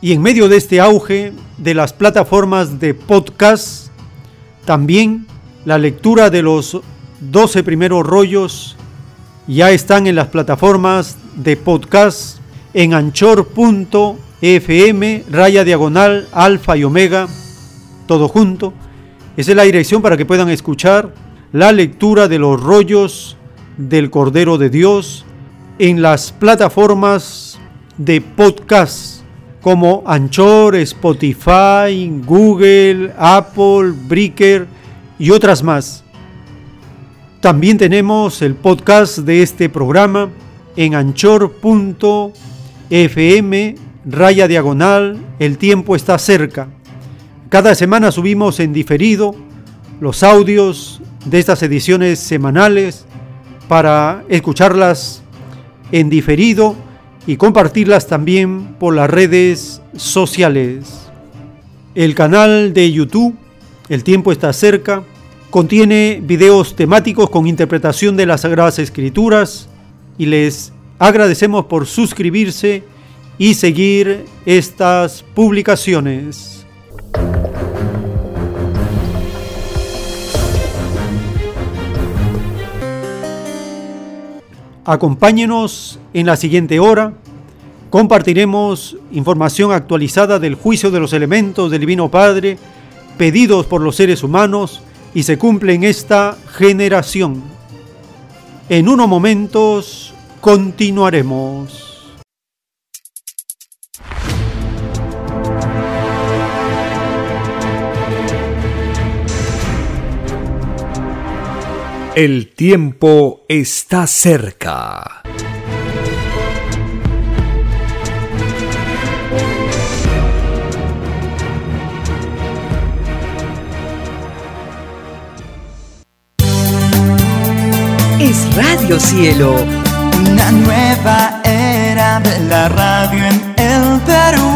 Y en medio de este auge de las plataformas de podcast, también la lectura de los 12 primeros rollos ya están en las plataformas de podcast en anchor.fm, raya diagonal, alfa y omega, todo junto. Esa es la dirección para que puedan escuchar la lectura de los rollos del Cordero de Dios en las plataformas de podcast como Anchor, Spotify, Google, Apple, Breaker y otras más. También tenemos el podcast de este programa en anchor.fm raya diagonal, el tiempo está cerca. Cada semana subimos en diferido los audios de estas ediciones semanales para escucharlas en diferido y compartirlas también por las redes sociales. El canal de YouTube, El tiempo está cerca, contiene videos temáticos con interpretación de las Sagradas Escrituras y les agradecemos por suscribirse y seguir estas publicaciones. Acompáñenos en la siguiente hora. Compartiremos información actualizada del juicio de los elementos del Divino Padre pedidos por los seres humanos y se cumple en esta generación. En unos momentos continuaremos. El tiempo está cerca. Es Radio Cielo. Una nueva era de la radio en el Perú.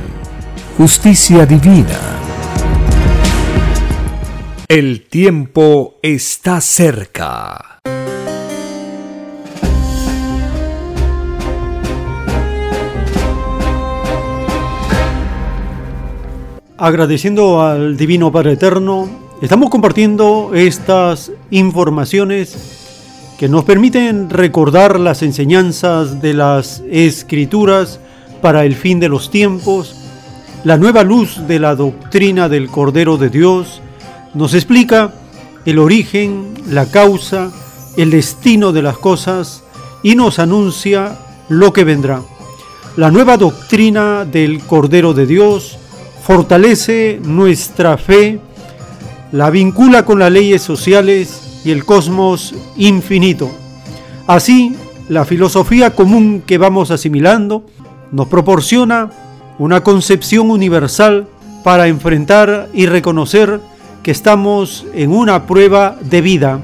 justicia divina. El tiempo está cerca. Agradeciendo al Divino Padre Eterno, estamos compartiendo estas informaciones que nos permiten recordar las enseñanzas de las escrituras para el fin de los tiempos, la nueva luz de la doctrina del Cordero de Dios nos explica el origen, la causa, el destino de las cosas y nos anuncia lo que vendrá. La nueva doctrina del Cordero de Dios fortalece nuestra fe, la vincula con las leyes sociales y el cosmos infinito. Así, la filosofía común que vamos asimilando nos proporciona una concepción universal para enfrentar y reconocer que estamos en una prueba de vida.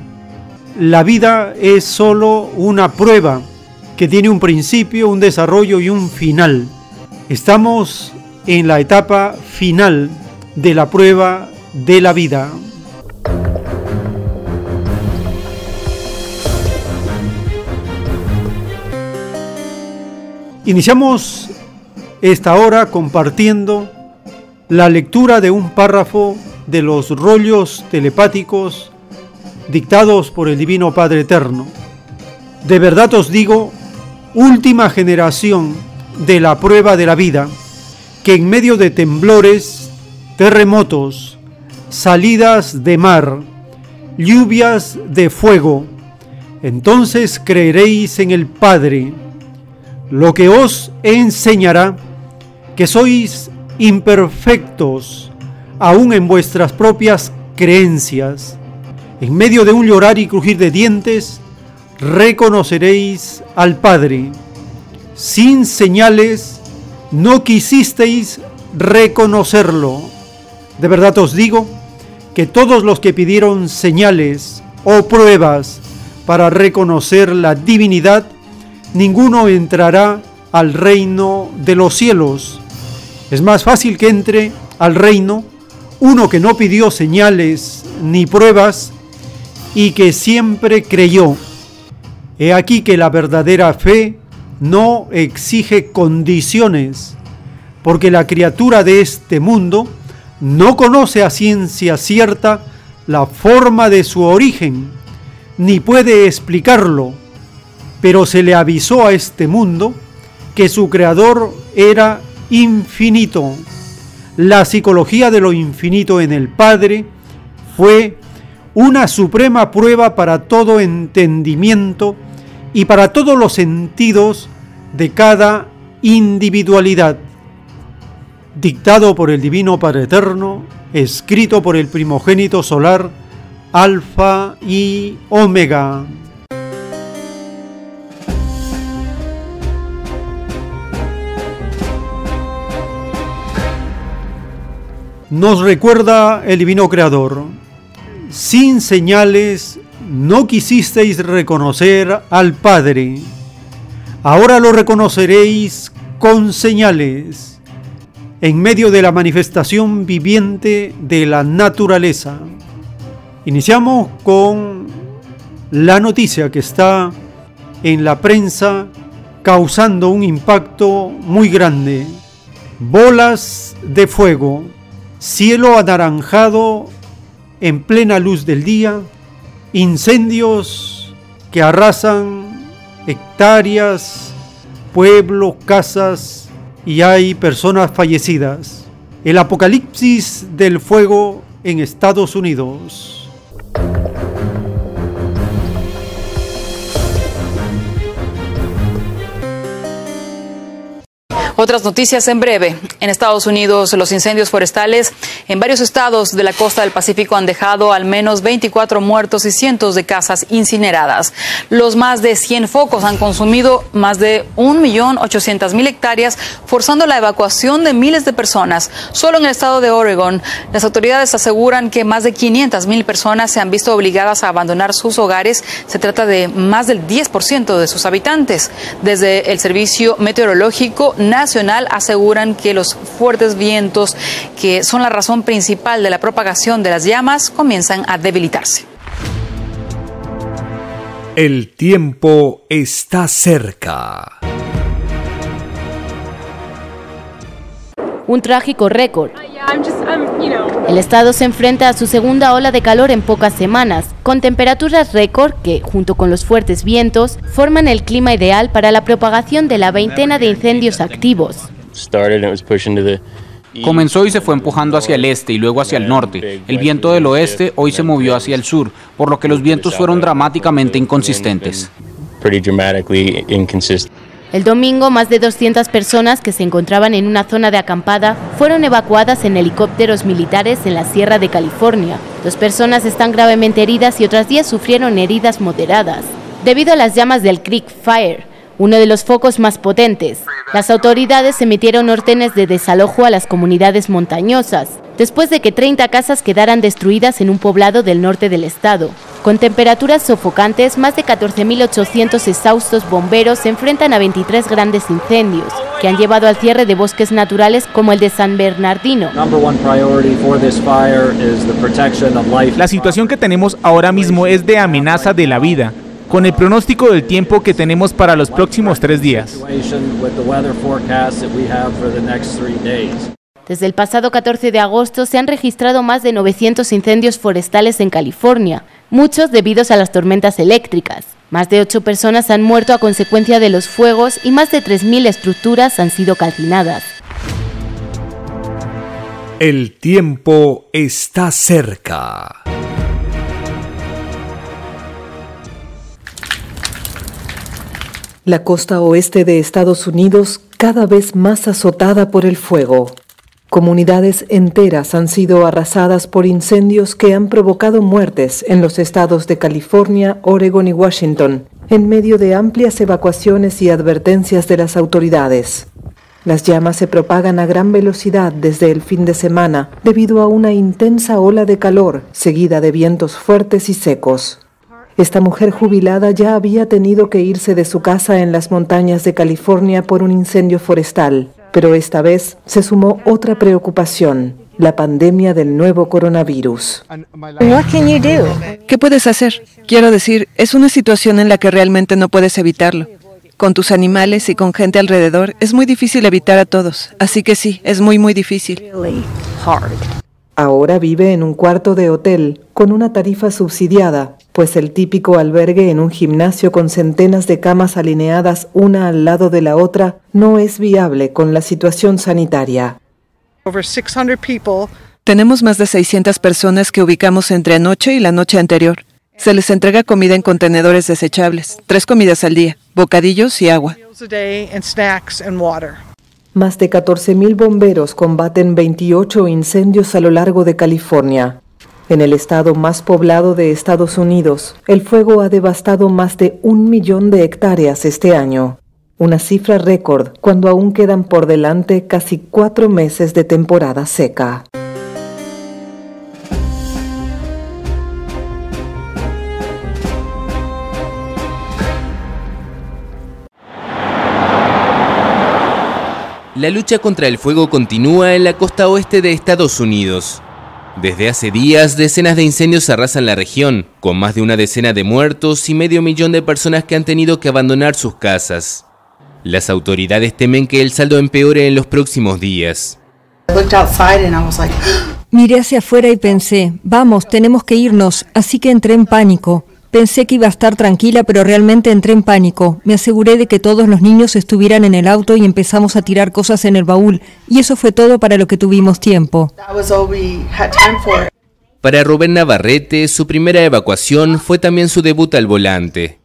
La vida es solo una prueba que tiene un principio, un desarrollo y un final. Estamos en la etapa final de la prueba de la vida. Iniciamos esta hora compartiendo la lectura de un párrafo de los rollos telepáticos dictados por el Divino Padre Eterno. De verdad os digo, última generación de la prueba de la vida, que en medio de temblores, terremotos, salidas de mar, lluvias de fuego, entonces creeréis en el Padre, lo que os enseñará que sois imperfectos aún en vuestras propias creencias. En medio de un llorar y crujir de dientes, reconoceréis al Padre. Sin señales, no quisisteis reconocerlo. De verdad os digo que todos los que pidieron señales o pruebas para reconocer la divinidad ninguno entrará al reino de los cielos. Es más fácil que entre al reino uno que no pidió señales ni pruebas y que siempre creyó. He aquí que la verdadera fe no exige condiciones, porque la criatura de este mundo no conoce a ciencia cierta la forma de su origen, ni puede explicarlo pero se le avisó a este mundo que su creador era infinito. La psicología de lo infinito en el Padre fue una suprema prueba para todo entendimiento y para todos los sentidos de cada individualidad. Dictado por el Divino Padre Eterno, escrito por el primogénito solar, Alfa y Omega. Nos recuerda el divino creador. Sin señales no quisisteis reconocer al Padre. Ahora lo reconoceréis con señales en medio de la manifestación viviente de la naturaleza. Iniciamos con la noticia que está en la prensa causando un impacto muy grande. Bolas de fuego, cielo anaranjado en plena luz del día, incendios que arrasan hectáreas, pueblos, casas y hay personas fallecidas. El apocalipsis del fuego en Estados Unidos. Otras noticias en breve. En Estados Unidos, los incendios forestales en varios estados de la costa del Pacífico han dejado al menos 24 muertos y cientos de casas incineradas. Los más de 100 focos han consumido más de 1.800.000 hectáreas, forzando la evacuación de miles de personas. Solo en el estado de Oregon, las autoridades aseguran que más de 500.000 personas se han visto obligadas a abandonar sus hogares. Se trata de más del 10% de sus habitantes. Desde el Servicio Meteorológico Nacional, aseguran que los fuertes vientos, que son la razón principal de la propagación de las llamas, comienzan a debilitarse. El tiempo está cerca. Un trágico récord. El estado se enfrenta a su segunda ola de calor en pocas semanas, con temperaturas récord que, junto con los fuertes vientos, forman el clima ideal para la propagación de la veintena de incendios activos. Comenzó y se fue empujando hacia el este y luego hacia el norte. El viento del oeste hoy se movió hacia el sur, por lo que los vientos fueron dramáticamente inconsistentes. El domingo, más de 200 personas que se encontraban en una zona de acampada fueron evacuadas en helicópteros militares en la Sierra de California. Dos personas están gravemente heridas y otras 10 sufrieron heridas moderadas. Debido a las llamas del Creek Fire, uno de los focos más potentes, las autoridades emitieron órdenes de desalojo a las comunidades montañosas, después de que 30 casas quedaran destruidas en un poblado del norte del estado. Con temperaturas sofocantes, más de 14.800 exhaustos bomberos se enfrentan a 23 grandes incendios, que han llevado al cierre de bosques naturales como el de San Bernardino. La situación que tenemos ahora mismo es de amenaza de la vida, con el pronóstico del tiempo que tenemos para los próximos tres días. Desde el pasado 14 de agosto se han registrado más de 900 incendios forestales en California, muchos debidos a las tormentas eléctricas. Más de 8 personas han muerto a consecuencia de los fuegos y más de 3.000 estructuras han sido calcinadas. El tiempo está cerca. La costa oeste de Estados Unidos cada vez más azotada por el fuego. Comunidades enteras han sido arrasadas por incendios que han provocado muertes en los estados de California, Oregon y Washington, en medio de amplias evacuaciones y advertencias de las autoridades. Las llamas se propagan a gran velocidad desde el fin de semana debido a una intensa ola de calor seguida de vientos fuertes y secos. Esta mujer jubilada ya había tenido que irse de su casa en las montañas de California por un incendio forestal, pero esta vez se sumó otra preocupación, la pandemia del nuevo coronavirus. ¿Qué puedes hacer? Quiero decir, es una situación en la que realmente no puedes evitarlo. Con tus animales y con gente alrededor es muy difícil evitar a todos, así que sí, es muy muy difícil. Ahora vive en un cuarto de hotel con una tarifa subsidiada, pues el típico albergue en un gimnasio con centenas de camas alineadas una al lado de la otra no es viable con la situación sanitaria. Tenemos más de 600 personas que ubicamos entre anoche y la noche anterior. Se les entrega comida en contenedores desechables, tres comidas al día, bocadillos y agua. Más de 14.000 bomberos combaten 28 incendios a lo largo de California. En el estado más poblado de Estados Unidos, el fuego ha devastado más de un millón de hectáreas este año, una cifra récord cuando aún quedan por delante casi cuatro meses de temporada seca. La lucha contra el fuego continúa en la costa oeste de Estados Unidos. Desde hace días, decenas de incendios arrasan la región, con más de una decena de muertos y medio millón de personas que han tenido que abandonar sus casas. Las autoridades temen que el saldo empeore en los próximos días. Miré hacia afuera y pensé, vamos, tenemos que irnos, así que entré en pánico. Pensé que iba a estar tranquila, pero realmente entré en pánico. Me aseguré de que todos los niños estuvieran en el auto y empezamos a tirar cosas en el baúl, y eso fue todo para lo que tuvimos tiempo. Para Rubén Navarrete, su primera evacuación fue también su debut al volante.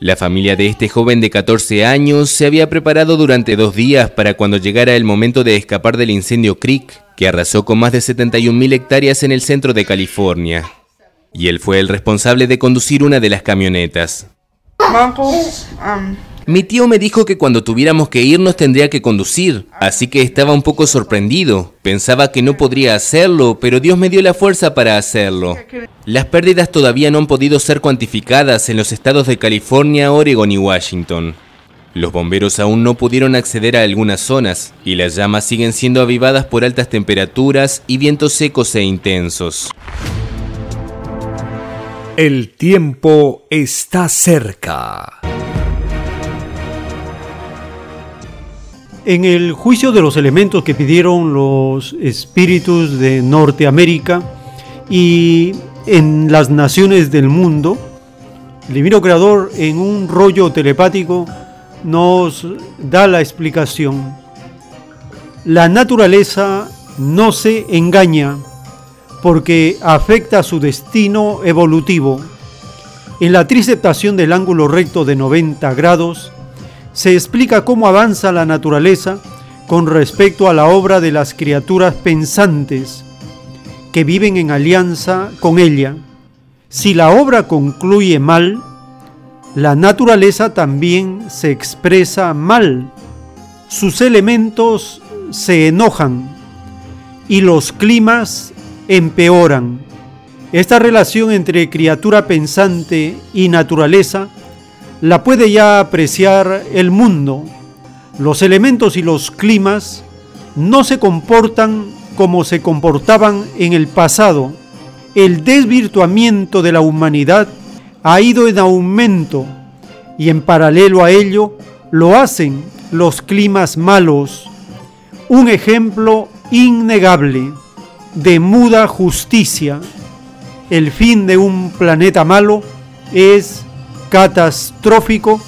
La familia de este joven de 14 años se había preparado durante dos días para cuando llegara el momento de escapar del incendio Creek, que arrasó con más de 71.000 hectáreas en el centro de California y él fue el responsable de conducir una de las camionetas. Mi tío me dijo que cuando tuviéramos que irnos tendría que conducir, así que estaba un poco sorprendido. Pensaba que no podría hacerlo, pero Dios me dio la fuerza para hacerlo. Las pérdidas todavía no han podido ser cuantificadas en los estados de California, Oregon y Washington. Los bomberos aún no pudieron acceder a algunas zonas y las llamas siguen siendo avivadas por altas temperaturas y vientos secos e intensos. El tiempo está cerca. En el juicio de los elementos que pidieron los espíritus de Norteamérica y en las naciones del mundo, el divino creador en un rollo telepático nos da la explicación. La naturaleza no se engaña porque afecta su destino evolutivo. En la triceptación del ángulo recto de 90 grados se explica cómo avanza la naturaleza con respecto a la obra de las criaturas pensantes que viven en alianza con ella. Si la obra concluye mal, la naturaleza también se expresa mal. Sus elementos se enojan y los climas empeoran. Esta relación entre criatura pensante y naturaleza la puede ya apreciar el mundo. Los elementos y los climas no se comportan como se comportaban en el pasado. El desvirtuamiento de la humanidad ha ido en aumento y en paralelo a ello lo hacen los climas malos. Un ejemplo innegable de muda justicia. El fin de un planeta malo es catastrófico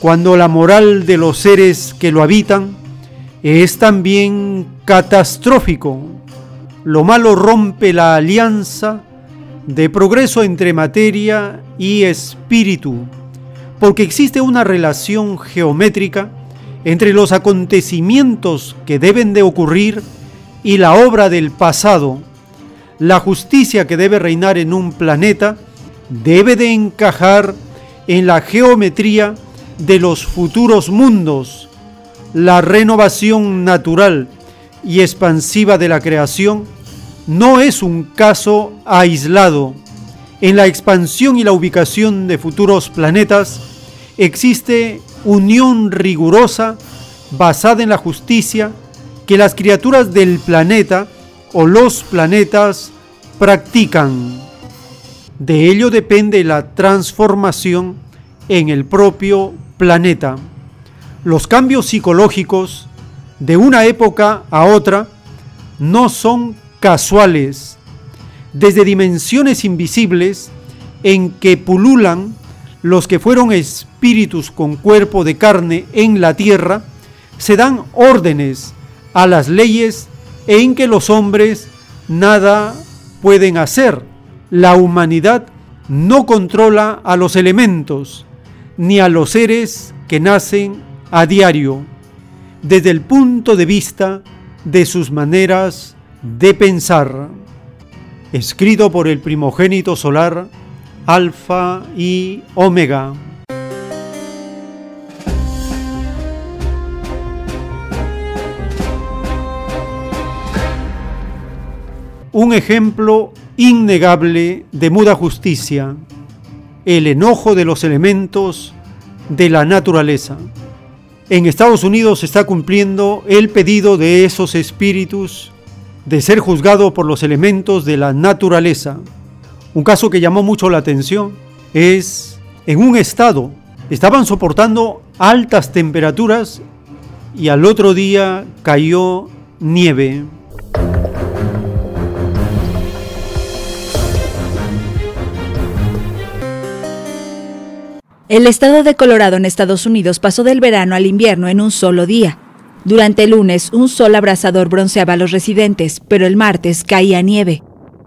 cuando la moral de los seres que lo habitan es también catastrófico. Lo malo rompe la alianza de progreso entre materia y espíritu, porque existe una relación geométrica entre los acontecimientos que deben de ocurrir y la obra del pasado, la justicia que debe reinar en un planeta, debe de encajar en la geometría de los futuros mundos, la renovación natural y expansiva de la creación no es un caso aislado. En la expansión y la ubicación de futuros planetas existe unión rigurosa basada en la justicia que las criaturas del planeta o los planetas practican. De ello depende la transformación en el propio planeta. Los cambios psicológicos de una época a otra no son casuales. Desde dimensiones invisibles en que pululan los que fueron espíritus con cuerpo de carne en la tierra, se dan órdenes a las leyes en que los hombres nada pueden hacer. La humanidad no controla a los elementos ni a los seres que nacen a diario desde el punto de vista de sus maneras de pensar. Escrito por el primogénito solar, Alfa y Omega. Un ejemplo innegable de muda justicia, el enojo de los elementos de la naturaleza. en Estados Unidos se está cumpliendo el pedido de esos espíritus de ser juzgado por los elementos de la naturaleza. Un caso que llamó mucho la atención es en un estado estaban soportando altas temperaturas y al otro día cayó nieve. El estado de Colorado en Estados Unidos pasó del verano al invierno en un solo día. Durante el lunes, un sol abrasador bronceaba a los residentes, pero el martes caía nieve.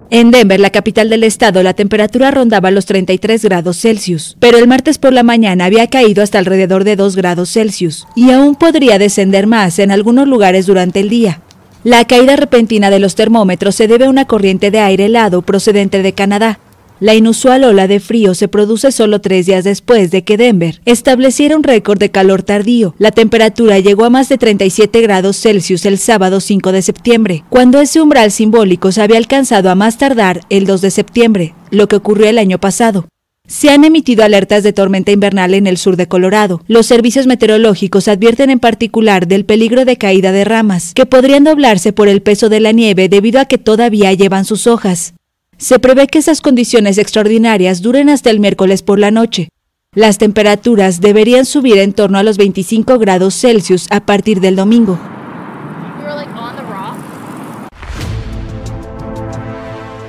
En Denver, la capital del estado, la temperatura rondaba los 33 grados Celsius, pero el martes por la mañana había caído hasta alrededor de 2 grados Celsius y aún podría descender más en algunos lugares durante el día. La caída repentina de los termómetros se debe a una corriente de aire helado procedente de Canadá, la inusual ola de frío se produce solo tres días después de que Denver estableciera un récord de calor tardío. La temperatura llegó a más de 37 grados Celsius el sábado 5 de septiembre, cuando ese umbral simbólico se había alcanzado a más tardar el 2 de septiembre, lo que ocurrió el año pasado. Se han emitido alertas de tormenta invernal en el sur de Colorado. Los servicios meteorológicos advierten en particular del peligro de caída de ramas, que podrían doblarse por el peso de la nieve debido a que todavía llevan sus hojas. Se prevé que esas condiciones extraordinarias duren hasta el miércoles por la noche. Las temperaturas deberían subir en torno a los 25 grados Celsius a partir del domingo.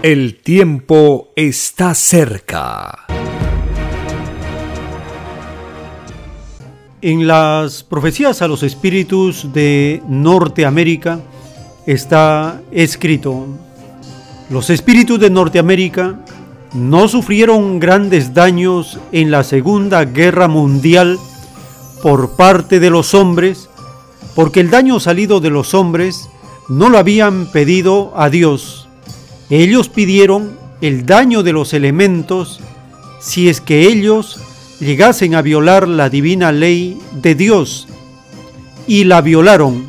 El tiempo está cerca. En las profecías a los espíritus de Norteamérica está escrito, los espíritus de Norteamérica no sufrieron grandes daños en la Segunda Guerra Mundial por parte de los hombres, porque el daño salido de los hombres no lo habían pedido a Dios. Ellos pidieron el daño de los elementos si es que ellos llegasen a violar la divina ley de Dios. Y la violaron,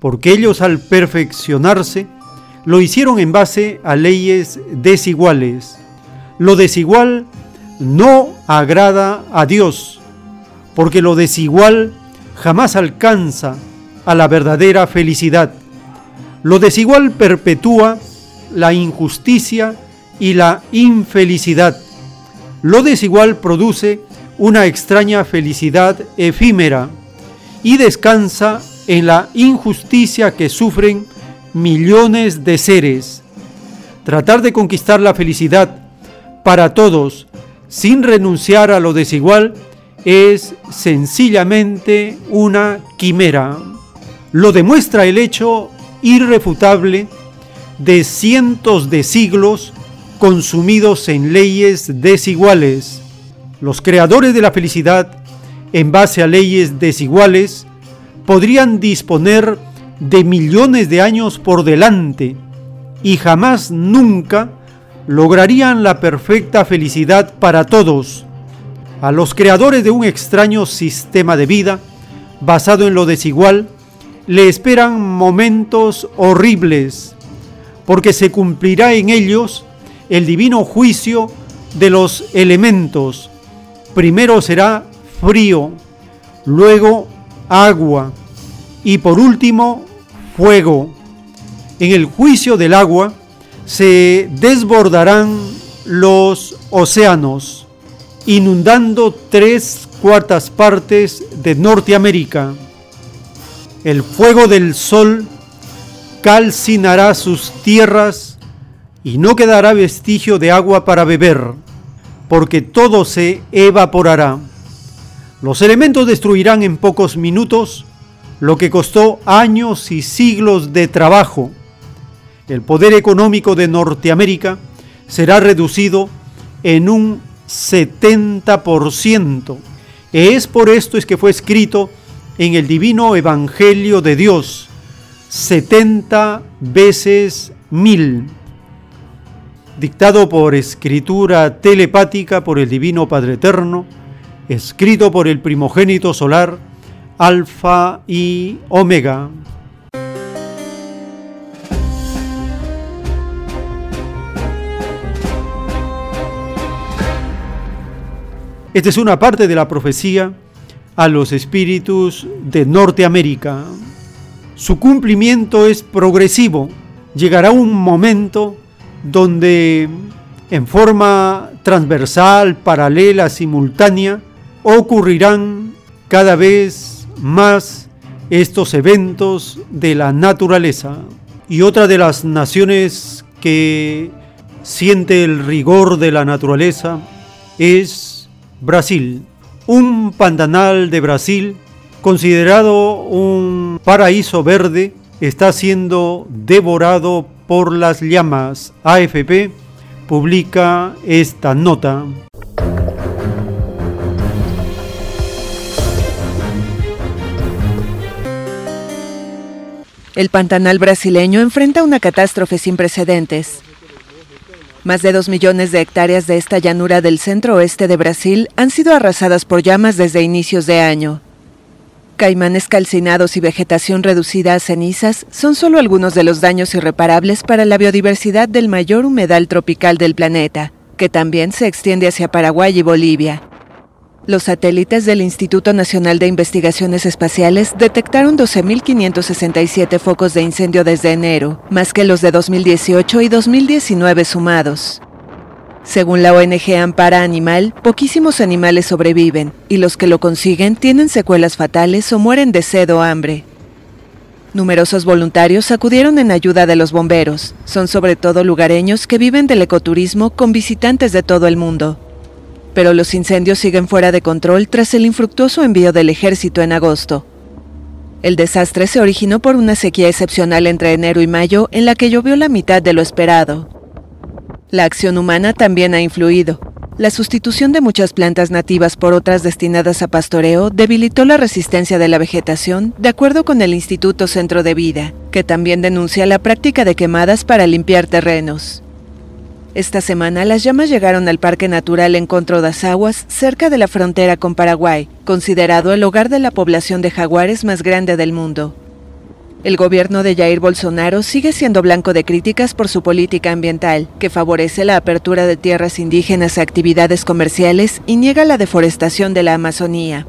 porque ellos al perfeccionarse lo hicieron en base a leyes desiguales. Lo desigual no agrada a Dios, porque lo desigual jamás alcanza a la verdadera felicidad. Lo desigual perpetúa la injusticia y la infelicidad. Lo desigual produce una extraña felicidad efímera y descansa en la injusticia que sufren millones de seres. Tratar de conquistar la felicidad para todos sin renunciar a lo desigual es sencillamente una quimera. Lo demuestra el hecho irrefutable de cientos de siglos consumidos en leyes desiguales. Los creadores de la felicidad, en base a leyes desiguales, podrían disponer de millones de años por delante y jamás nunca lograrían la perfecta felicidad para todos. A los creadores de un extraño sistema de vida basado en lo desigual, le esperan momentos horribles, porque se cumplirá en ellos el divino juicio de los elementos. Primero será frío, luego agua y por último fuego. En el juicio del agua se desbordarán los océanos, inundando tres cuartas partes de Norteamérica. El fuego del sol calcinará sus tierras y no quedará vestigio de agua para beber, porque todo se evaporará. Los elementos destruirán en pocos minutos lo que costó años y siglos de trabajo. El poder económico de Norteamérica será reducido en un 70%. Es por esto es que fue escrito en el divino Evangelio de Dios, 70 veces mil, dictado por escritura telepática por el Divino Padre Eterno, escrito por el primogénito solar, Alfa y Omega. Esta es una parte de la profecía a los espíritus de Norteamérica. Su cumplimiento es progresivo. Llegará un momento donde en forma transversal, paralela, simultánea, ocurrirán cada vez más estos eventos de la naturaleza. Y otra de las naciones que siente el rigor de la naturaleza es Brasil. Un pantanal de Brasil, considerado un paraíso verde, está siendo devorado por las llamas. AFP publica esta nota. El Pantanal brasileño enfrenta una catástrofe sin precedentes. Más de dos millones de hectáreas de esta llanura del centro oeste de Brasil han sido arrasadas por llamas desde inicios de año. Caimanes calcinados y vegetación reducida a cenizas son solo algunos de los daños irreparables para la biodiversidad del mayor humedal tropical del planeta, que también se extiende hacia Paraguay y Bolivia. Los satélites del Instituto Nacional de Investigaciones Espaciales detectaron 12.567 focos de incendio desde enero, más que los de 2018 y 2019 sumados. Según la ONG Ampara Animal, poquísimos animales sobreviven y los que lo consiguen tienen secuelas fatales o mueren de sed o hambre. Numerosos voluntarios acudieron en ayuda de los bomberos. Son sobre todo lugareños que viven del ecoturismo con visitantes de todo el mundo pero los incendios siguen fuera de control tras el infructuoso envío del ejército en agosto. El desastre se originó por una sequía excepcional entre enero y mayo en la que llovió la mitad de lo esperado. La acción humana también ha influido. La sustitución de muchas plantas nativas por otras destinadas a pastoreo debilitó la resistencia de la vegetación, de acuerdo con el Instituto Centro de Vida, que también denuncia la práctica de quemadas para limpiar terrenos. Esta semana las llamas llegaron al Parque Natural Encontro das Aguas, cerca de la frontera con Paraguay, considerado el hogar de la población de jaguares más grande del mundo. El gobierno de Jair Bolsonaro sigue siendo blanco de críticas por su política ambiental, que favorece la apertura de tierras indígenas a actividades comerciales y niega la deforestación de la Amazonía.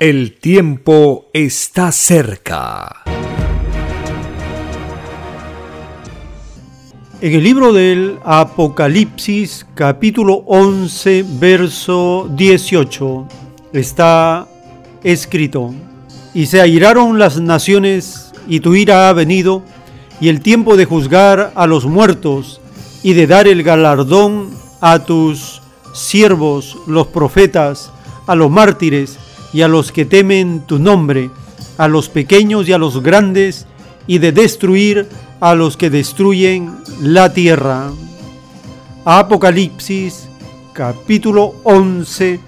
El tiempo está cerca. En el libro del Apocalipsis capítulo 11 verso 18 está escrito, y se airaron las naciones y tu ira ha venido y el tiempo de juzgar a los muertos y de dar el galardón a tus siervos, los profetas, a los mártires y a los que temen tu nombre, a los pequeños y a los grandes, y de destruir a los que destruyen la tierra. Apocalipsis capítulo 11,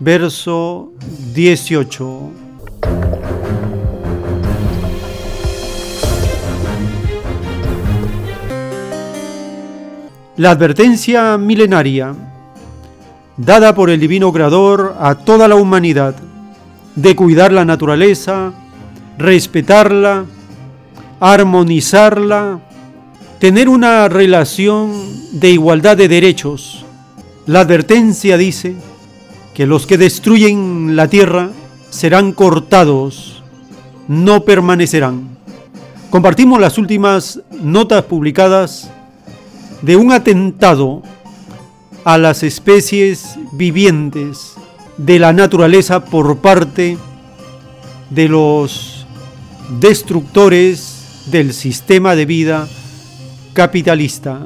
verso 18. La advertencia milenaria, dada por el Divino Creador a toda la humanidad, de cuidar la naturaleza, respetarla, armonizarla, tener una relación de igualdad de derechos. La advertencia dice que los que destruyen la tierra serán cortados, no permanecerán. Compartimos las últimas notas publicadas de un atentado a las especies vivientes de la naturaleza por parte de los destructores del sistema de vida capitalista,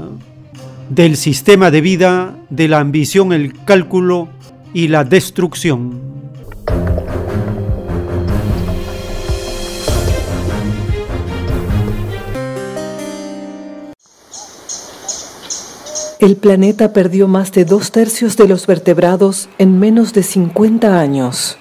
del sistema de vida de la ambición, el cálculo y la destrucción. El planeta perdió más de dos tercios de los vertebrados en menos de 50 años.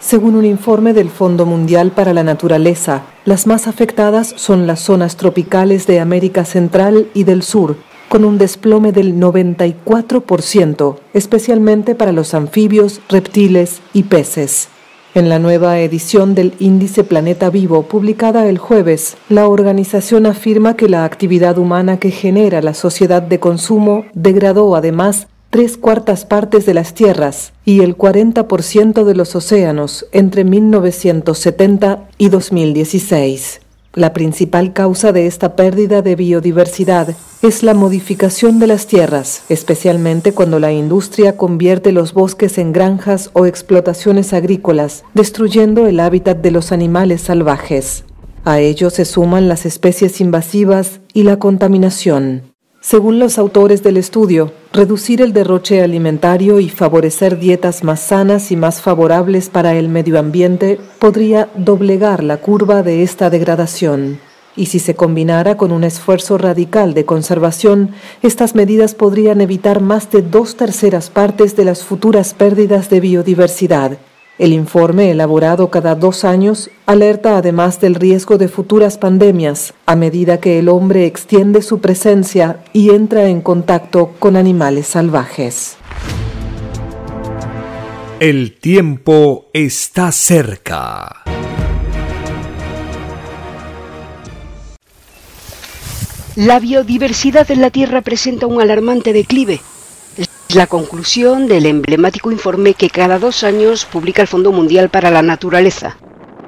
Según un informe del Fondo Mundial para la Naturaleza, las más afectadas son las zonas tropicales de América Central y del Sur, con un desplome del 94%, especialmente para los anfibios, reptiles y peces. En la nueva edición del Índice Planeta Vivo, publicada el jueves, la organización afirma que la actividad humana que genera la sociedad de consumo degradó además tres cuartas partes de las tierras y el 40% de los océanos entre 1970 y 2016. La principal causa de esta pérdida de biodiversidad es la modificación de las tierras, especialmente cuando la industria convierte los bosques en granjas o explotaciones agrícolas, destruyendo el hábitat de los animales salvajes. A ello se suman las especies invasivas y la contaminación. Según los autores del estudio, reducir el derroche alimentario y favorecer dietas más sanas y más favorables para el medio ambiente podría doblegar la curva de esta degradación. Y si se combinara con un esfuerzo radical de conservación, estas medidas podrían evitar más de dos terceras partes de las futuras pérdidas de biodiversidad el informe, elaborado cada dos años, alerta además del riesgo de futuras pandemias a medida que el hombre extiende su presencia y entra en contacto con animales salvajes. El tiempo está cerca. La biodiversidad en la Tierra presenta un alarmante declive la conclusión del emblemático informe que cada dos años publica el Fondo Mundial para la Naturaleza.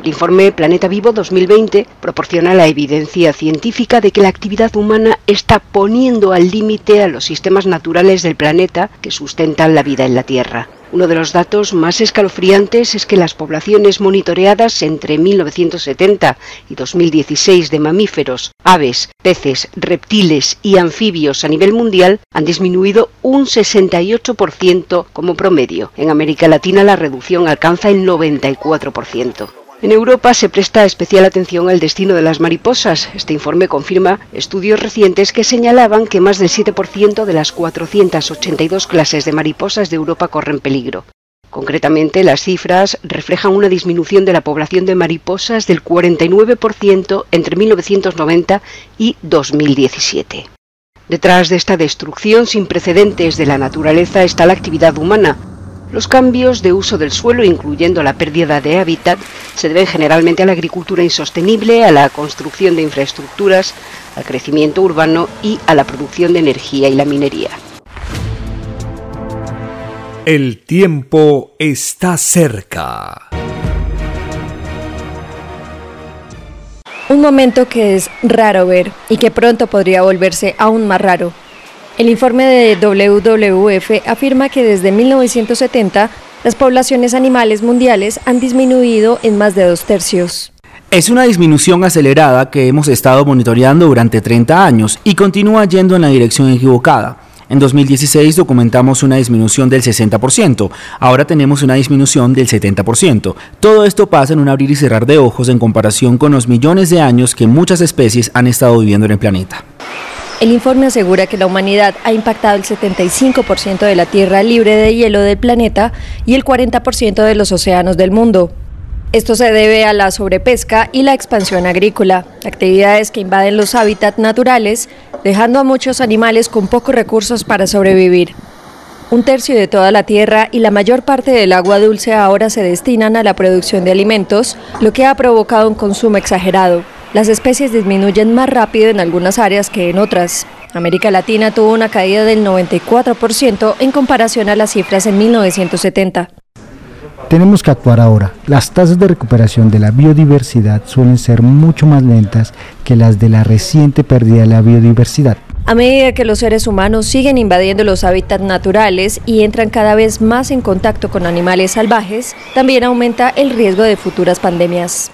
El informe Planeta Vivo 2020 proporciona la evidencia científica de que la actividad humana está poniendo al límite a los sistemas naturales del planeta que sustentan la vida en la Tierra. Uno de los datos más escalofriantes es que las poblaciones monitoreadas entre 1970 y 2016 de mamíferos, aves, peces, reptiles y anfibios a nivel mundial han disminuido un 68% como promedio. En América Latina la reducción alcanza el 94%. En Europa se presta especial atención al destino de las mariposas. Este informe confirma estudios recientes que señalaban que más del 7% de las 482 clases de mariposas de Europa corren peligro. Concretamente, las cifras reflejan una disminución de la población de mariposas del 49% entre 1990 y 2017. Detrás de esta destrucción sin precedentes de la naturaleza está la actividad humana, los cambios de uso del suelo, incluyendo la pérdida de hábitat, se deben generalmente a la agricultura insostenible, a la construcción de infraestructuras, al crecimiento urbano y a la producción de energía y la minería. El tiempo está cerca. Un momento que es raro ver y que pronto podría volverse aún más raro. El informe de WWF afirma que desde 1970 las poblaciones animales mundiales han disminuido en más de dos tercios. Es una disminución acelerada que hemos estado monitoreando durante 30 años y continúa yendo en la dirección equivocada. En 2016 documentamos una disminución del 60%, ahora tenemos una disminución del 70%. Todo esto pasa en un abrir y cerrar de ojos en comparación con los millones de años que muchas especies han estado viviendo en el planeta. El informe asegura que la humanidad ha impactado el 75% de la tierra libre de hielo del planeta y el 40% de los océanos del mundo. Esto se debe a la sobrepesca y la expansión agrícola, actividades que invaden los hábitats naturales, dejando a muchos animales con pocos recursos para sobrevivir. Un tercio de toda la tierra y la mayor parte del agua dulce ahora se destinan a la producción de alimentos, lo que ha provocado un consumo exagerado. Las especies disminuyen más rápido en algunas áreas que en otras. América Latina tuvo una caída del 94% en comparación a las cifras en 1970. Tenemos que actuar ahora. Las tasas de recuperación de la biodiversidad suelen ser mucho más lentas que las de la reciente pérdida de la biodiversidad. A medida que los seres humanos siguen invadiendo los hábitats naturales y entran cada vez más en contacto con animales salvajes, también aumenta el riesgo de futuras pandemias.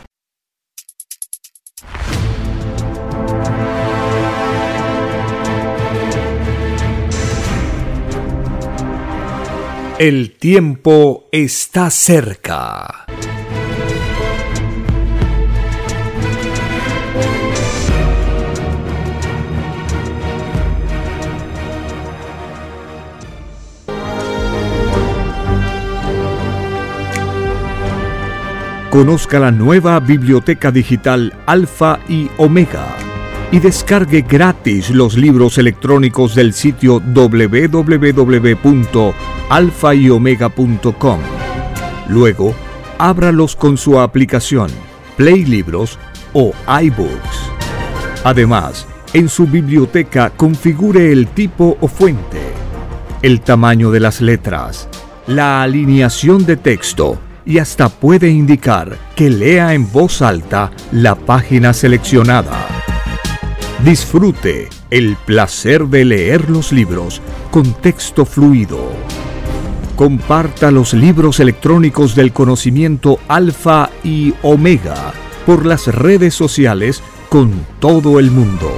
El tiempo está cerca. Conozca la nueva biblioteca digital Alfa y Omega y descargue gratis los libros electrónicos del sitio www.alfayomega.com. Luego, ábralos con su aplicación Play Libros o iBooks. Además, en su biblioteca configure el tipo o fuente. el tamaño de las letras, la alineación de texto y hasta puede indicar que lea en voz alta la página seleccionada. Disfrute el placer de leer los libros con texto fluido. Comparta los libros electrónicos del conocimiento alfa y omega por las redes sociales con todo el mundo.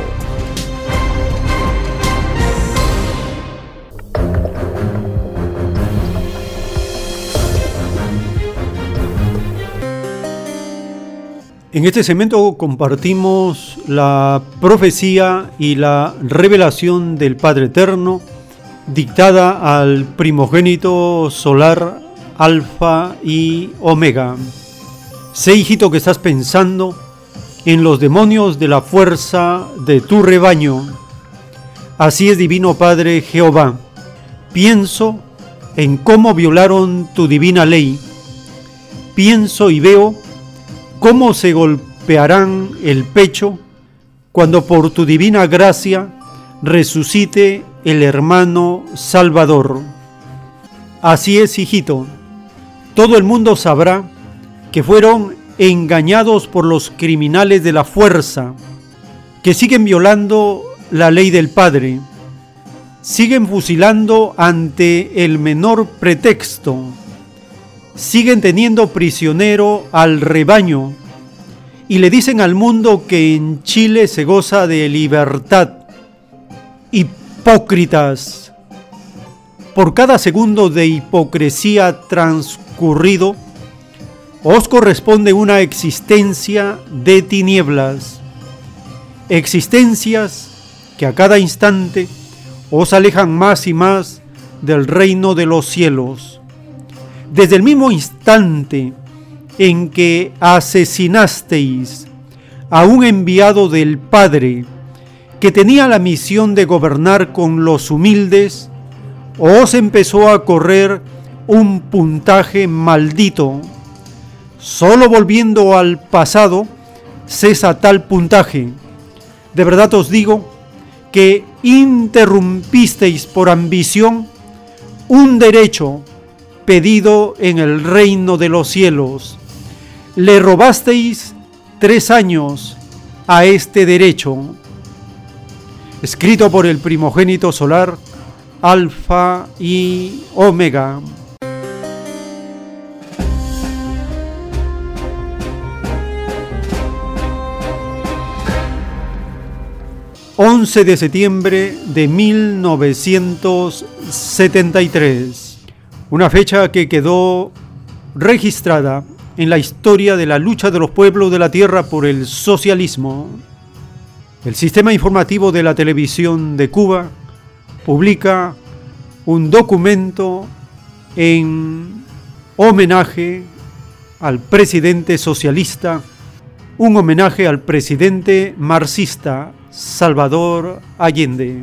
En este segmento compartimos la profecía y la revelación del Padre Eterno dictada al primogénito solar Alfa y Omega. Sé, hijito, que estás pensando en los demonios de la fuerza de tu rebaño. Así es, Divino Padre Jehová. Pienso en cómo violaron tu divina ley. Pienso y veo cómo se golpearán el pecho cuando por tu divina gracia resucite el hermano Salvador. Así es, hijito, todo el mundo sabrá que fueron engañados por los criminales de la fuerza, que siguen violando la ley del Padre, siguen fusilando ante el menor pretexto, siguen teniendo prisionero al rebaño y le dicen al mundo que en Chile se goza de libertad. Hipócritas. Por cada segundo de hipocresía transcurrido, os corresponde una existencia de tinieblas, existencias que a cada instante os alejan más y más del reino de los cielos desde el mismo instante en que asesinasteis a un enviado del Padre que tenía la misión de gobernar con los humildes, os empezó a correr un puntaje maldito. Solo volviendo al pasado cesa tal puntaje. De verdad os digo que interrumpisteis por ambición un derecho pedido en el reino de los cielos. Le robasteis tres años a este derecho. Escrito por el primogénito solar, Alfa y Omega. ...11 de septiembre de 1973 una fecha que quedó registrada en la historia de la lucha de los pueblos de la tierra por el socialismo. El sistema informativo de la televisión de Cuba publica un documento en homenaje al presidente socialista, un homenaje al presidente marxista Salvador Allende.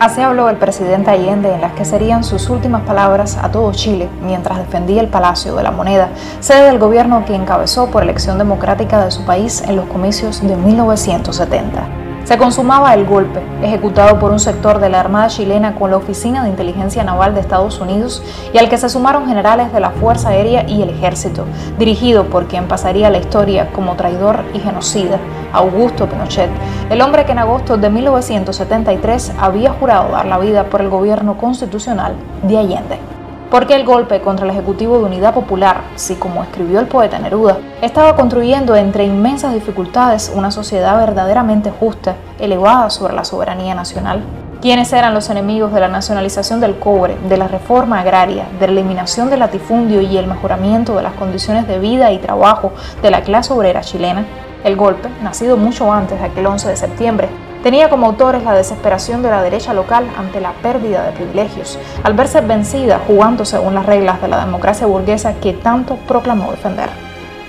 Así habló el presidente Allende en las que serían sus últimas palabras a todo Chile mientras defendía el Palacio de la Moneda, sede del gobierno que encabezó por elección democrática de su país en los comicios de 1970 se consumaba el golpe, ejecutado por un sector de la Armada chilena con la Oficina de Inteligencia Naval de Estados Unidos y al que se sumaron generales de la Fuerza Aérea y el Ejército, dirigido por quien pasaría la historia como traidor y genocida, Augusto Pinochet, el hombre que en agosto de 1973 había jurado dar la vida por el gobierno constitucional de Allende porque el golpe contra el Ejecutivo de Unidad Popular, así como escribió el poeta Neruda, estaba construyendo entre inmensas dificultades una sociedad verdaderamente justa, elevada sobre la soberanía nacional. ¿Quiénes eran los enemigos de la nacionalización del cobre, de la reforma agraria, de la eliminación del latifundio y el mejoramiento de las condiciones de vida y trabajo de la clase obrera chilena? El golpe, nacido mucho antes de aquel 11 de septiembre, tenía como autores la desesperación de la derecha local ante la pérdida de privilegios, al verse vencida jugando según las reglas de la democracia burguesa que tanto proclamó defender.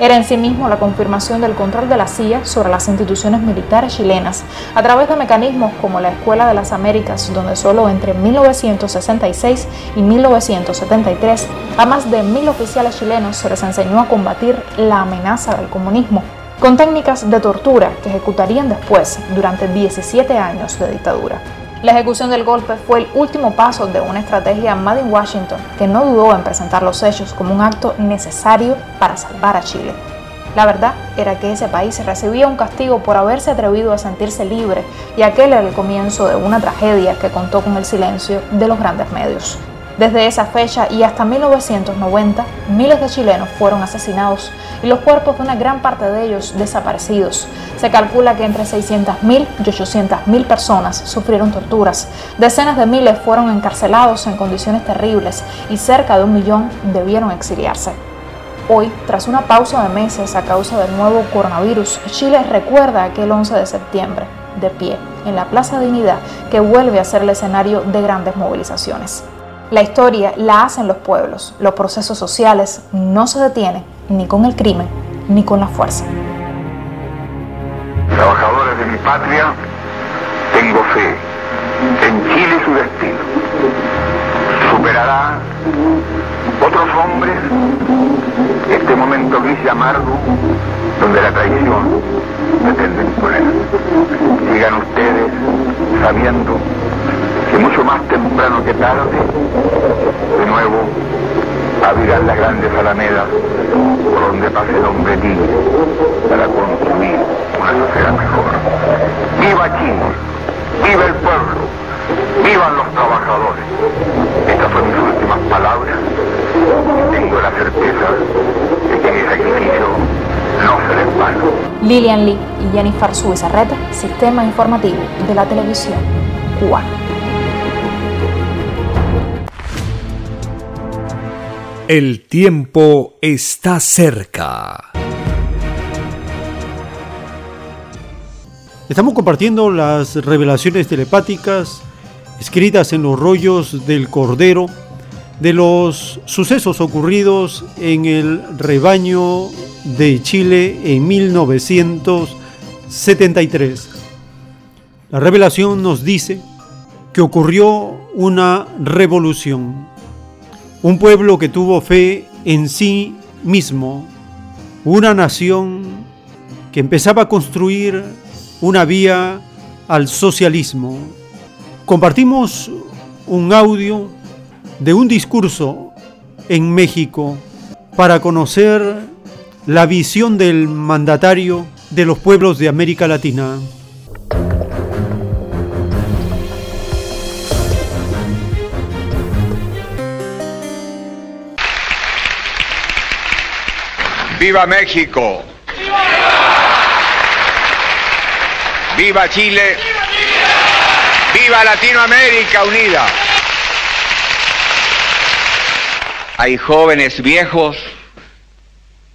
Era en sí mismo la confirmación del control de la CIA sobre las instituciones militares chilenas a través de mecanismos como la Escuela de las Américas, donde solo entre 1966 y 1973 a más de mil oficiales chilenos se les enseñó a combatir la amenaza del comunismo con técnicas de tortura que ejecutarían después durante 17 años de dictadura. La ejecución del golpe fue el último paso de una estrategia Made in Washington que no dudó en presentar los hechos como un acto necesario para salvar a Chile. La verdad era que ese país recibía un castigo por haberse atrevido a sentirse libre y aquel era el comienzo de una tragedia que contó con el silencio de los grandes medios. Desde esa fecha y hasta 1990, miles de chilenos fueron asesinados y los cuerpos de una gran parte de ellos desaparecidos. Se calcula que entre 600.000 y 800.000 personas sufrieron torturas, decenas de miles fueron encarcelados en condiciones terribles y cerca de un millón debieron exiliarse. Hoy, tras una pausa de meses a causa del nuevo coronavirus, Chile recuerda aquel 11 de septiembre, de pie, en la Plaza Dignidad, que vuelve a ser el escenario de grandes movilizaciones. La historia la hacen los pueblos, los procesos sociales no se detienen ni con el crimen ni con la fuerza. Trabajadores de mi patria, tengo fe en Chile su destino. Superará otros hombres este momento gris y amargo donde la traición pretende imponer. Sigan ustedes sabiendo que mucho más temprano que tarde, de nuevo, abrirán las grandes alamedas por donde pase el hombre libre para construir una sociedad mejor. ¡Viva Chile! ¡Viva el pueblo! ¡Vivan los trabajadores! Estas son mis últimas palabras. Tengo la certeza de que mi sacrificio no será en vano. Lilian Lee y Jennifer Subizarreta, Sistema Informativo de la Televisión Cubana. El tiempo está cerca. Estamos compartiendo las revelaciones telepáticas escritas en los rollos del Cordero de los sucesos ocurridos en el rebaño de Chile en 1973. La revelación nos dice que ocurrió una revolución un pueblo que tuvo fe en sí mismo, una nación que empezaba a construir una vía al socialismo. Compartimos un audio de un discurso en México para conocer la visión del mandatario de los pueblos de América Latina. ¡Viva México! ¡Viva Chile! ¡Viva Latinoamérica unida! Hay jóvenes viejos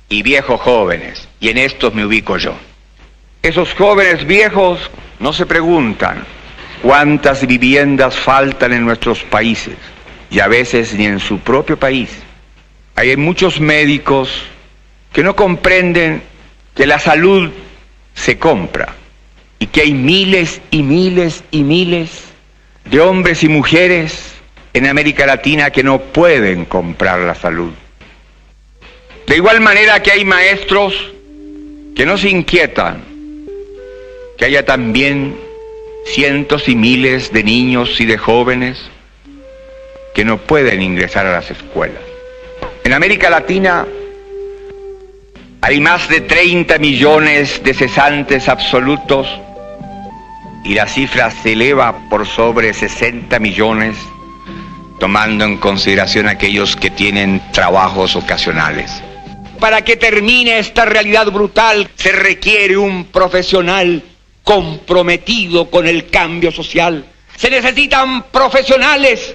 y viejos jóvenes, y en estos me ubico yo. Esos jóvenes viejos no se preguntan cuántas viviendas faltan en nuestros países, y a veces ni en su propio país. Hay muchos médicos que no comprenden que la salud se compra y que hay miles y miles y miles de hombres y mujeres en América Latina que no pueden comprar la salud. De igual manera que hay maestros que no se inquietan, que haya también cientos y miles de niños y de jóvenes que no pueden ingresar a las escuelas. En América Latina hay más de 30 millones de cesantes absolutos y la cifra se eleva por sobre 60 millones, tomando en consideración aquellos que tienen trabajos ocasionales. Para que termine esta realidad brutal se requiere un profesional comprometido con el cambio social. Se necesitan profesionales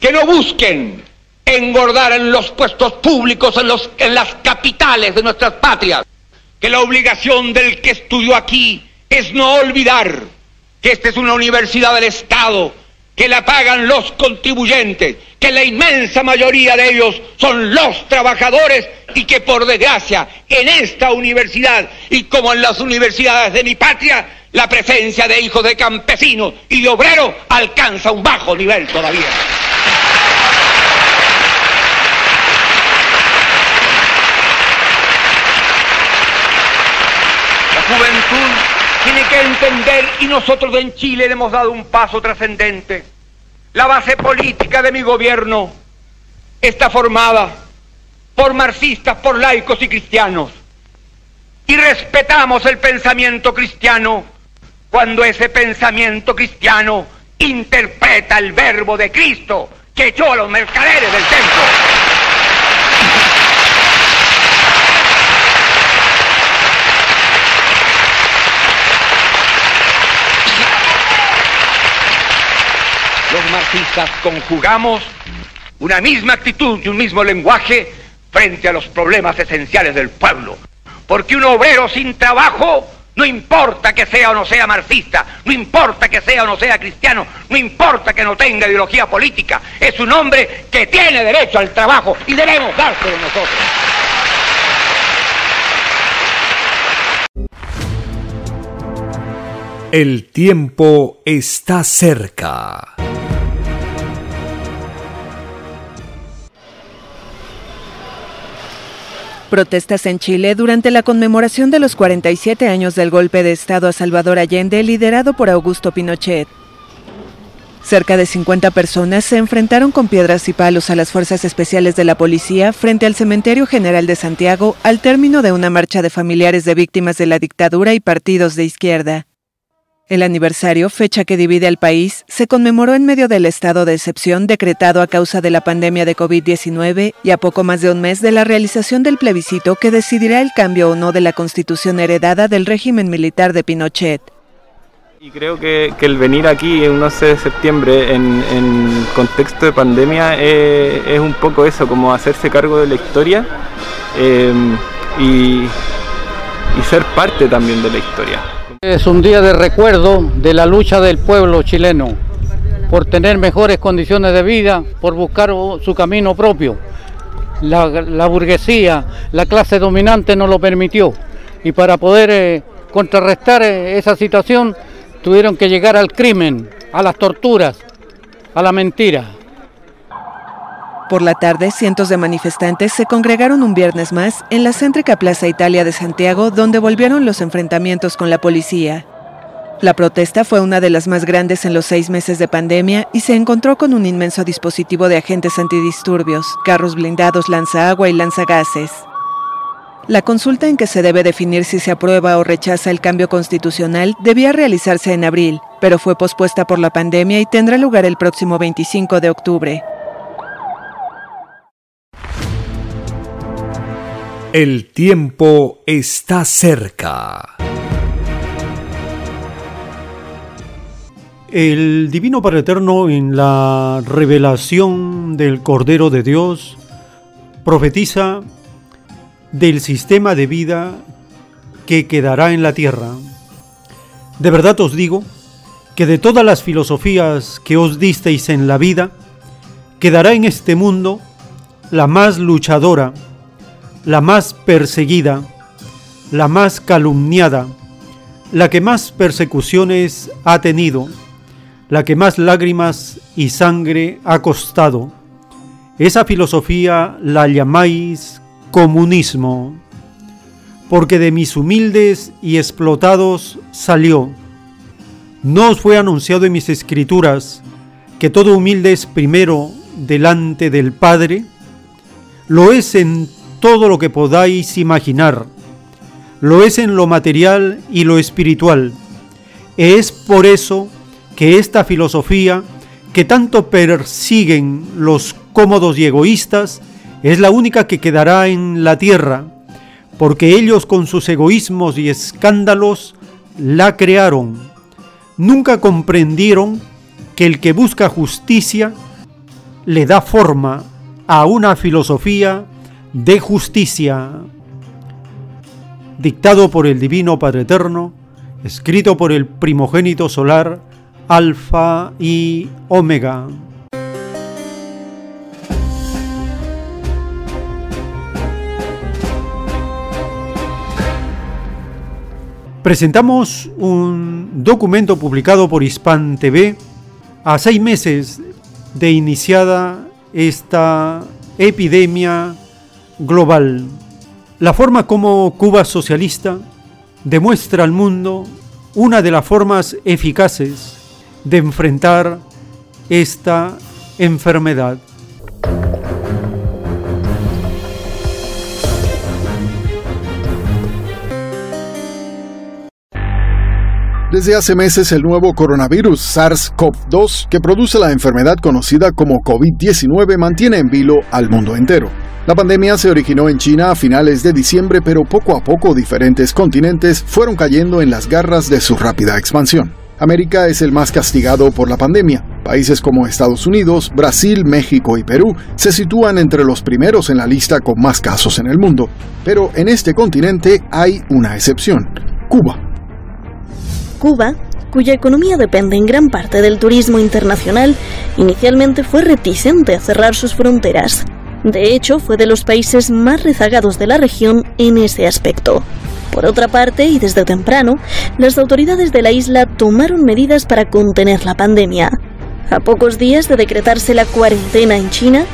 que no busquen engordar en los puestos públicos, en, los, en las capitales de nuestras patrias, que la obligación del que estudió aquí es no olvidar que esta es una universidad del Estado, que la pagan los contribuyentes, que la inmensa mayoría de ellos son los trabajadores y que por desgracia en esta universidad y como en las universidades de mi patria, la presencia de hijos de campesinos y de obreros alcanza un bajo nivel todavía. La juventud tiene que entender, y nosotros en Chile le hemos dado un paso trascendente. La base política de mi gobierno está formada por marxistas, por laicos y cristianos. Y respetamos el pensamiento cristiano cuando ese pensamiento cristiano interpreta el verbo de Cristo que echó a los mercaderes del templo. Los marxistas conjugamos una misma actitud y un mismo lenguaje frente a los problemas esenciales del pueblo. Porque un obrero sin trabajo no importa que sea o no sea marxista, no importa que sea o no sea cristiano, no importa que no tenga ideología política, es un hombre que tiene derecho al trabajo y debemos dárselo nosotros. El tiempo está cerca. Protestas en Chile durante la conmemoración de los 47 años del golpe de Estado a Salvador Allende liderado por Augusto Pinochet. Cerca de 50 personas se enfrentaron con piedras y palos a las fuerzas especiales de la policía frente al Cementerio General de Santiago al término de una marcha de familiares de víctimas de la dictadura y partidos de izquierda. El aniversario, fecha que divide al país, se conmemoró en medio del estado de excepción decretado a causa de la pandemia de COVID-19 y a poco más de un mes de la realización del plebiscito que decidirá el cambio o no de la constitución heredada del régimen militar de Pinochet. Y creo que, el venir aquí un 11 de septiembre en, contexto de pandemia eh, es un poco eso, como hacerse cargo de la historia eh, y ser parte también de la historia. Es un día de recuerdo de la lucha del pueblo chileno por tener mejores condiciones de vida, por buscar su camino propio. La, burguesía, la clase dominante no lo permitió y para poder eh, contrarrestar eh, esa situación tuvieron que llegar al crimen, a las torturas, a la mentira. Por la tarde, cientos de manifestantes se congregaron un viernes más en la céntrica Plaza Italia de Santiago, donde volvieron los enfrentamientos con la policía. La protesta fue una de las más grandes en los seis meses de pandemia y se encontró con un inmenso dispositivo de agentes antidisturbios, carros blindados lanza-agua y lanzagases. La consulta en que se debe definir si se aprueba o rechaza el cambio constitucional debía realizarse en abril, pero fue pospuesta por la pandemia y tendrá lugar el próximo 25 de octubre. El tiempo está cerca. El Divino Padre Eterno en la revelación del Cordero de Dios profetiza del sistema de vida que quedará en la tierra. De verdad os digo que de todas las filosofías que os disteis en la vida, quedará en este mundo la más luchadora, la más perseguida, la más calumniada, la que más persecuciones ha tenido, la que más lágrimas y sangre ha costado. Esa filosofía la llamáis comunismo, porque de mis humildes y explotados salió. ¿No os fue anunciado en mis escrituras que todo humilde es primero delante del Padre? Lo es en todo lo que podáis imaginar. Lo es en lo material y lo espiritual. Es por eso que esta filosofía que tanto persiguen los cómodos y egoístas es la única que quedará en la tierra, porque ellos con sus egoísmos y escándalos la crearon. Nunca comprendieron que el que busca justicia le da forma a una filosofía de justicia, dictado por el Divino Padre Eterno, escrito por el primogénito solar Alfa y Omega. Presentamos un documento publicado por Hispan TV a seis meses de iniciada esta epidemia global. La forma como Cuba socialista demuestra al mundo una de las formas eficaces de enfrentar esta enfermedad. Desde hace meses el nuevo coronavirus SARS-CoV-2 que produce la enfermedad conocida como COVID-19 mantiene en vilo al mundo entero. La pandemia se originó en China a finales de diciembre, pero poco a poco diferentes continentes fueron cayendo en las garras de su rápida expansión. América es el más castigado por la pandemia. Países como Estados Unidos, Brasil, México y Perú se sitúan entre los primeros en la lista con más casos en el mundo. Pero en este continente hay una excepción, Cuba. Cuba, cuya economía depende en gran parte del turismo internacional, inicialmente fue reticente a cerrar sus fronteras. De hecho, fue de los países más rezagados de la región en ese aspecto. Por otra parte, y desde temprano, las autoridades de la isla tomaron medidas para contener la pandemia. A pocos días de decretarse la cuarentena en China,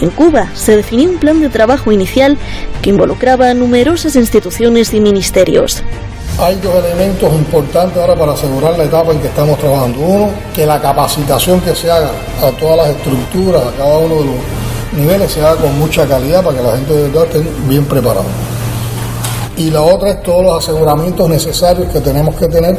en Cuba se definió un plan de trabajo inicial que involucraba a numerosas instituciones y ministerios. Hay dos elementos importantes ahora para asegurar la etapa en que estamos trabajando. Uno, que la capacitación que se haga a todas las estructuras, a cada uno de los niveles, se con mucha calidad para que la gente de verdad esté bien preparada. Y la otra es todos los aseguramientos necesarios que tenemos que tener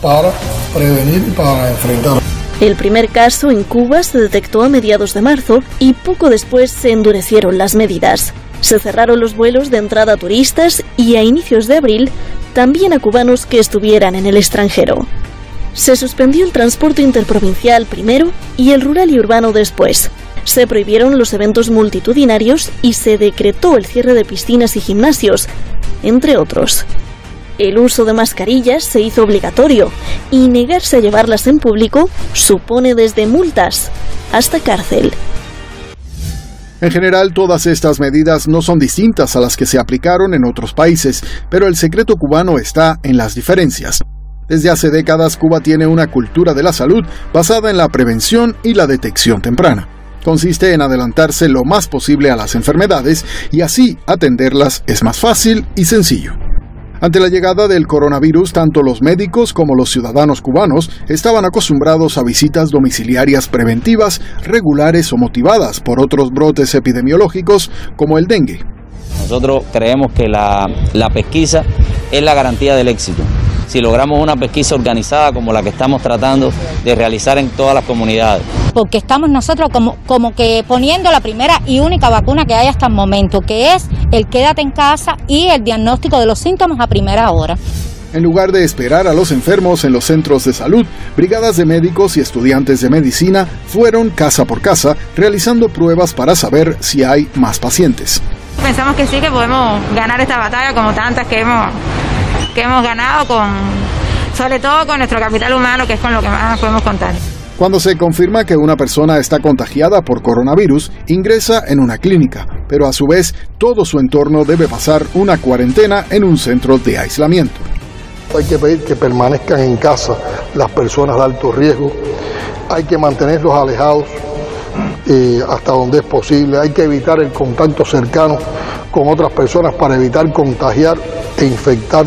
para prevenir y para enfrentar. El primer caso en Cuba se detectó a mediados de marzo y poco después se endurecieron las medidas. Se cerraron los vuelos de entrada a turistas y a inicios de abril también a cubanos que estuvieran en el extranjero. Se suspendió el transporte interprovincial primero y el rural y urbano después. Se prohibieron los eventos multitudinarios y se decretó el cierre de piscinas y gimnasios, entre otros. El uso de mascarillas se hizo obligatorio y negarse a llevarlas en público supone desde multas hasta cárcel. En general, todas estas medidas no son distintas a las que se aplicaron en otros países, pero el secreto cubano está en las diferencias. Desde hace décadas Cuba tiene una cultura de la salud basada en la prevención y la detección temprana. Consiste en adelantarse lo más posible a las enfermedades y así atenderlas es más fácil y sencillo. Ante la llegada del coronavirus, tanto los médicos como los ciudadanos cubanos estaban acostumbrados a visitas domiciliarias preventivas, regulares o motivadas por otros brotes epidemiológicos como el dengue. Nosotros creemos que la, la pesquisa es la garantía del éxito si logramos una pesquisa organizada como la que estamos tratando de realizar en todas las comunidades. Porque estamos nosotros como, como que poniendo la primera y única vacuna que hay hasta el momento, que es el quédate en casa y el diagnóstico de los síntomas a primera hora. En lugar de esperar a los enfermos en los centros de salud, brigadas de médicos y estudiantes de medicina fueron casa por casa realizando pruebas para saber si hay más pacientes. Pensamos que sí, que podemos ganar esta batalla como tantas que hemos que hemos ganado con, sobre todo con nuestro capital humano, que es con lo que más podemos contar. Cuando se confirma que una persona está contagiada por coronavirus, ingresa en una clínica, pero a su vez todo su entorno debe pasar una cuarentena en un centro de aislamiento. Hay que pedir que permanezcan en casa las personas de alto riesgo, hay que mantenerlos alejados hasta donde es posible, hay que evitar el contacto cercano con otras personas para evitar contagiar e infectar.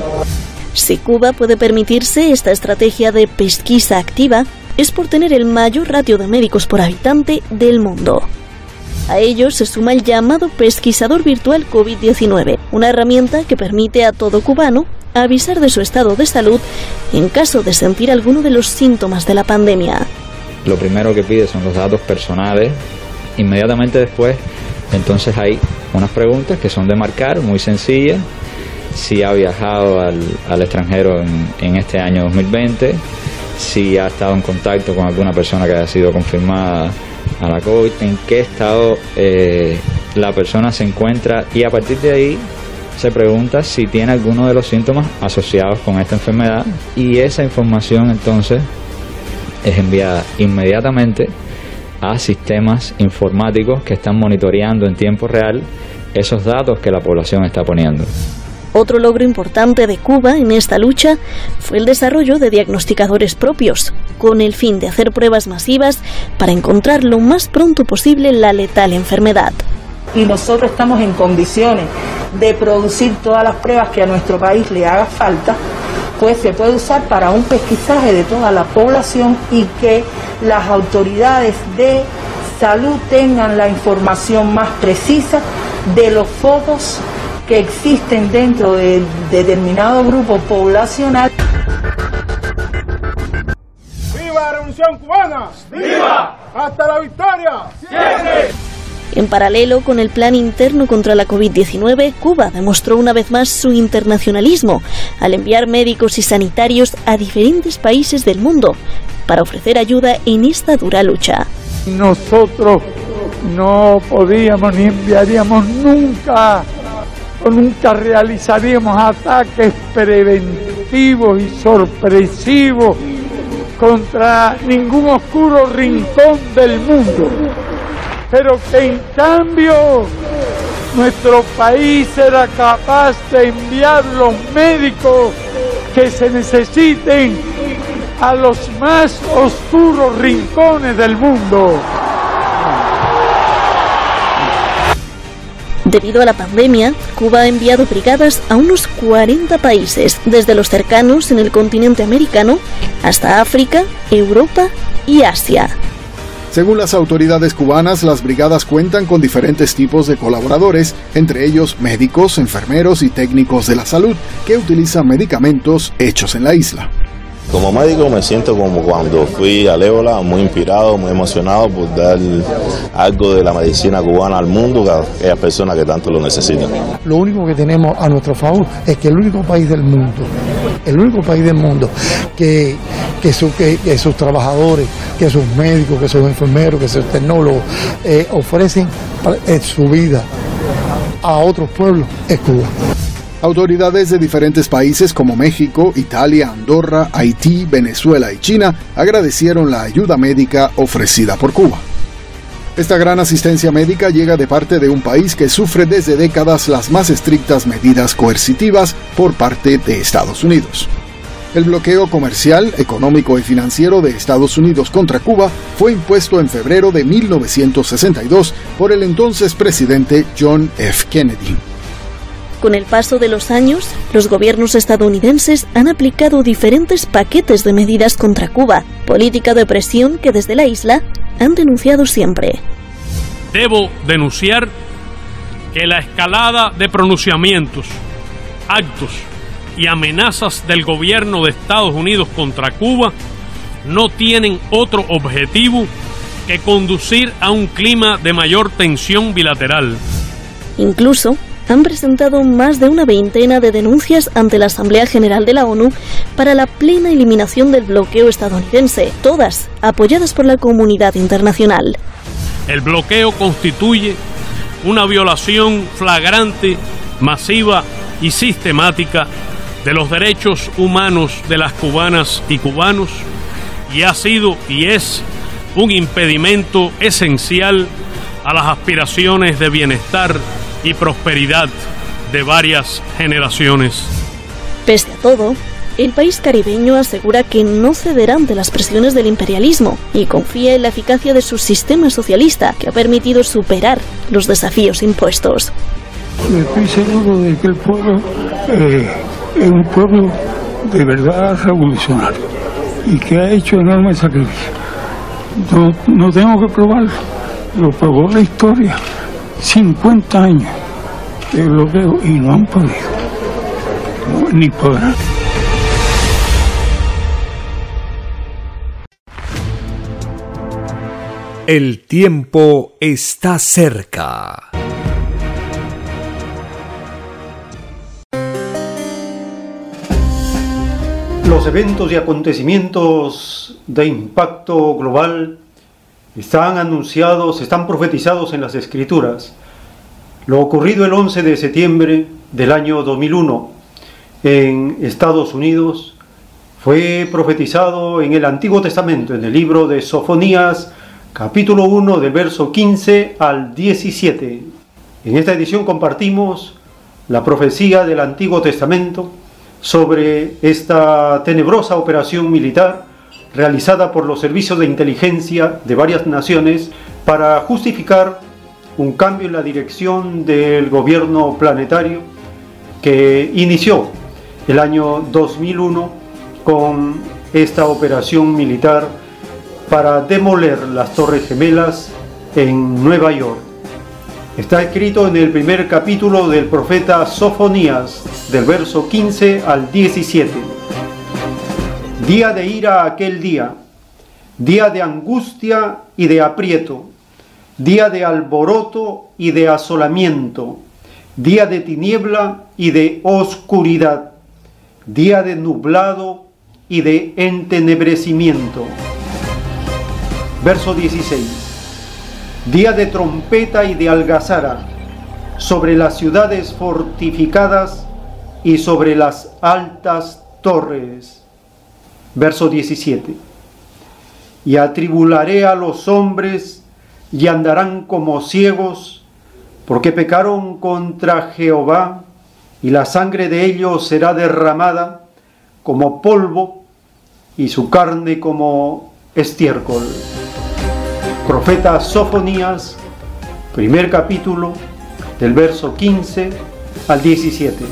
Si Cuba puede permitirse esta estrategia de pesquisa activa, es por tener el mayor ratio de médicos por habitante del mundo. A ello se suma el llamado pesquisador virtual COVID-19, una herramienta que permite a todo cubano avisar de su estado de salud en caso de sentir alguno de los síntomas de la pandemia. Lo primero que pide son los datos personales. Inmediatamente después, entonces hay unas preguntas que son de marcar, muy sencillas. Si ha viajado al, extranjero en, este año 2020, si ha estado en contacto con alguna persona que haya sido confirmada a la COVID, en qué estado eh, la persona se encuentra y a partir de ahí se pregunta si tiene alguno de los síntomas asociados con esta enfermedad y esa información entonces es enviada inmediatamente a sistemas informáticos que están monitoreando en tiempo real esos datos que la población está poniendo. Otro logro importante de Cuba en esta lucha fue el desarrollo de diagnosticadores propios, con el fin de hacer pruebas masivas para encontrar lo más pronto posible la letal enfermedad. Y nosotros estamos en condiciones de producir todas las pruebas que a nuestro país le haga falta, pues se puede usar para un pesquisaje de toda la población y que las autoridades de salud tengan la información más precisa de los focos que existen dentro de determinado grupo poblacional. ¡Viva la Revolución Cubana! ¡Viva! ¡Hasta la victoria! ¡Siempre! En paralelo con el plan interno contra la COVID-19, Cuba demostró una vez más su internacionalismo al enviar médicos y sanitarios a diferentes países del mundo para ofrecer ayuda en esta dura lucha. Nosotros no podíamos ni enviaríamos nunca o nunca realizaríamos ataques preventivos y sorpresivos contra ningún oscuro rincón del mundo pero que en cambio nuestro país era capaz de enviar los médicos que se necesiten a los más oscuros rincones del mundo. Debido a la pandemia, Cuba ha enviado brigadas a unos 40 países, desde los cercanos en el continente americano hasta África, Europa y Asia. Según las autoridades cubanas, las brigadas cuentan con diferentes tipos de colaboradores, entre ellos médicos, enfermeros y técnicos de la salud, que utilizan medicamentos hechos en la isla. Como médico me siento como cuando fui a Ébola, muy inspirado, muy emocionado por dar algo de la medicina cubana al mundo a aquellas personas que tanto lo necesitan. Lo único que tenemos a nuestro favor es que el único país del mundo, el único país del mundo que, que, sus trabajadores, que sus médicos, que sus enfermeros, que sus tecnólogos eh, ofrecen eh, su vida a otros pueblos es Cuba. Autoridades de diferentes países como México, Italia, Andorra, Haití, Venezuela y China agradecieron la ayuda médica ofrecida por Cuba. Esta gran asistencia médica llega de parte de un país que sufre desde décadas las más estrictas medidas coercitivas por parte de Estados Unidos. El bloqueo comercial, económico y financiero de Estados Unidos contra Cuba fue impuesto en febrero de 1962 por el entonces presidente John F. Kennedy. Con el paso de los años, los gobiernos estadounidenses han aplicado diferentes paquetes de medidas contra Cuba, política de presión que desde la isla han denunciado siempre. Debo denunciar que la escalada de pronunciamientos, actos y amenazas del gobierno de Estados Unidos contra Cuba no tienen otro objetivo que conducir a un clima de mayor tensión bilateral. Incluso han presentado más de una veintena de denuncias ante la Asamblea General de la ONU para la plena eliminación del bloqueo estadounidense, todas apoyadas por la comunidad internacional. El bloqueo constituye una violación flagrante, masiva y sistemática de los derechos humanos de las cubanas y cubanos y ha sido y es un impedimento esencial a las aspiraciones de bienestar y prosperidad de varias generaciones. Pese a todo, el país caribeño asegura que no cederá ante las presiones del imperialismo y confía en la eficacia de su sistema socialista que ha permitido superar los desafíos impuestos. Estoy seguro de que el pueblo eh, es un pueblo de verdad revolucionario y que ha hecho enormes sacrificios. No, no tengo que probarlo, lo probó la historia. 50 años de bloqueo y no han podido, ni podrán. El tiempo está cerca. Los eventos y acontecimientos de impacto global están anunciados, están profetizados en las escrituras. Lo ocurrido el 11 de septiembre del año 2001 en Estados Unidos fue profetizado en el Antiguo Testamento, en el libro de Sofonías, capítulo 1, del verso 15 al 17. En esta edición compartimos la profecía del Antiguo Testamento sobre esta tenebrosa operación militar realizada por los servicios de inteligencia de varias naciones para justificar un cambio en la dirección del gobierno planetario que inició el año 2001 con esta operación militar para demoler las Torres Gemelas en Nueva York. Está escrito en el primer capítulo del profeta Sofonías, del verso 15 al 17. Día de ira aquel día, día de angustia y de aprieto, día de alboroto y de asolamiento, día de tiniebla y de oscuridad, día de nublado y de entenebrecimiento. Verso 16. Día de trompeta y de algazara sobre las ciudades fortificadas y sobre las altas torres. Verso 17. Y atribularé a los hombres y andarán como ciegos, porque pecaron contra Jehová, y la sangre de ellos será derramada como polvo, y su carne como estiércol. Profeta Sofonías, primer capítulo, del verso 15 al 17.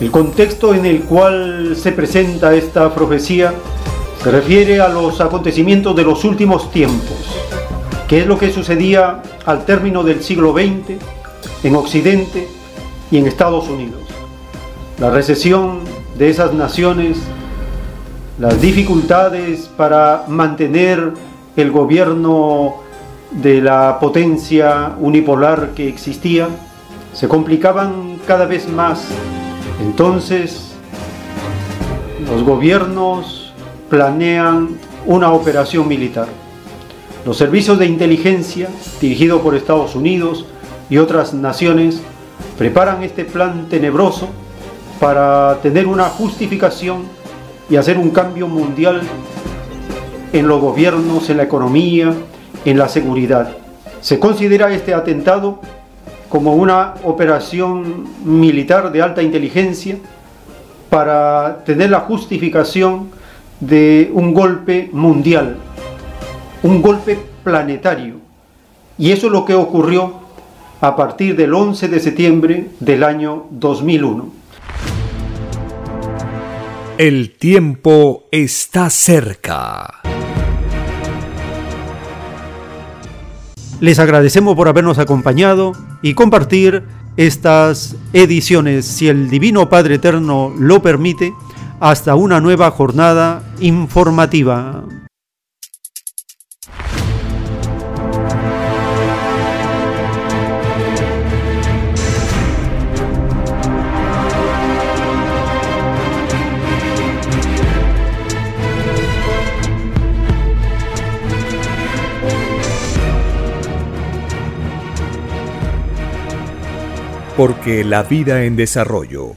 El contexto en el cual se presenta esta profecía se refiere a los acontecimientos de los últimos tiempos qué es lo que sucedía al término del siglo XX en Occidente y en Estados Unidos. La recesión de esas naciones, las dificultades para mantener el gobierno de la potencia unipolar que existía, se complicaban cada vez más. Entonces, los gobiernos planean una operación militar. Los servicios de inteligencia, dirigidos por Estados Unidos y otras naciones, preparan este plan tenebroso para tener una justificación y hacer un cambio mundial en los gobiernos, en la economía, en la seguridad. Se considera este atentado como una operación militar de alta inteligencia para tener la justificación de un golpe mundial un golpe planetario. Y eso es lo que ocurrió a partir del 11 de septiembre del año 2001. El tiempo está cerca. Les agradecemos por habernos acompañado y compartir estas ediciones, si el Divino Padre Eterno lo permite, hasta una nueva jornada informativa. Porque la vida en desarrollo